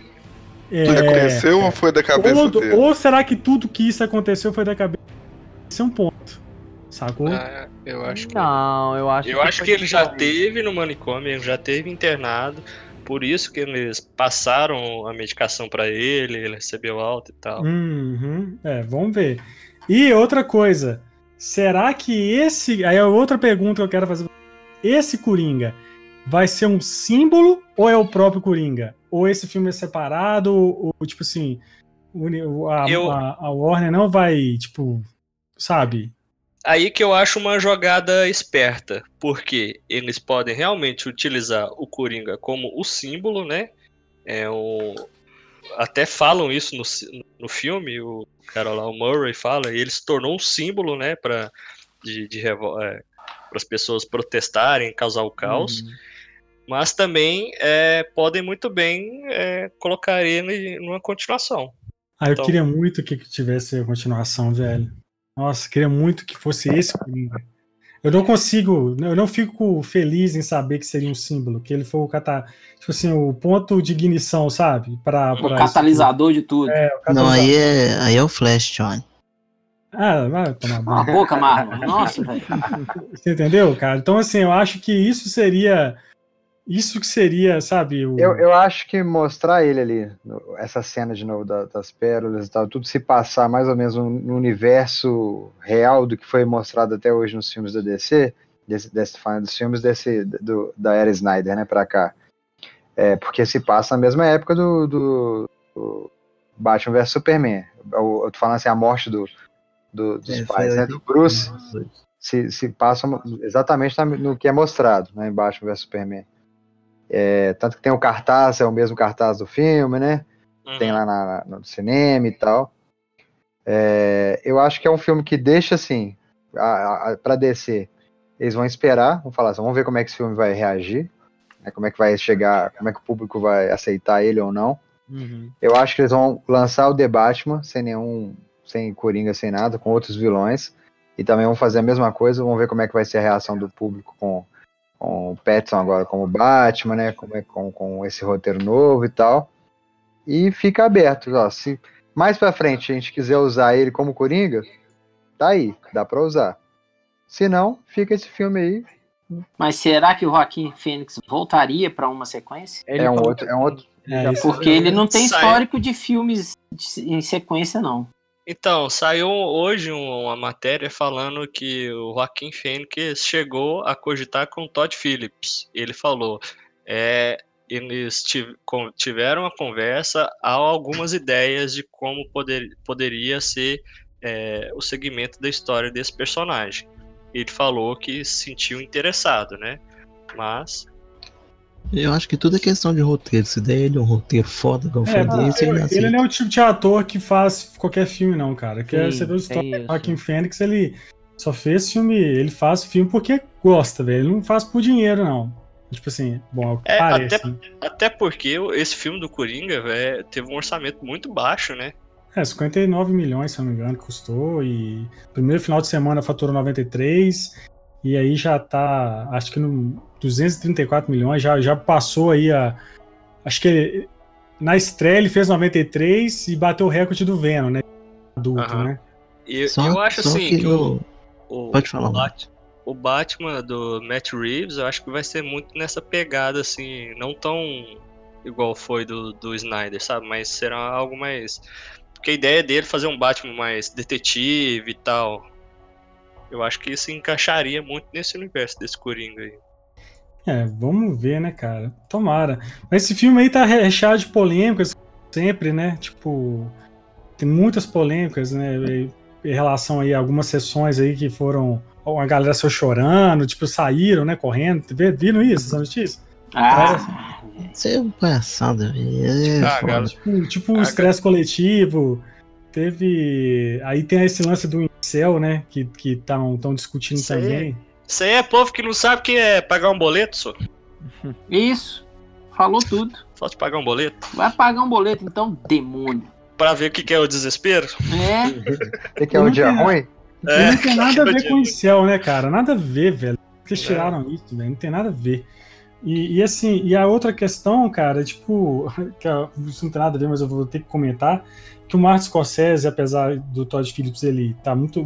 É, tu reconheceu ou foi da cabeça ou, dele? Ou será que tudo que isso aconteceu foi da cabeça? Esse é um ponto. Sacou? Ah, eu acho que. Não, eu acho eu que. Eu acho que ele já teve no manicômio, ele já teve internado. Por isso que eles passaram a medicação para ele, ele recebeu alta e tal. Uhum. É, vamos ver. E outra coisa, será que esse. Aí é outra pergunta que eu quero fazer. Esse Coringa vai ser um símbolo ou é o próprio Coringa? Ou esse filme é separado, ou, tipo assim, a, eu... a, a Warner não vai, tipo, sabe, Aí que eu acho uma jogada esperta, porque eles podem realmente utilizar o Coringa como o símbolo, né? É um... Até falam isso no, no filme, o cara lá, o Murray fala, e ele se tornou um símbolo, né, para de, de é, as pessoas protestarem, causar o caos. Uhum. Mas também é, podem muito bem é, colocar ele numa continuação. Ah, eu então... queria muito que tivesse a continuação, velho. Nossa, queria muito que fosse esse Coringa. Eu não consigo, eu não fico feliz em saber que seria um símbolo, que ele foi o cata, tipo assim, o ponto de ignição, sabe? Para o catalisador de tudo. É, não, aí é, aí é o Flash, John. Ah, vai tomar banho. A boca, Marlon. Nossa, velho. Você entendeu, cara? Então, assim, eu acho que isso seria isso que seria, sabe? O... Eu, eu acho que mostrar ele ali, essa cena de novo da, das pérolas e tal, tudo se passar mais ou menos no universo real do que foi mostrado até hoje nos filmes da DC, desse, desse dos filmes desse, do, da era Snyder, né, pra cá. É, porque se passa na mesma época do, do, do Batman vs Superman. Eu, eu tô falando assim, a morte do, do dos é, pais, né, do Bruce, se, se passa exatamente no que é mostrado, né, em Batman vs Superman. É, tanto que tem o cartaz, é o mesmo cartaz do filme, né? Uhum. Tem lá na, no cinema e tal. É, eu acho que é um filme que deixa assim, para descer. Eles vão esperar, vão falar assim, vamos ver como é que esse filme vai reagir, né, como é que vai chegar, como é que o público vai aceitar ele ou não. Uhum. Eu acho que eles vão lançar o The Batman sem nenhum, sem Coringa, sem nada, com outros vilões. E também vão fazer a mesma coisa, vamos ver como é que vai ser a reação do público com com o Petson agora como Batman, né? Com, com, com esse roteiro novo e tal. E fica aberto. Ó, se mais pra frente a gente quiser usar ele como Coringa, tá aí, dá pra usar. Se não, fica esse filme aí. Mas será que o Joaquim Fênix voltaria para uma sequência? Ele é um outro, é um outro. É, porque ele não tem histórico de filmes em sequência, não. Então, saiu hoje uma matéria falando que o Joaquim Fênix chegou a cogitar com o Todd Phillips. Ele falou, é, eles tiveram uma conversa, há algumas ideias de como poder, poderia ser é, o segmento da história desse personagem. Ele falou que se sentiu interessado, né? Mas Eu acho que tudo é questão de roteiro. Se der ele um roteiro foda é, foi desse, ele, ele não é o tipo de ator que faz qualquer filme, não, cara. Que Sim, você vê o história do Joaquim Fênix, ele só fez filme. Ele faz filme porque gosta, velho. Ele não faz por dinheiro, não. Tipo assim, bom, é, parece. Até, até porque esse filme do Coringa véio, teve um orçamento muito baixo, né? É, 59 milhões, se não me engano, custou. E primeiro final de semana faturou 93. E aí já tá, acho que no 234 milhões, já, já passou aí a. Acho que ele, na estreia ele fez 93 e bateu o recorde do Venom, né? Adulto, uhum. né? E só, eu acho assim que, que o, o, Pode falar. O Batman, o Batman do Matt Reeves, eu acho que vai ser muito nessa pegada, assim, não tão igual foi do, do Snyder, sabe? Mas será algo mais. Porque a ideia dele é fazer um Batman mais detetive e tal. Eu acho que isso encaixaria muito nesse universo desse Coringa aí. É, vamos ver, né, cara? Tomara. Mas esse filme aí tá recheado de polêmicas, sempre, né? Tipo, tem muitas polêmicas, né? Em relação aí a algumas sessões aí que foram. A galera saiu chorando, tipo, saíram, né, correndo. Viram isso, essa notícia? Ah, isso é palhaçada, velho. É ah, tipo, tipo um estresse coletivo. Teve. Aí tem esse lance do Incel, né? Que estão que tão discutindo isso também. Isso aí é povo que não sabe o que é pagar um boleto, só. Isso. Falou tudo. Só te pagar um boleto? Vai pagar um boleto, então, demônio. Pra ver o que, que é o desespero? É. O que, é o dia ruim? É, não tem nada a ver com o Incel, né, cara? Nada a ver, velho. Vocês tiraram é. isso, velho. Não tem nada a ver. E, e, assim, e a outra questão, cara, tipo, que isso não tem nada a ver, mas eu vou ter que comentar, que o Martin Scorsese, apesar do Todd Phillips, ele tá muito.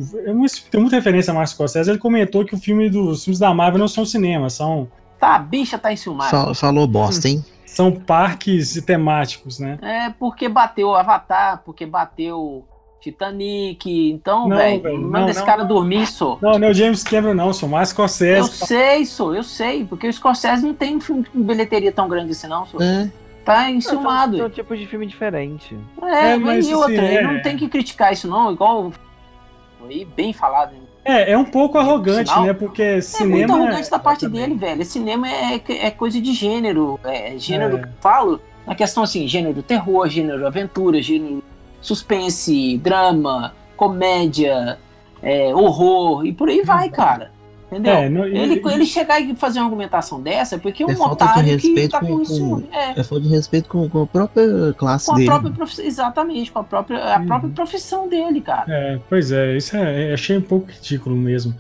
Tem muita referência a Martin Scorsese, ele comentou que o filme dos filmes da Marvel não são cinema, são. Tá, a bicha tá enciumada. Fal, falou bosta, hein? São parques temáticos, né? É, porque bateu o Avatar, porque bateu Titanic. Então, velho, manda esse cara dormir, só. Não, não é o James Cameron, não, sou mais Scorsese. Eu sei, sou, eu sei, porque o Scorsese não tem um filme com bilheteria tão grande assim, não, sou. É. Tá enciumado. São, são tipos de filme diferente. É, é mas e outra, assim, é... não tem que criticar isso não, igual aí bem falado. É, é um pouco arrogante, Sinal. né? Porque é cinema. É muito arrogante da parte dele, velho. Cinema é, é coisa de gênero. É gênero é. que eu falo. Na questão assim, gênero terror, gênero aventura, gênero suspense, drama, comédia, é, horror e por aí vai, cara. Entendeu? É, não, ele, ele chegar e fazer uma argumentação dessa é porque é um otário que tá com, isso. É. é falta de respeito com, com, a própria classe com a dele. Própria prof... Exatamente, com a própria, a uhum. própria profissão dele, cara. É, pois é, isso é, é, achei um pouco ridículo mesmo.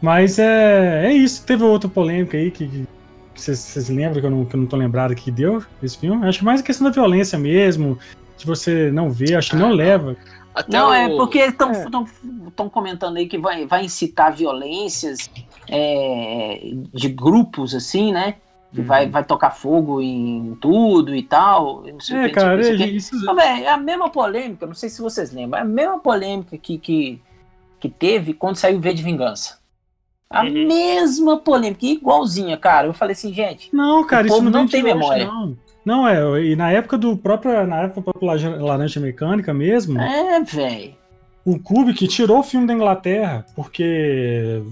Mas é, é isso. Teve outra polêmica aí que, vocês lembram que eu, não, que eu não tô lembrado que deu esse filme? Acho mais a questão da violência mesmo, de você não ver, acho que não ah, leva. Até não, é o... é porque estão é. comentando aí que vai, vai incitar violências é, de grupos, assim, né? Que uhum. vai, vai tocar fogo em tudo e tal. Não sei é, que, cara, é, isso... Não, é a mesma polêmica, não sei se vocês lembram, é a mesma polêmica que, que, que teve quando saiu V de Vingança. A uhum. mesma polêmica, igualzinha, cara. Eu falei assim, gente. Não, cara, isso não, não tem memória. Não. Não, é, e na época do próprio. Na época do próprio Laranja Mecânica mesmo. É, velho. O Kubrick tirou o filme da Inglaterra, porque.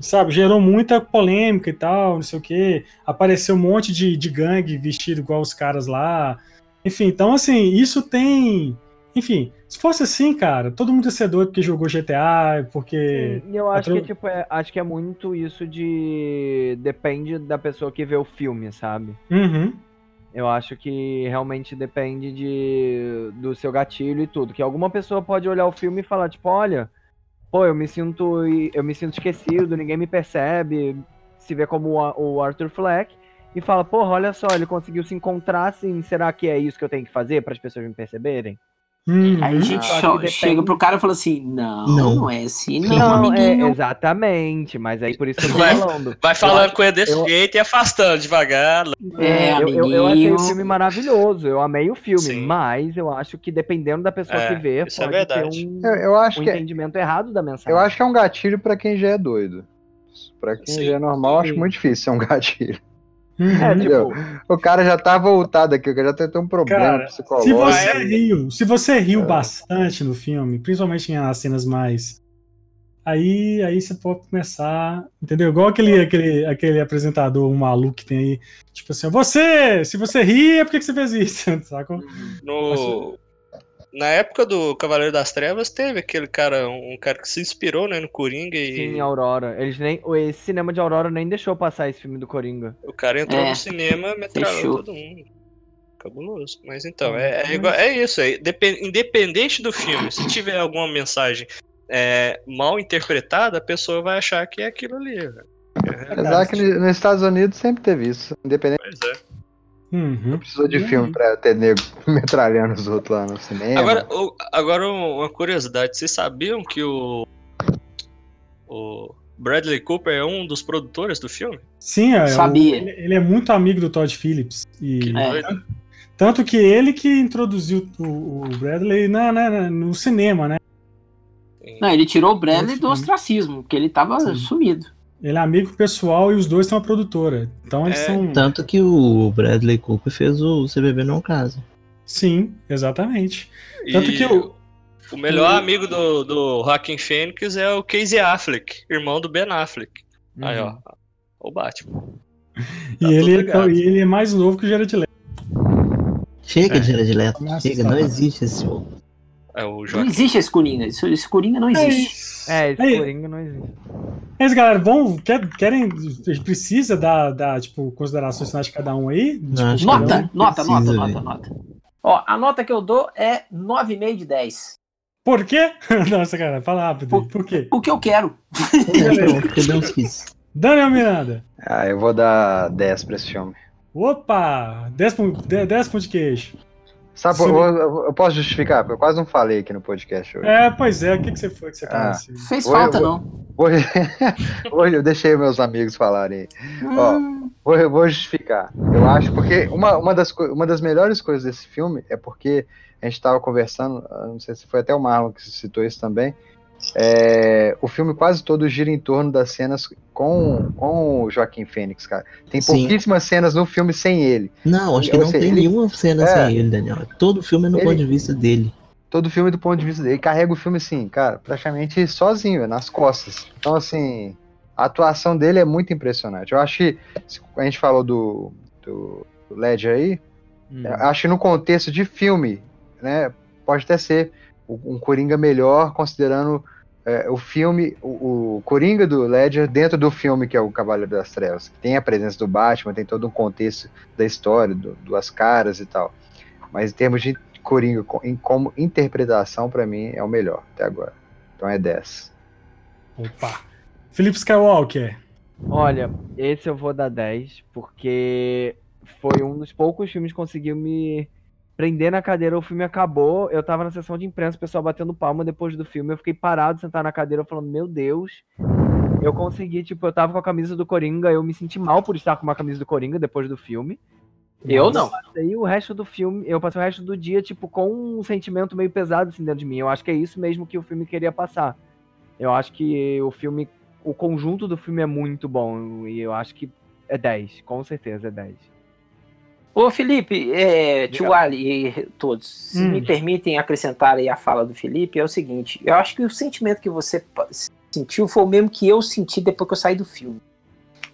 Sabe, gerou muita polêmica e tal, não sei o que. Apareceu um monte de, de gangue vestido igual os caras lá. Enfim, então assim, isso tem. Enfim, se fosse assim, cara, todo mundo ia ser doido porque jogou GTA, porque. Sim, eu acho que, tipo, é, acho que é muito isso de. Depende da pessoa que vê o filme, sabe? Uhum. Eu acho que realmente depende de, do seu gatilho e tudo. Que alguma pessoa pode olhar o filme e falar, tipo, olha, pô, eu me sinto. Eu me sinto esquecido, ninguém me percebe. Se vê como o Arthur Fleck e fala, porra, olha só, ele conseguiu se encontrar assim, será que é isso que eu tenho que fazer para as pessoas me perceberem? Hum, Aí a gente ah, chega pro cara e fala assim: não, não, não é assim, não, não amiguinho. É, exatamente, mas aí por isso que eu tô vai, falando. Vai falando com ele desse eu, jeito e afastando devagar. É, eu, eu, eu, achei o filme maravilhoso, eu amei o filme, Sim. mas eu acho que dependendo da pessoa é, que vê, é pode é ter um, eu, eu acho um que é entendimento errado da mensagem. Eu acho que é um gatilho para quem já é doido. Pra quem Sim. já é normal, Sim. acho muito difícil ser um gatilho. É, tipo, o cara já tá voltado aqui, o cara já tem um problema cara, psicológico. Se você riu, se você riu é. bastante no filme, principalmente nas cenas mais Aí, aí você pode começar, entendeu? Igual aquele, aquele, aquele apresentador um maluco que tem aí, tipo assim, você, se você ri, é porque que você fez isso, saca? No, na época do Cavaleiro das Trevas, teve aquele cara, um cara que se inspirou, né, no Coringa e... Sim, Aurora. Eles nem, esse cinema de Aurora nem deixou passar esse filme do Coringa. O cara entrou é, no cinema, metralhou todo mundo. Cabuloso. Mas então, é, é, igual, é isso aí. Independente do filme, se tiver alguma mensagem é, mal interpretada, a pessoa vai achar que é aquilo ali. É Exato, que nos Estados Unidos sempre teve isso. Independente. Pois é. Uhum. Não precisou de uhum. filme pra ter nego metralhando os outros lá no cinema. Agora, agora uma curiosidade: vocês sabiam que o. O Bradley Cooper é um dos produtores do filme? Sim, é, Sabia. Ele, ele, é muito amigo do Todd Phillips. E, é. Tanto que ele que introduziu o, o Bradley na, na, no cinema, né? Não, ele tirou o Bradley do ostracismo, porque ele tava Sim. sumido. Ele é amigo pessoal e os dois são a produtora. Então eles é. são. Tanto que o Bradley Cooper fez o CBB Não Casa. Sim, exatamente. Tanto e que o. O melhor o... amigo do, do Joaquin Phoenix é o Casey Affleck, irmão do Ben Affleck. Uhum. Aí, ó. O Batman. Tá e, ele, é, e ele é mais novo que o Jared Leto. Chega é. de Jared Leto. Chega, não existe esse jogo. É o Não existe esse Coringa. Esse, Coringa não existe. É, esse é, Coringa não existe. Mas, galera, vão, quer, querem. Precisa dar, dar, tipo, considerações finais de cada um aí? Não, tipo, nota, um nota, nota, nota, nota. Ó, a nota que eu dou é 9,5 de 10. Por quê? Nossa, cara, fala rápido. Por, Por quê? Porque eu quero. Porque Deus quis. Daniel Miranda. Ah, eu vou dar 10 pra esse filme. Opa! 10, 10 pontos de queijo. Sabe, eu, eu, posso justificar, porque eu quase não falei aqui no podcast hoje. É, pois é, o que, que você foi que você ah, assim? Fez falta, hoje, não. Hoje, hoje eu deixei meus amigos falarem. Hum. Ó, vou, vou justificar. Eu acho, porque uma, uma, das, uma das melhores coisas desse filme é porque a gente estava conversando, não sei se foi até o Marlon que citou isso também, é, o filme quase todo gira em torno das cenas com, com o Joaquim Fênix, cara. Tem pouquíssimas Sim. cenas no filme sem ele. Não, acho que não tem ele, nenhuma cena é, sem ele, Daniel. Todo filme é no ele, ponto de vista dele. Todo filme é do ponto de vista dele. Ele carrega o filme assim, cara, praticamente sozinho, nas costas. Então, assim, a atuação dele é muito impressionante. Eu acho que a gente falou do, do, do Ledger aí. Hum. Acho que no contexto de filme, né, pode até ser um Coringa melhor, considerando é, o filme, o, o, Coringa do Ledger dentro do filme que é o Cavaleiro das Trevas. Que tem a presença do Batman, tem todo um contexto da história, do, duas caras e tal. Mas em termos de Coringa em, como interpretação, para mim, é o melhor até agora. Então é 10. Opa! Felipe Skywalker. Olha, esse eu vou dar 10, porque foi um dos poucos filmes que conseguiu me prender na cadeira, o filme acabou, eu tava na sessão de imprensa, o pessoal batendo palma depois do filme, eu fiquei parado, sentado na cadeira, falando, meu Deus, eu consegui, tipo, eu tava com a camisa do Coringa, eu me senti mal por estar com uma camisa do Coringa depois do filme. Eu não. E o resto do filme, eu passei o resto do dia, tipo, com um sentimento meio pesado assim dentro de mim. Eu acho que é isso mesmo que o filme queria passar. Eu acho que o filme, o conjunto do filme é muito bom. E eu acho que é 10, com certeza é 10. Ô Felipe, é, tio Ali e todos, se hum. me permitem acrescentar aí a fala do Felipe, é o seguinte, eu acho que o sentimento que você sentiu foi o mesmo que eu senti depois que eu saí do filme.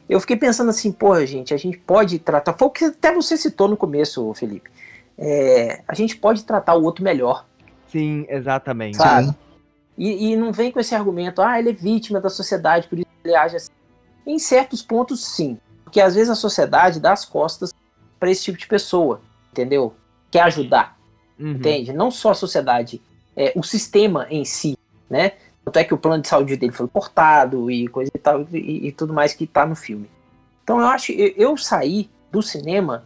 Eu fiquei pensando assim, porra, gente, a gente pode tratar, foi o que até você citou no começo, Felipe, é, a gente pode tratar o outro melhor. Sim, exatamente. Sabe? E, e não vem com esse argumento, ah, ele é vítima da sociedade, por isso ele age assim. Em certos pontos, sim. Porque às vezes a sociedade dá as costas para esse tipo de pessoa, entendeu? Quer ajudar, uhum. entende? Não só a sociedade, é, o sistema em si, né? Tanto é que o plano de saúde dele foi cortado e coisa e tal, e, e tudo mais que tá no filme. Então eu acho, eu, eu saí do cinema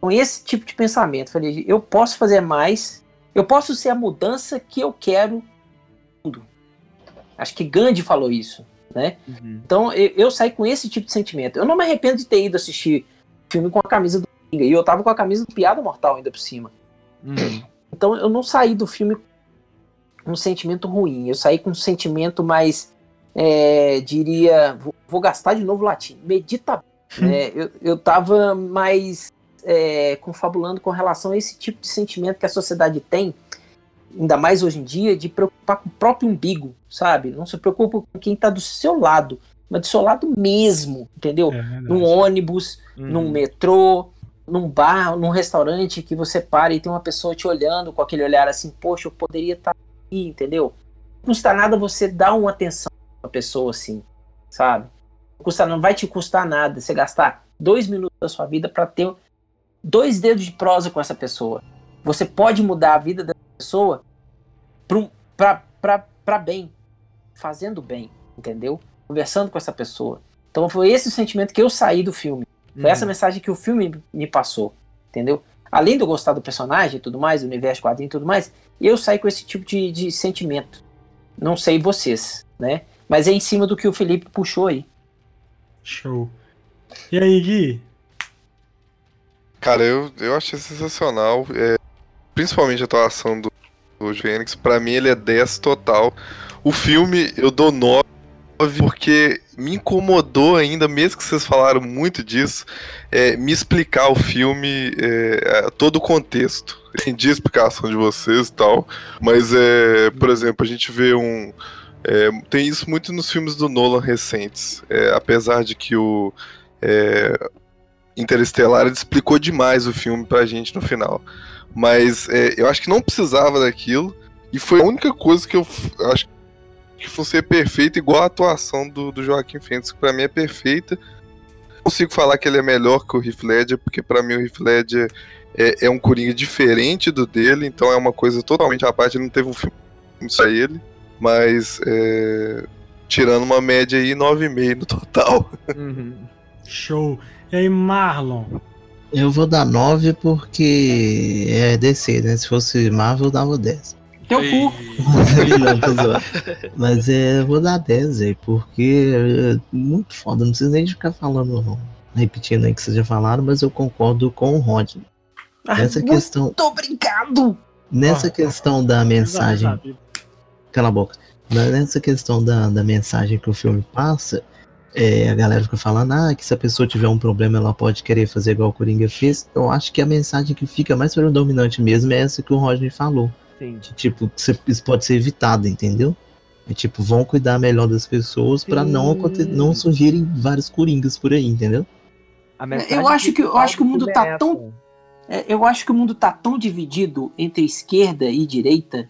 com esse tipo de pensamento. Falei, eu posso fazer mais, eu posso ser a mudança que eu quero mundo. Acho que Gandhi falou isso, né? Uhum. Então eu, eu, saí com esse tipo de sentimento. Eu não me arrependo de ter ido assistir filme com a camisa do e eu tava com a camisa do Piada Mortal ainda por cima. Uhum. Então eu não saí do filme com um sentimento ruim. Eu saí com um sentimento mais, é, diria, vou, vou, gastar de novo latim, medita. Uhum. É, eu, eu tava mais é, confabulando com relação a esse tipo de sentimento que a sociedade tem ainda mais hoje em dia, de preocupar com o próprio umbigo, sabe? Não se preocupa com quem tá do seu lado, mas do seu lado mesmo, entendeu? É num ônibus, uhum. num metrô, num bar, num restaurante que você para e tem uma pessoa te olhando com aquele olhar assim, poxa, eu poderia estar tá aqui, entendeu? Não custa nada você dar uma atenção pra pessoa assim, sabe? Não, custa, não vai te custar nada você gastar dois minutos da sua vida para ter dois dedos de prosa com essa pessoa. Você pode mudar a vida dessa pessoa para bem, fazendo bem, entendeu? Conversando com essa pessoa. Então foi esse o sentimento que eu saí do filme. Foi uhum. essa mensagem que o filme me passou, entendeu? Além de eu gostar do personagem e tudo mais, do universo quadrinho e tudo mais, eu saí com esse tipo de, de sentimento. Não sei vocês, né? Mas é em cima do que o Felipe puxou aí. Show. E aí, Gui? Cara, eu, eu achei sensacional. É, principalmente a atuação do, do Fênix. Pra mim, ele é 10 total. O filme, eu dou 9 porque me incomodou ainda, mesmo que vocês falaram muito disso, é, me explicar o filme, é, todo o contexto. Entendi a explicação de vocês e tal, mas, é, por exemplo, a gente vê um. É, tem isso muito nos filmes do Nolan recentes, é, apesar de que o é, Interestelar explicou demais o filme pra gente no final. Mas é, eu acho que não precisava daquilo, e foi a única coisa que eu acho que fosse perfeita, igual a atuação do, do Joaquim Fênix, que pra mim é perfeita. Não consigo falar que ele é melhor que o Heath Ledger, porque para mim o Heath Ledger é, é, um Coringa diferente do dele, então é uma coisa totalmente à parte, ele não teve um filme só ele, mas é, tirando uma média aí, 9,5 no total. Uhum. Show. E aí, Marlon? Eu vou dar 9 porque é DC, né? Se fosse Marvel, eu dava 10. Teu cu. Mas é, vou dar 10 aí, porque é muito foda. Não precisa nem de ficar falando, repetindo aí que vocês já falaram, mas eu concordo com o Rod. Nessa muito questão. Muito obrigado! Nessa ah, questão da mensagem. Cala a boca. Nessa questão da, da mensagem que o filme passa, é, a galera fica falando ah, que se a pessoa tiver um problema ela pode querer fazer igual o Coringa fez. Eu acho que a mensagem que fica mais predominante mesmo é essa que o Rodney falou. Tipo, isso pode ser evitado, entendeu? É tipo, vão cuidar melhor das pessoas para não não surgirem vários coringas por aí, entendeu? Eu acho que eu acho que o mundo tá tão é, eu acho que o mundo tá tão dividido entre esquerda e direita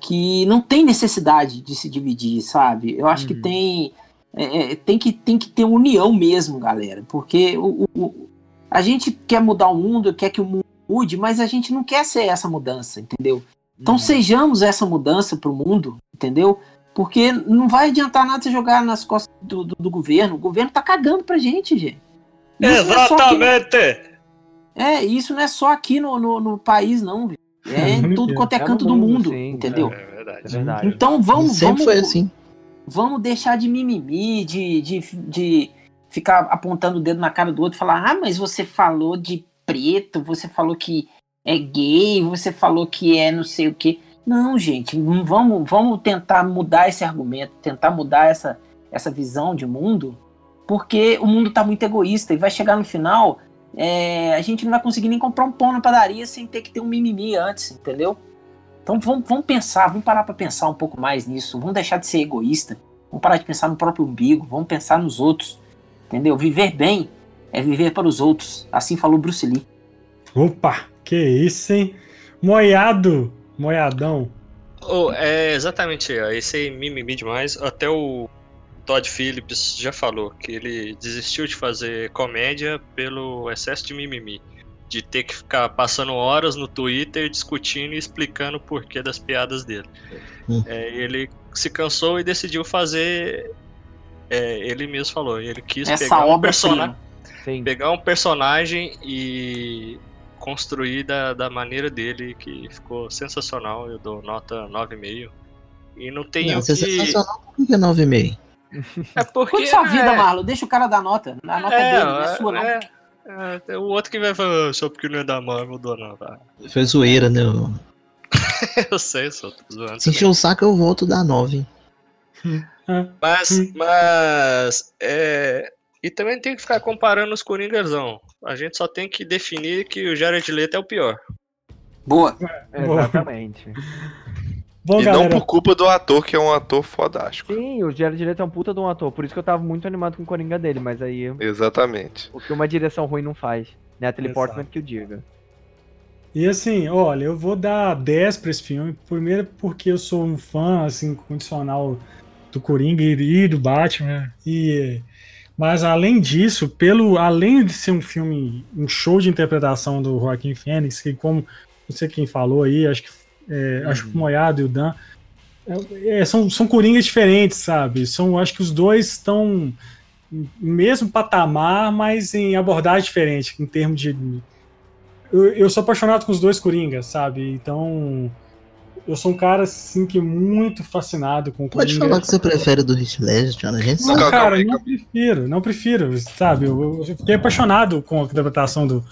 que não tem necessidade de se dividir, sabe? Eu acho uhum. que tem é, é, tem que tem que ter união mesmo, galera, porque o, o, a gente quer mudar o mundo, quer que o mundo mude, mas a gente não quer ser essa mudança, entendeu? Então uhum. sejamos essa mudança para o mundo, entendeu? Porque não vai adiantar nada você jogar nas costas do, do, do governo. O governo tá cagando pra gente, gente. Isso é Exatamente! É, é, isso não é só aqui no, no, no país, não. É em tudo quanto é, é canto do mundo, sim, entendeu? É, verdade. É verdade. Então vamos. Sempre vamos, foi assim. Vamos deixar de mimimi, de, de, de ficar apontando o dedo na cara do outro e falar: ah, mas você falou de preto, você falou que é gay, você falou que é não sei o que. Não, gente, vamos, vamos tentar mudar esse argumento, tentar mudar essa, essa visão de mundo, porque o mundo está muito egoísta e vai chegar no final, é, a gente não vai conseguir nem comprar um pão na padaria sem ter que ter um mimimi antes, entendeu? Então vamos, vamos pensar, vamos parar para pensar um pouco mais nisso, vamos deixar de ser egoísta, vamos parar de pensar no próprio umbigo, vamos pensar nos outros, entendeu? Viver bem é viver para os outros, assim falou Bruce Lee. Opa! Que isso, hein? Moiado, moiadão. Oh, é exatamente, esse aí mimimi demais. Até o Todd Phillips já falou que ele desistiu de fazer comédia pelo excesso de mimimi. De ter que ficar passando horas no Twitter discutindo e explicando o porquê das piadas dele. Hum. É, ele se cansou e decidiu fazer. É, ele mesmo falou, ele quis Essa pegar um personagem. Pegar um personagem e construir da, da maneira dele, que ficou sensacional. Eu dou nota 9,5. E não tem não, o que... sensacional, por que 9,5? É porque... Quanto sua vida, é... Marlon? Deixa o cara dar nota. A nota é, é dele, não é sua, não. É, é, o outro que vai falar, só porque não é da Marvel, eu dou não, tá? Foi zoeira, né? eu sei, só tô zoando. Se encher o saco, eu volto dar 9. Mas, mas, é... E também tem que ficar comparando os Coringazão. A gente só tem que definir que o Jared Leto é o pior. Boa. Exatamente. Bom, e galera... não por culpa do ator, que é um ator fodástico. Sim, o Jared Leto é um puta de um ator, por isso que eu tava muito animado com o Coringa dele, mas aí... Exatamente. O que uma direção ruim não faz. Natalie Exato. Portman que o diga. E assim, olha, eu vou dar 10 pra esse filme. Primeiro porque eu sou um fã, assim, condicional do Coringa e do Batman. E... Mas além disso, pelo além de ser um filme, um show de interpretação do Joaquim Fênix, que como não sei quem falou aí, acho que é, uhum. acho que o Moiado e o Dan é, são, são coringas diferentes, sabe? São, acho que os dois estão no mesmo patamar, mas em abordagem diferente, em termos de eu, eu sou apaixonado com os dois Coringas, sabe? Então, eu sou um cara, assim, que é muito fascinado com o Pode Coringa. falar que você prefere do Heath Ledger? A gente não, sabe. cara, não prefiro, não prefiro, sabe? Eu, eu fiquei apaixonado com a interpretação do,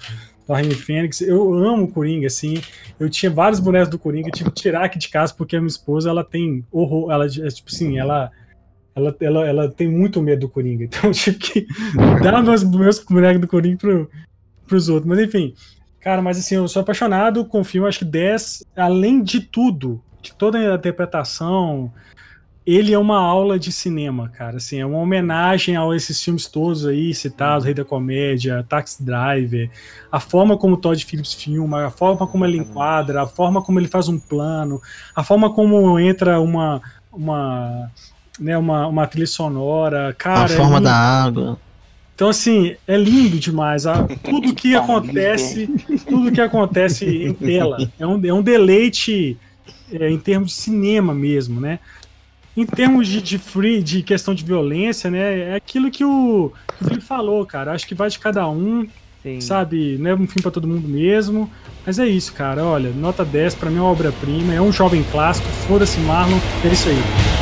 do Rainha Fênix. Eu amo o Coringa, assim. Eu tinha vários bonecos do Coringa, eu tive que tirar aqui de casa porque a minha esposa, ela tem horror, ela, é, tipo assim, ela... Ela, ela, ela tem muito medo do Coringa, então eu tive que dar meus, meus bonecos do Coringa pro, pros outros. Mas enfim, Cara, mas assim, eu sou apaixonado com o filme, acho que 10, além de tudo, de toda a interpretação, ele é uma aula de cinema, cara. Assim, é uma homenagem a esses filmes todos aí citados, Rei da Comédia, Taxi Driver, a forma como o Todd Phillips filma, a forma como ele enquadra, a forma como ele faz um plano, a forma como entra uma uma né, uma, uma trilha sonora, cara. A forma é da água. Então, assim, é lindo demais. Ah, tudo que acontece, tudo que acontece em tela. É um, é um deleite é, em termos de cinema mesmo, né? Em termos de, de free, de questão de violência, né? É aquilo que o, que o Felipe falou, cara. Acho que vai de cada um, Sim. sabe? Não é um filme para todo mundo mesmo. Mas é isso, cara. Olha, nota 10 para mim é uma obra-prima, é um jovem clássico. Foda-se, Marlon. É isso aí.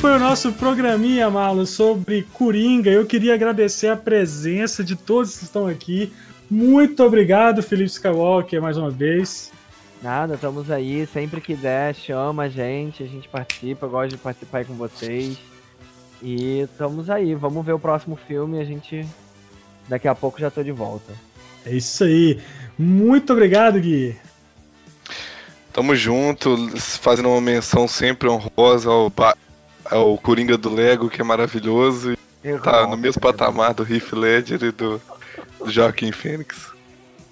Foi o nosso programinha, Marlon, sobre Coringa. Eu queria agradecer a presença de todos que estão aqui. Muito obrigado, Felipe Skywalker, mais uma vez. Nada, estamos aí. Sempre que der, chama a gente, a gente participa. Gosto de participar aí com vocês. E estamos aí. Vamos ver o próximo filme. A gente daqui a pouco já tô de volta. É isso aí. Muito obrigado, Gui. Tamo junto, fazendo uma menção sempre honrosa ao, o Coringa do Lego, que é maravilhoso. E tá no mesmo patamar do Heath Ledger e do, do Joaquim Fênix.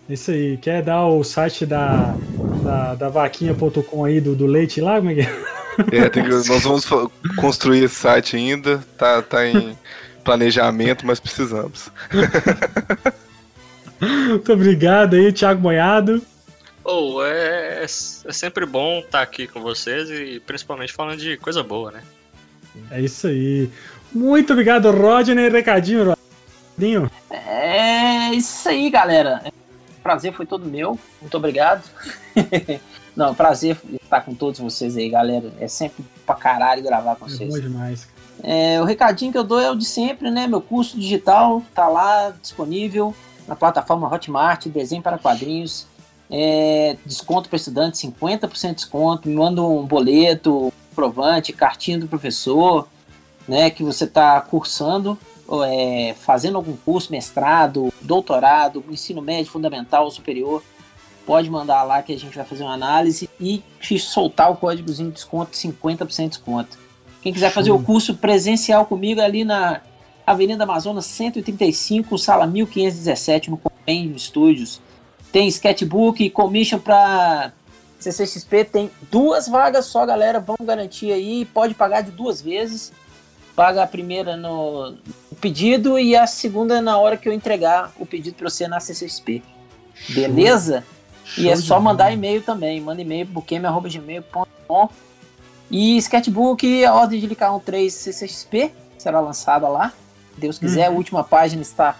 Isso aí, quer dar o site da, da, da vaquinha.com aí do, do leite lá? Como é que é? é que, nós vamos construir esse site ainda, tá, tá em planejamento, mas precisamos. Muito obrigado aí, Thiago Moiado. Oh, é, é, é sempre bom estar aqui com vocês e principalmente falando de coisa boa, né? É isso aí. Muito obrigado, Rodney. Recadinho, Rodinho. É isso aí, galera. Prazer foi todo meu. Muito obrigado. Não, prazer estar com todos vocês aí, galera. É sempre pra caralho gravar com é vocês. Bom demais. É, o recadinho que eu dou é o de sempre, né? Meu curso digital tá lá disponível na plataforma Hotmart, desenho para quadrinhos. É, desconto para estudante, 50% de desconto. Me manda um boleto, provante, cartinha do professor, né, que você está cursando, é, fazendo algum curso, mestrado, doutorado, ensino médio, fundamental ou superior, pode mandar lá que a gente vai fazer uma análise e te soltar o códigozinho de desconto, 50% de desconto. Quem quiser fazer o curso presencial comigo ali na Avenida Amazonas 135, sala 1517, no Compendium Studios. Tem sketchbook e commission para CCXP tem duas vagas só, galera. Vamos garantir aí. Pode pagar de duas vezes. Paga a primeira no pedido e a segunda na hora que eu entregar o pedido para você na CCXP. Beleza? Show e é só mandar e-mail também. Manda e-mail buqueme.gmail.com E Sketchbook, a ordem de Licar 3 CCXP será lançada lá. Deus quiser, uhum. a última página está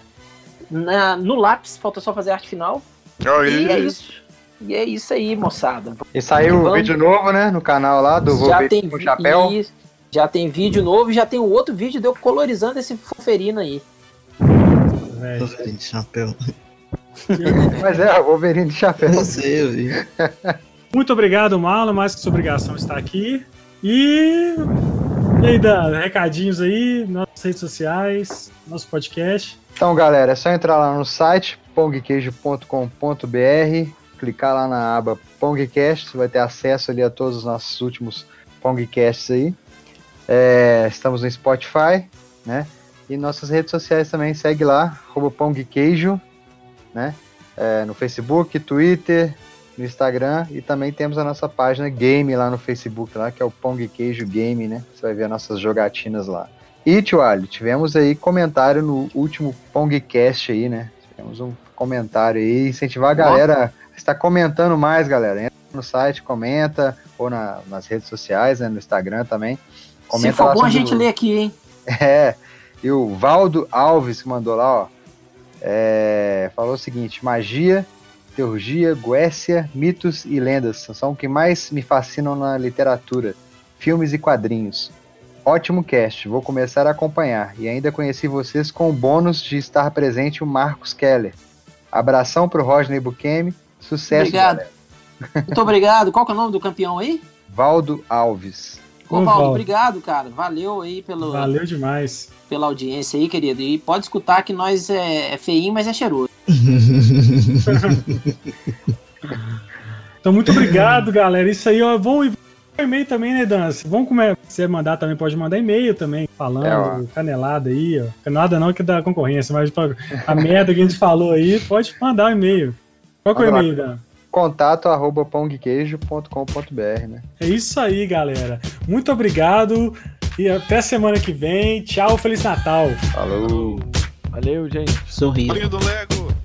na, no lápis, falta só fazer a arte final. Oh, e é isso. E é isso aí, moçada. E saiu o vídeo novo, né? No canal lá do já tem, com chapéu. E, já tem vídeo novo e já tem um outro vídeo de eu colorizando esse foferino aí. Foferino de chapéu. Mas é, o Wolverine de chapéu. Não sei, eu vi. Muito obrigado, Marlon, mais que sua obrigação estar aqui. E. E aí, Dan, recadinhos aí, nossas redes sociais, nosso podcast. Então, galera, é só entrar lá no site pongqueijo.com.br, clicar lá na aba Pongcast, você vai ter acesso ali a todos os nossos últimos Pongcasts aí. É, estamos no Spotify, né? E nossas redes sociais também, segue lá, Pongqueijo, né? É, no Facebook, Twitter, no Instagram e também temos a nossa página game lá no Facebook, lá, que é o Pong Queijo Game, né? Você vai ver nossas jogatinas lá. E, Tio Ali, tivemos aí comentário no último Pongcast aí, né? Tivemos um comentário aí, incentivar a galera a estar comentando mais, galera. Entra no site, comenta, ou na, nas redes sociais, né, no Instagram também. Comenta Se for bom, a gente lê aqui, hein? É, e o Valdo Alves que mandou lá, ó, é, falou o seguinte, magia, teurgia, goécia, mitos e lendas são o que mais me fascinam na literatura, filmes e quadrinhos. Ótimo cast, vou começar a acompanhar e ainda conheci vocês com o bônus de estar presente o Marcos Keller. Abração pro Rodney Bukemi, sucesso, Obrigado. Galera. Muito obrigado. Qual que é o nome do campeão aí? Valdo Alves. Ô, Valdo, obrigado, cara. Valeu aí pelo. Valeu demais. Pela audiência aí, querido. E pode escutar que nós é, é feinho, mas é cheiroso. então, muito obrigado, galera. Isso aí, ó. Vão e-mail também, né, Dan? Vamos comer. Se mandar também, pode mandar e-mail também, falando, é, canelada aí, ó. Canelada não que é da concorrência, mas a merda que a gente falou aí, pode mandar um e-mail. Qual que é o e-mail, Dan? contato arroba pongqueijo.com.br, né? É isso aí, galera. Muito obrigado e até semana que vem. Tchau, Feliz Natal. Falou. Valeu, gente. Sorriso. do Lego.